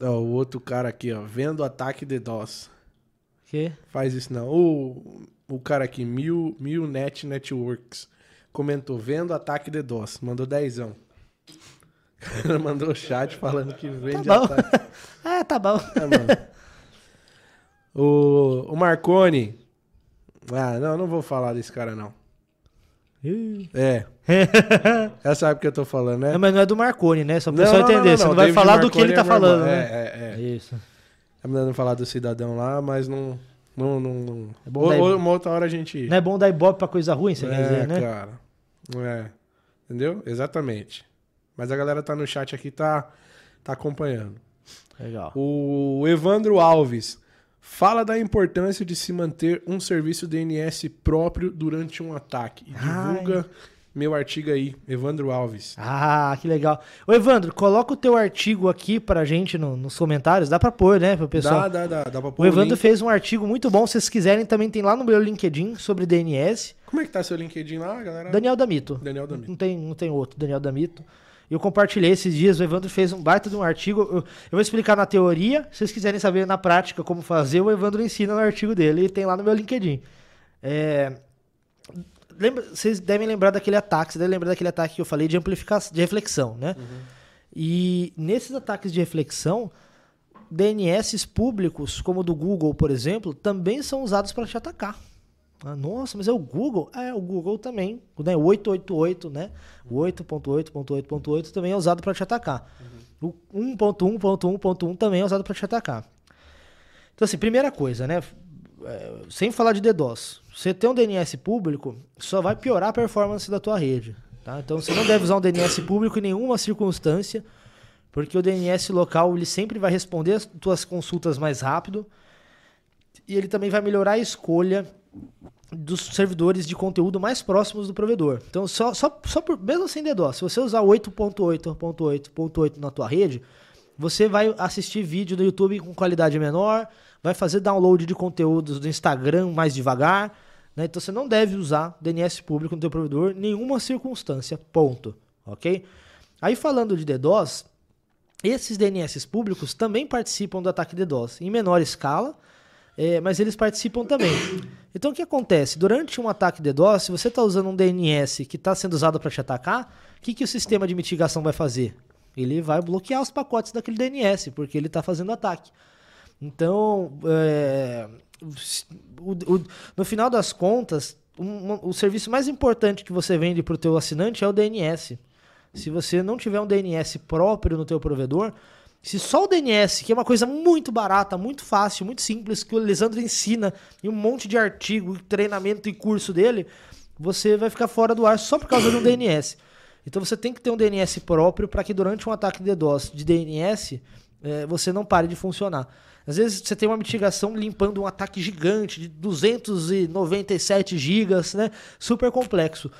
O, ó, o outro cara aqui, ó. Vendo ataque de DOS. Que? Faz isso não. O, o cara aqui, Mil, Mil Net Networks, comentou, vendo ataque de DOS. Mandou dezão. O cara mandou chat falando que vende Tá bom. ataque. Ah, tá bom. Ah, mano. O, o Marconi. Ah, não, não vou falar desse cara, não. É. Ela sabe o que eu tô falando, né? Não, mas não é do Marconi, né? Só pra o pessoal entender. Você não vai David falar do que ele tá Marconi é falando, né? É, é, é. Isso. Tá me dando falar do cidadão lá, mas não. Não, não, não. É bom Ou- uma outra hora a gente. Não é bom dar ibope pra coisa ruim, você quer é, dizer, né? cara. É. Entendeu? Exatamente. Mas a galera tá no chat aqui, tá, tá acompanhando. Legal. O Evandro Alves. Fala da importância de se manter um serviço DNS próprio durante um ataque. E divulga meu artigo aí, Evandro Alves. Ah, que legal. Ô, Evandro, coloca o teu artigo aqui pra gente no- nos comentários. Dá pra pôr, né, pro pessoal? Dá, dá, dá. Dá pra pôr O Evandro link. fez um artigo muito bom. Se vocês quiserem, também tem lá no meu LinkedIn sobre DNS. Como é que tá seu LinkedIn lá, galera? Daniel Damito. Daniel Damito. Não tem, não tem outro, Daniel Damito. Eu compartilhei esses dias, o Evandro fez um baita de um artigo. Eu, eu vou explicar na teoria. Se vocês quiserem saber na prática como fazer, o Evandro ensina no artigo dele e tem lá no meu LinkedIn. É, lembra, vocês devem lembrar daquele ataque, vocês devem lembrar daquele ataque que eu falei de amplificação, de reflexão, né? E nesses ataques de reflexão, DNS públicos, como o do Google, por exemplo, também são usados para te atacar. Ah, nossa, mas é o Google? É, o Google também, né? 888, né? O 8.8.8.8 também é usado para te atacar. O 1.1.1.1 também é usado para te atacar. Então, assim, primeira coisa, né? É, sem falar de DDoS. Você ter um DNS público só vai piorar a performance da tua rede. Tá? Então, você não deve usar um DNS público em nenhuma circunstância, porque o DNS local ele sempre vai responder as tuas consultas mais rápido e ele também vai melhorar a escolha dos servidores de conteúdo mais próximos do provedor. Então, só, só, só por, mesmo sem DDoS, se você usar 8.8.8.8 na tua rede, você vai assistir vídeo do YouTube com qualidade menor, vai fazer download de conteúdos do Instagram mais devagar, né? Então você não deve usar DNS público no teu provedor em nenhuma circunstância, ponto, ok? Aí falando de DDoS, esses DNS públicos também participam do ataque DDoS, em menor escala, é, mas eles participam também. Então o que acontece? Durante um ataque DDoS, se você está usando um DNS que está sendo usado para te atacar, o que, que o sistema de mitigação vai fazer? Ele vai bloquear os pacotes daquele DNS, porque ele está fazendo ataque. Então, é, o, o, no final das contas, um, o serviço mais importante que você vende para o teu assinante é o DNS. Se você não tiver um DNS próprio no teu provedor, se só o DNS, que é uma coisa muito barata, muito fácil, muito simples, que o Lisandro ensina em um monte de artigo, treinamento e curso dele, você vai ficar fora do ar só por causa do DNS. Então você tem que ter um DNS próprio para que durante um ataque de DDoS de DNS é, você não pare de funcionar. Às vezes você tem uma mitigação limpando um ataque gigante de 297 gigas, né? Super complexo.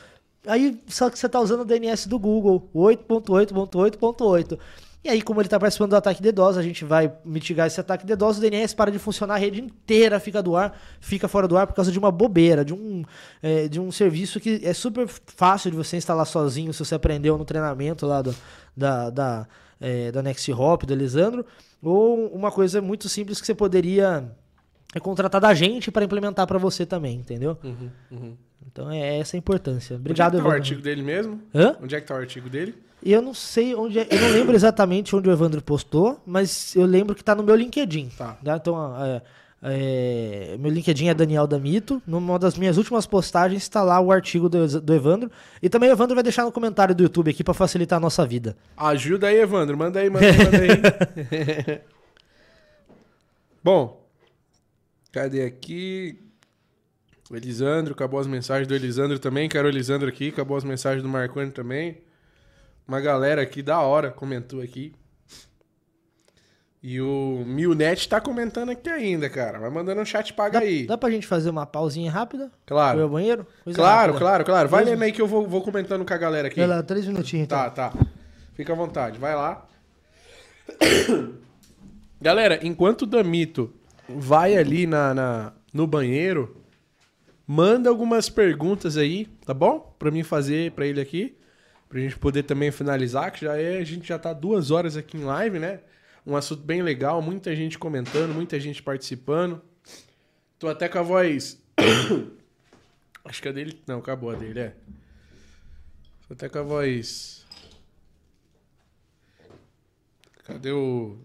Aí só que você está usando o DNS do Google, 8.8.8.8. E aí, como ele está participando do ataque DDoS, a gente vai mitigar esse ataque DDoS, o DNS para de funcionar, a rede inteira fica do ar, fica fora do ar por causa de uma bobeira, de um, é, de um serviço que é super fácil de você instalar sozinho, se você aprendeu no treinamento lá do, da, da, é, da Next Hop, do Elisandro, ou uma coisa muito simples que você poderia é contratar da gente para implementar para você também, entendeu? Uhum, uhum. Então é essa a importância. Obrigado, Onde é que tá o artigo dele mesmo? Hã? Onde é que tá o artigo dele? E eu não sei onde é, eu não lembro exatamente onde o Evandro postou, mas eu lembro que tá no meu LinkedIn. Tá. né? Então, é, é, meu LinkedIn é Daniel Damito. Numa das minhas últimas postagens está lá o artigo do, do Evandro. E também o Evandro vai deixar no comentário do YouTube aqui para facilitar a nossa vida. Ajuda aí, Evandro. Manda aí, manda aí, manda aí. Bom, cadê aqui? O Elisandro, acabou as mensagens do Elisandro também. Quero o Elisandro aqui, acabou as mensagens do Marconi também. Uma galera aqui da hora comentou aqui. E o Milnet tá comentando aqui ainda, cara. Vai mandando um chat paga Dá, aí. dá pra gente fazer uma pausinha rápida? Foi Claro. ao banheiro? Coisa Claro, rápida. claro, claro. Vai lendo aí que eu vou, vou comentando com a galera aqui. Vai lá, três minutinhos então. Tá, tá. Fica à vontade, vai lá. Galera, enquanto o Damito vai ali na, na- no banheiro, manda algumas perguntas aí, tá bom? Pra mim fazer pra ele aqui. Pra gente poder também finalizar, que já é, a gente já tá duas horas aqui em live, né? Um assunto bem legal, muita gente comentando, muita gente participando. Tô até com a voz. Acho que a dele. Não, acabou a dele, é. Tô até com a voz. Cadê o.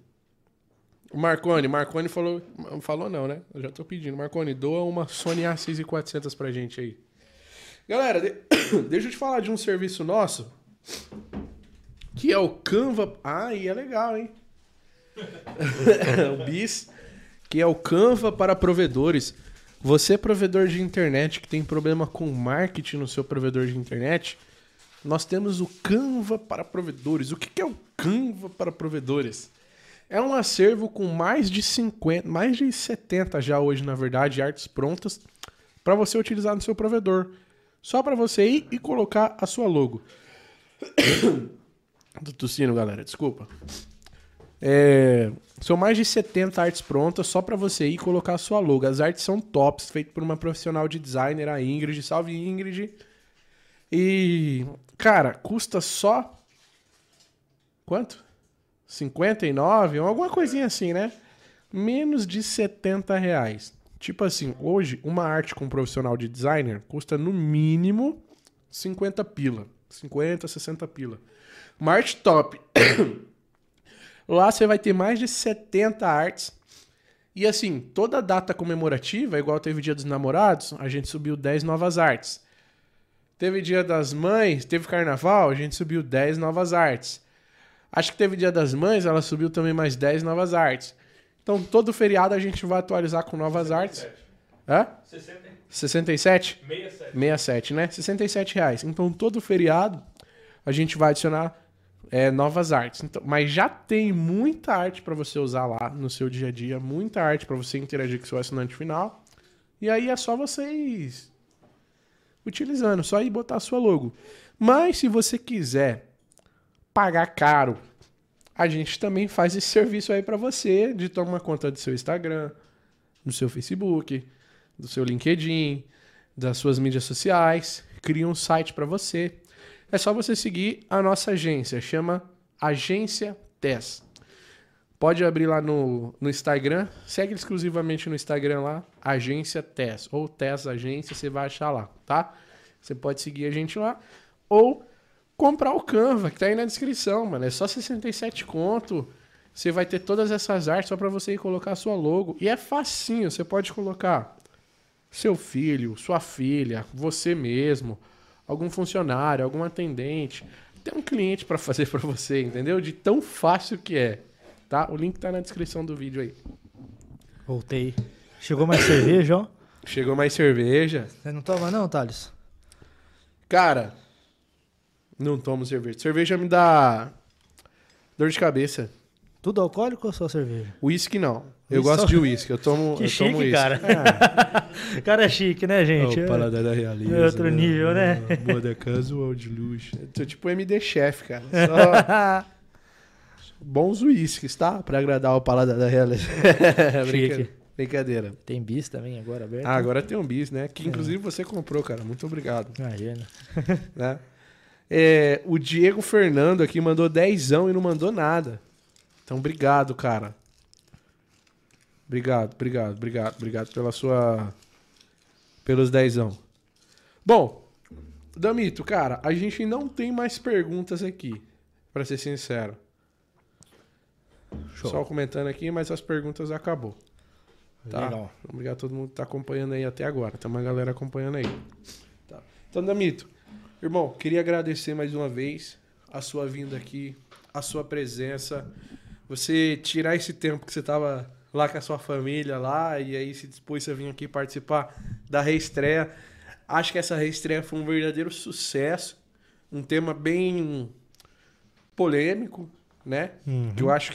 O Marconi? Marconi falou. Falou não, né? Eu já tô pedindo. Marconi, doa uma Sony A6400 pra gente aí. Galera, de- deixa eu te falar de um serviço nosso. Que é o Canva. Ah, e é legal, hein? o BIS. Que é o Canva para provedores. Você, provedor de internet, que tem problema com marketing no seu provedor de internet, nós temos o Canva para provedores. O que que é o Canva para provedores? É um acervo com mais de 50, mais de 70 já hoje, na verdade, artes prontas para você utilizar no seu provedor. Só para você ir e colocar a sua logo. Tô tossindo, galera, desculpa. É, são mais de 70 artes prontas só para você ir colocar a sua logo. As artes são tops, feitas por uma profissional de designer, a Ingrid. Salve, Ingrid. E, cara, custa só. Quanto? 59? Alguma coisinha assim, né? Menos de 70 reais. Tipo assim, hoje, uma arte com um profissional de designer custa no mínimo 50 pila. 50, 60 pila. Uma arte top. Lá você vai ter mais de 70 artes E assim, toda data comemorativa, igual teve Dia dos Namorados, a gente subiu 10 novas artes. Teve Dia das Mães, teve Carnaval, a gente subiu 10 novas artes. Acho que teve Dia das Mães, ela subiu também mais 10 novas artes. Então, todo feriado a gente vai atualizar com novas artes. Hã? 60, 67? 67. 67, né? 67 reais. Então, todo feriado a gente vai adicionar é, novas artes. Então, mas já tem muita arte para você usar lá no seu dia a dia, muita arte para você interagir com o seu assinante final. E aí é só vocês utilizando, só ir botar a sua logo. Mas se você quiser pagar caro, a gente também faz esse serviço aí para você de tomar conta do seu Instagram, do seu Facebook, do seu LinkedIn, das suas mídias sociais, cria um site para você. É só você seguir a nossa agência, chama Agência TES. Pode abrir lá no, no Instagram, segue exclusivamente no Instagram lá, Agência TES, ou TES Agência, você vai achar lá, tá? Você pode seguir a gente lá, ou comprar o Canva, que tá aí na descrição, mano. É só 67 conto. Você vai ter todas essas artes só para você ir colocar a sua logo. E é facinho, você pode colocar seu filho, sua filha, você mesmo, algum funcionário, algum atendente, tem um cliente para fazer para você, entendeu? De tão fácil que é, tá? O link tá na descrição do vídeo aí. Voltei. Chegou mais cerveja, ó. Chegou mais cerveja. Você não toma não, Thales? Cara, não tomo cerveja. Cerveja me dá dor de cabeça. Tudo alcoólico ou só cerveja? Uísque não. Eu gosto só- de uísque. Eu tomo, Que eu tomo chique, uísque. cara. O cara é chique, né, gente? É o paladar da realeza. É outro nível, né? Moda casual de luxo. Eu tô tipo MD Chef, cara. Só bons uísques, tá? Pra agradar o paladar da realeza. Brinca- Brincadeira. Tem bis também agora aberto? Ah, agora tem um bis, né? Que inclusive você comprou, cara. Muito obrigado. Imagina. né? É, o Diego Fernando aqui mandou dezão e não mandou nada. Então, obrigado, cara. Obrigado, obrigado, obrigado, obrigado pela sua. pelos dezão. Bom, Damito, cara, a gente não tem mais perguntas aqui, pra ser sincero. Show. Só comentando aqui, mas as perguntas acabou. Tá? Legal. Obrigado a todo mundo que tá acompanhando aí até agora. Tem uma galera acompanhando aí. Tá. Então, Damito, irmão, queria agradecer mais uma vez a sua vinda aqui, a sua presença. Você tirar esse tempo que você tava lá com a sua família lá e aí se dispôs a vir aqui participar da reestreia. Acho que essa reestreia foi um verdadeiro sucesso. Um tema bem polêmico, né? Que eu acho que